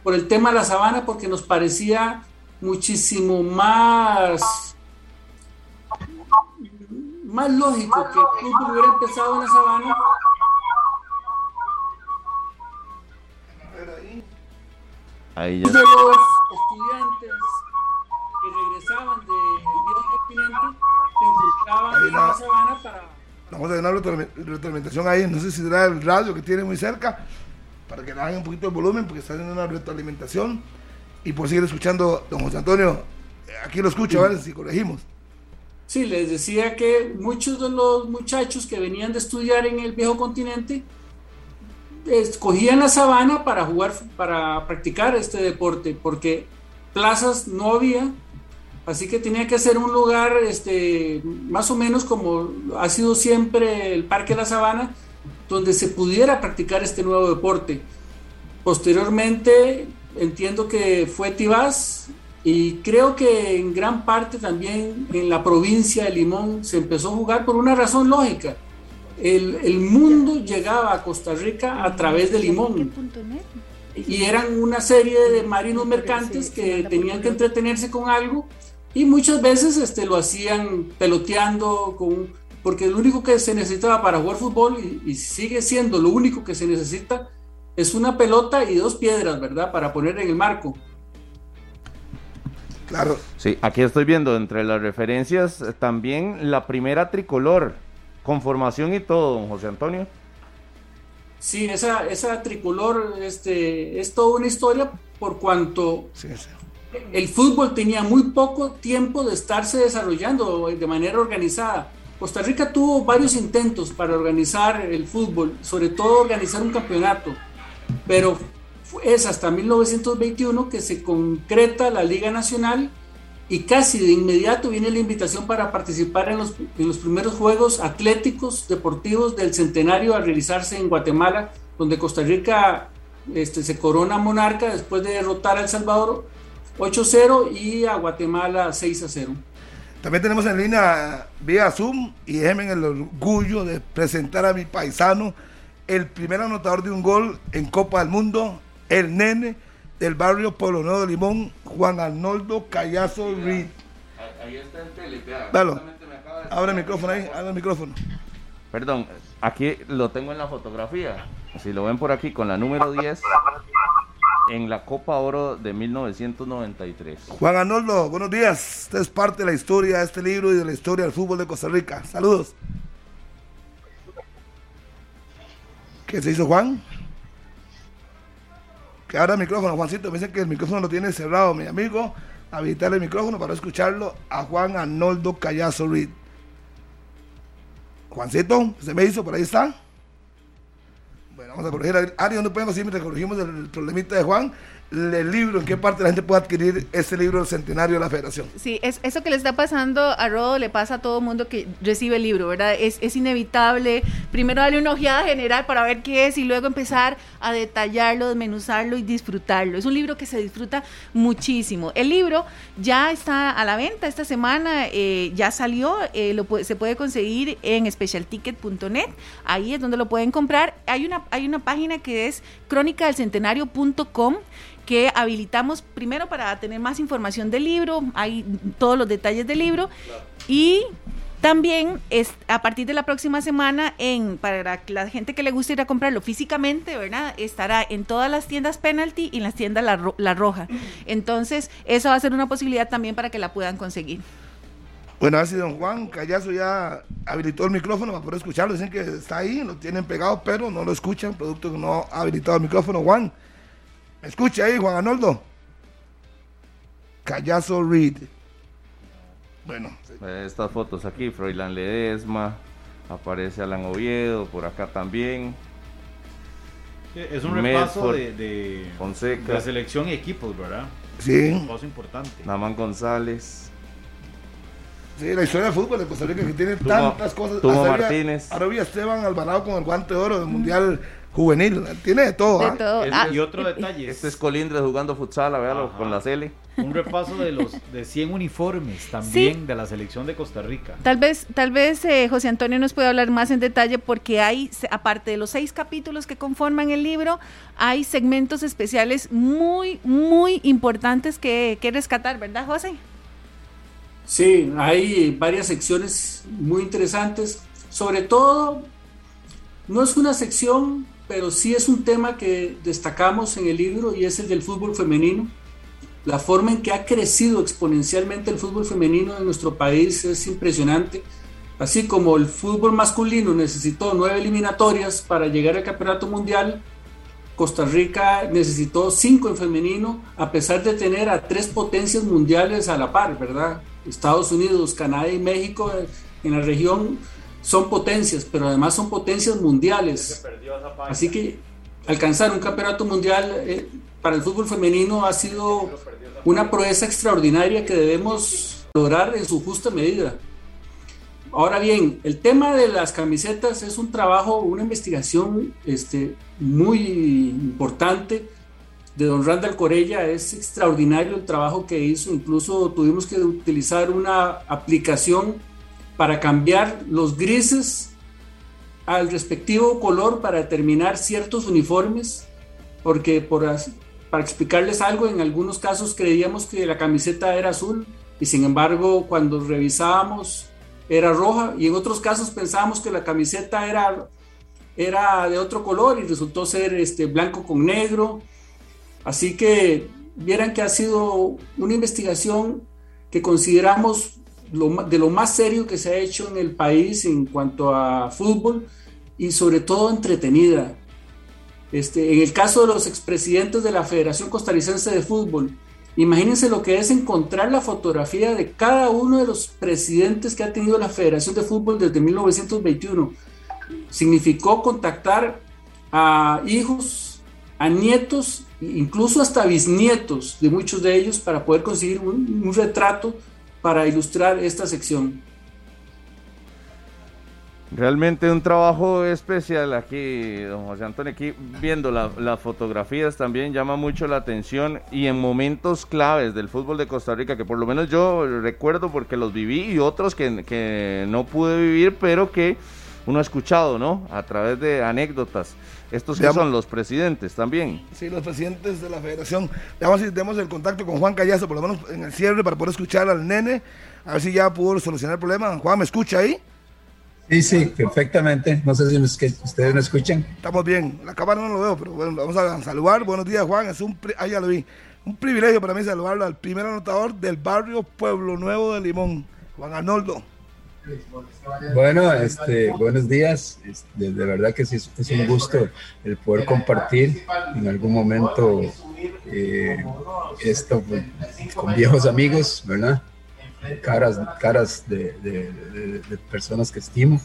por el tema de la sabana porque nos parecía muchísimo más más lógico que el fútbol hubiera empezado en la sabana. Ahí De ya. los estudiantes que regresaban del viejo continente se encontraban en la- sabana para Vamos a tener una retroaliment- retroalimentación ahí. No sé si será el radio que tiene muy cerca para que le hagan un poquito de volumen porque está haciendo una retroalimentación. Y por seguir escuchando, don José Antonio, eh, aquí lo escucha, ¿vale? Si corregimos. Sí, les decía que muchos de los muchachos que venían de estudiar en el viejo continente escogían la sabana para jugar, para practicar este deporte, porque plazas no había, así que tenía que ser un lugar este, más o menos como ha sido siempre el Parque de la Sabana, donde se pudiera practicar este nuevo deporte. Posteriormente, entiendo que fue Tibás y creo que en gran parte también en la provincia de Limón se empezó a jugar por una razón lógica. El, el mundo llegaba a Costa Rica a través de Limón y eran una serie de marinos mercantes que tenían que entretenerse con algo y muchas veces este, lo hacían peloteando con, porque lo único que se necesitaba para jugar fútbol y, y sigue siendo lo único que se necesita es una pelota y dos piedras, ¿verdad? Para poner en el marco. Claro. Sí, aquí estoy viendo entre las referencias también la primera tricolor, con formación y todo, don José Antonio. Sí, esa, esa tricolor este, es toda una historia por cuanto el fútbol tenía muy poco tiempo de estarse desarrollando de manera organizada. Costa Rica tuvo varios intentos para organizar el fútbol, sobre todo organizar un campeonato, pero es hasta 1921 que se concreta la Liga Nacional y casi de inmediato viene la invitación para participar en los, en los primeros Juegos Atléticos Deportivos del Centenario a realizarse en Guatemala, donde Costa Rica este, se corona monarca después de derrotar a El Salvador 8-0 y a Guatemala 6-0. También tenemos en línea vía Zoom y déjenme el orgullo de presentar a mi paisano, el primer anotador de un gol en Copa del Mundo, el nene del barrio Polo Nuevo de Limón, Juan Arnoldo Callazo Reed. ahí está el tele, vea, Dalo. Abre el micrófono ahí, abre el micrófono. Perdón, aquí lo tengo en la fotografía. Si lo ven por aquí con la número 10 en la Copa Oro de 1993. Juan Arnoldo, buenos días. Usted es parte de la historia de este libro y de la historia del fútbol de Costa Rica. Saludos. ¿Qué se hizo Juan? Que abra el micrófono, Juancito. Me dicen que el micrófono lo tiene cerrado, mi amigo. Habilitar el micrófono para escucharlo a Juan Arnoldo Callazo Reed. Juancito, ¿se me hizo? Por ahí está. Vamos a corregir. Ari, ¿dónde podemos ir mientras corregimos el problemita de Juan? El libro, ¿en qué parte la gente puede adquirir este libro del centenario de la federación? Sí, es, eso que le está pasando a Rodo le pasa a todo mundo que recibe el libro, ¿verdad? Es, es inevitable. Primero darle una ojeada general para ver qué es y luego empezar a detallarlo, desmenuzarlo y disfrutarlo. Es un libro que se disfruta muchísimo. El libro ya está a la venta esta semana, eh, ya salió, eh, lo, se puede conseguir en specialticket.net. Ahí es donde lo pueden comprar. Hay una, hay una página que es crónicadelcentenario.com que habilitamos primero para tener más información del libro, hay todos los detalles del libro y también es a partir de la próxima semana en para la gente que le gusta ir a comprarlo físicamente, ¿verdad? Estará en todas las tiendas Penalty y en las tiendas La, La Roja. Entonces, eso va a ser una posibilidad también para que la puedan conseguir. Bueno, a ver si don Juan Callazo ya habilitó el micrófono para poder escucharlo. Dicen que está ahí, lo tienen pegado, pero no lo escuchan, producto que no ha habilitado el micrófono. Juan, ¿me escucha ahí, Juan Arnoldo? Callazo Reed. Bueno, Estas fotos aquí, Froilán Ledesma, aparece Alan Oviedo, por acá también. Es un repaso Medford, de, de, Fonseca. de selección y equipos, ¿verdad? Sí. Un paso importante. Namán González. Sí, la historia del fútbol de Costa Rica que tiene Tumo- tantas cosas. Tumo Martínez. Ahora había Esteban Alvarado con el guante de oro del Mundial Juvenil. Tiene de todo. De ¿ah? todo. Este Ah, es- Y otro detalle, Este es Colindres jugando futsal, véalo, Ajá. con la Cele. un repaso de los de 100 uniformes también de la selección de Costa Rica. Tal vez, tal vez eh, José Antonio nos puede hablar más en detalle porque hay, aparte de los seis capítulos que conforman el libro, hay segmentos especiales muy, muy importantes que, que rescatar, ¿verdad, José? Sí, hay varias secciones muy interesantes. Sobre todo, no es una sección, pero sí es un tema que destacamos en el libro y es el del fútbol femenino. La forma en que ha crecido exponencialmente el fútbol femenino en nuestro país es impresionante. Así como el fútbol masculino necesitó nueve eliminatorias para llegar al campeonato mundial, Costa Rica necesitó cinco en femenino, a pesar de tener a tres potencias mundiales a la par, ¿verdad? Estados Unidos, Canadá y México eh, en la región son potencias, pero además son potencias mundiales. Así que alcanzar un campeonato mundial eh, para el fútbol femenino ha sido una proeza extraordinaria que debemos lograr en su justa medida. Ahora bien, el tema de las camisetas es un trabajo, una investigación este, muy importante de don Randall Corella. Es extraordinario el trabajo que hizo. Incluso tuvimos que utilizar una aplicación para cambiar los grises al respectivo color para determinar ciertos uniformes, porque por, para explicarles algo, en algunos casos creíamos que la camiseta era azul y sin embargo cuando revisábamos era roja y en otros casos pensábamos que la camiseta era, era de otro color y resultó ser este, blanco con negro. Así que vieran que ha sido una investigación que consideramos de lo más serio que se ha hecho en el país en cuanto a fútbol y sobre todo entretenida. Este, en el caso de los expresidentes de la Federación Costarricense de Fútbol, imagínense lo que es encontrar la fotografía de cada uno de los presidentes que ha tenido la Federación de Fútbol desde 1921. Significó contactar a hijos, a nietos, incluso hasta bisnietos de muchos de ellos para poder conseguir un, retrato para ilustrar esta sección. Realmente un trabajo especial aquí, don José Antonio, aquí viendo la- las fotografías también llama mucho la atención y en momentos claves del fútbol de Costa Rica, que por lo menos yo recuerdo porque los viví y otros que, que no pude vivir, pero que uno ha escuchado, ¿no? A través de anécdotas. Estos que son los presidentes también. Sí, los presidentes de la federación. Vamos a demos el contacto con Juan Callazo, por lo menos en el cierre, para poder escuchar al nene, a ver si ya pudo solucionar el problema. Juan, ¿me escucha ahí? Sí, sí, perfectamente. No sé si me esque- ustedes me escuchan. Estamos bien. La cámara no lo veo, pero bueno, vamos a saludar. Buenos días, Juan. Es un, pri- ah, ya lo vi. Un privilegio para mí saludarlo al primer anotador del barrio Pueblo Nuevo de Limón, Juan Arnoldo. Bueno, este, buenos días. Es- De, de verdad que sí, es, es un gusto el poder compartir en algún momento eh, esto pues, con viejos amigos, ¿verdad? Caras, caras de, personas que estimo.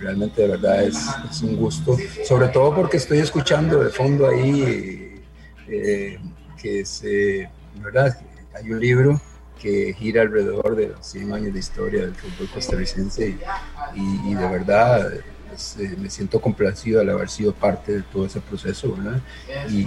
Realmente de verdad es, es un gusto, sobre todo porque estoy escuchando de fondo ahí eh, que se, ¿verdad? Hay un libro que gira alrededor de los 100 años de historia del fútbol costarricense y, de verdad eh, me siento complacido al haber sido parte de todo ese proceso. Y,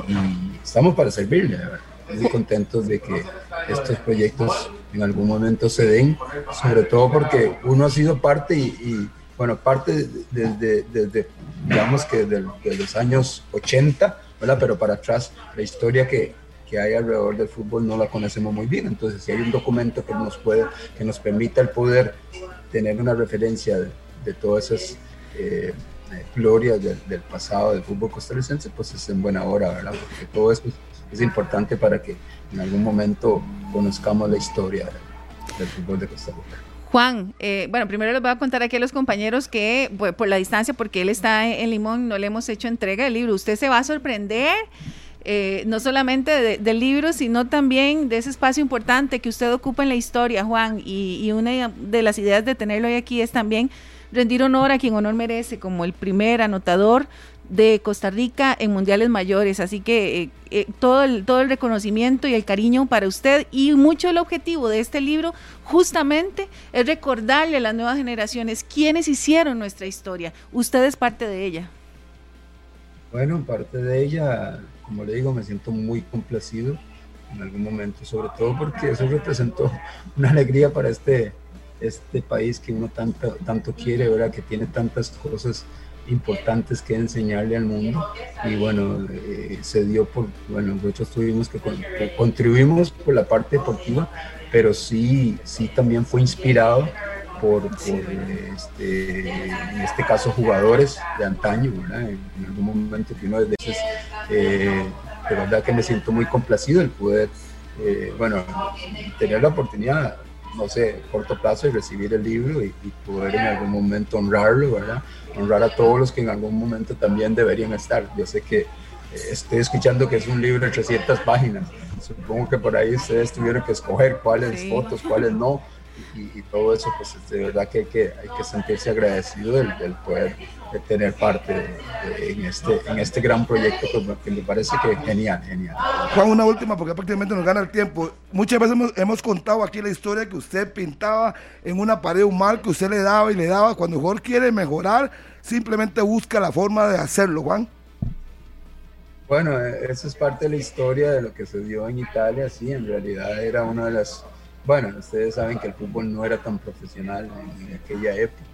estamos para servirle, ¿verdad? muy contentos de que estos proyectos en algún momento se den, sobre todo porque uno ha sido parte y, y, bueno, parte desde, desde, digamos que de, los años 80, ¿verdad? Pero para atrás, la historia que, que hay alrededor del fútbol no la conocemos muy bien, entonces si hay un documento que nos puede, que nos permita el poder tener una referencia de, de todas esas eh, glorias del, pasado del fútbol costarricense, pues es en buena hora, ¿verdad? Porque todo eso es, importante para que en algún momento conozcamos la historia del, fútbol de Costa Rica. Juan, eh, bueno, primero les voy a contar aquí a los compañeros que por la distancia, porque él está en Limón, no le hemos hecho entrega del libro. Usted se va a sorprender, eh, no solamente de- del libro, sino también de ese espacio importante que usted ocupa en la historia, Juan. Y, y una de las ideas de tenerlo hoy aquí es también rendir honor a quien honor merece, como el primer anotador de Costa Rica en mundiales mayores. Así que eh, eh, todo, el, todo el reconocimiento y el cariño para usted y mucho el objetivo de este libro justamente es recordarle a las nuevas generaciones quiénes hicieron nuestra historia. Usted es parte de ella. Bueno, parte de ella, como le digo, me siento muy complacido en algún momento, sobre todo porque eso representó una alegría para este, este país que uno tanto, tanto quiere, ¿verdad? que tiene tantas cosas importantes que enseñarle al mundo y bueno, eh, se dio por, bueno, nosotros tuvimos que con- que contribuimos por la parte deportiva, pero sí, sí también fue inspirado por, por, este, en este caso jugadores de antaño, ¿verdad? En, en algún momento que uno de veces, eh, de verdad que me siento muy complacido el poder, eh, bueno, tener la oportunidad, no sé, corto plazo de recibir el libro y, y poder en algún momento honrarlo, ¿verdad? Honrar a todos los que en algún momento también deberían estar. Yo sé que eh, estoy escuchando que es un libro de 300 páginas. Supongo que por ahí ustedes tuvieron que escoger cuáles Sí. fotos, cuáles no. Y, y todo eso, pues de verdad que hay que, hay que sentirse agradecido del, del poder de tener parte de- de- en, este, en este gran proyecto que, me- que me parece que genial, genial. Juan, una última porque prácticamente nos gana el tiempo. Muchas veces hemos, hemos contado aquí la historia que usted pintaba en una pared un mal que usted le daba y le daba. Cuando el jugador quiere mejorar, simplemente busca la forma de hacerlo, Juan. Bueno, eh, eso es parte de la historia de lo que se dio en Italia, sí, en realidad era una de las, bueno, ustedes saben que el fútbol no era tan profesional en, en aquella época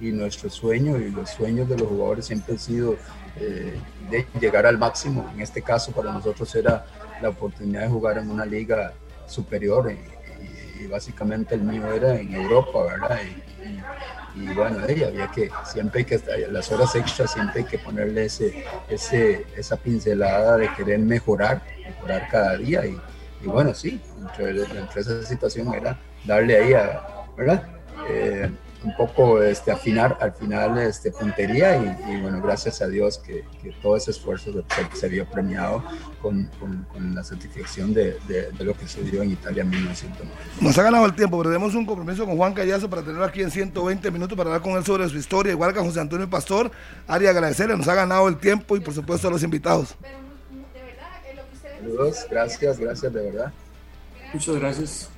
y, nuestro sueño y los sueños de los jugadores siempre han sido eh, llegar al máximo, en este caso para nosotros era la oportunidad de jugar en una liga superior y, y básicamente el mío era en Europa, ¿verdad? Y, bueno, ella había que, siempre hay que, las horas extras, siempre hay que ponerle ese, ese, esa pincelada de querer mejorar, mejorar cada día. Y, y bueno, sí, entre, esa situación era darle ahí a, ¿verdad? Eh, un poco este, afinar al final este, puntería y, bueno, gracias a Dios que, que todo ese esfuerzo se, vio premiado con, la satisfacción de, lo que se dio en Italia en 1990. Nos ha ganado el tiempo, pero un compromiso con Juan Callazo para tenerlo aquí en 120 minutos para hablar con él sobre su historia, igual que a José Antonio Pastor. Ari, agradecerle, nos ha ganado el tiempo y por supuesto a los invitados. Saludos, gracias, gracias de verdad. Muchas gracias.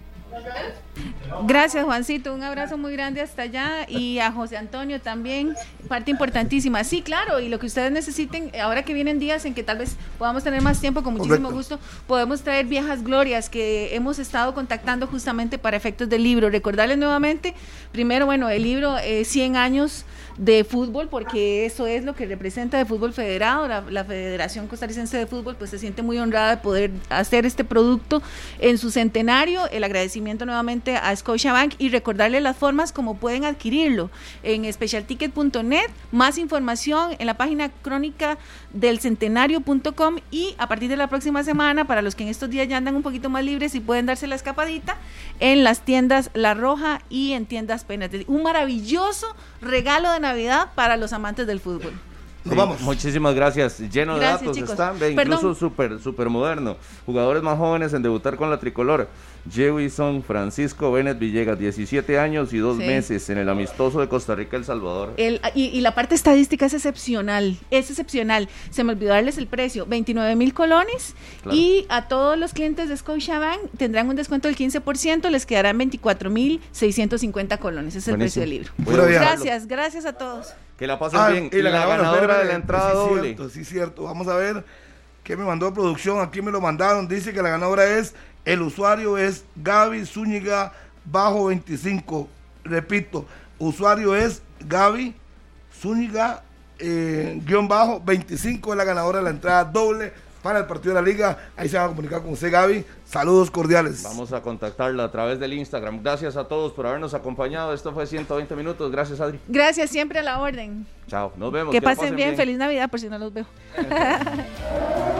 Gracias, Juancito. Un abrazo muy grande hasta allá. Y a José Antonio también, parte importantísima. Sí, claro, y lo que ustedes necesiten, ahora que vienen días en que tal vez podamos tener más tiempo, con muchísimo gusto, podemos traer viejas glorias que hemos estado contactando justamente para efectos del libro. Recordarles nuevamente, primero, bueno, el libro eh, 100 años de fútbol, porque eso es lo que representa de fútbol federado. La, Federación Costarricense de Fútbol pues se siente muy honrada de poder hacer este producto en su centenario. El agradecimiento nuevamente a Scotiabank y recordarle las formas como pueden adquirirlo en specialticket.net. Más información en la página crónica del centenario.com y a partir de la próxima semana, para los que en estos días ya andan un poquito más libres y pueden darse la escapadita, en las tiendas La Roja y en tiendas Penas. Un maravilloso regalo de Navidad para los amantes del fútbol. vamos. Muchísimas gracias. Lleno de datos están, incluso súper super moderno. Jugadores más jóvenes en debutar con la tricolor. Jewison Francisco Bennett Villegas, 17 años y dos meses en el amistoso de Costa Rica, El Salvador. El, y, la parte estadística es excepcional, es excepcional. Se me olvidó darles el precio, 29 mil colones y a todos los clientes de Scotiabank tendrán un descuento del 15%, les quedarán 24 mil 650 colones, ese es el precio del libro. Gracias, gracias a todos. Que la pasen ah, bien. Y la, ganadora, de la entrada doble. Cierto, sí, cierto. Vamos a ver qué me mandó producción, aquí me lo mandaron, dice que la ganadora es el usuario es Gaby Zúñiga bajo 25. Repito, usuario es Gaby Zúñiga eh, guion bajo 25 es la ganadora de la entrada doble para el partido de la liga. Ahí se va a comunicar con usted, Gaby. Saludos cordiales. Vamos a contactarla a través del Instagram. Gracias a todos por habernos acompañado. Esto fue 120 minutos. Gracias, Adri. Gracias, siempre a la orden. Chao, nos vemos. Que, pasen, bien. Feliz Navidad, por si no los veo.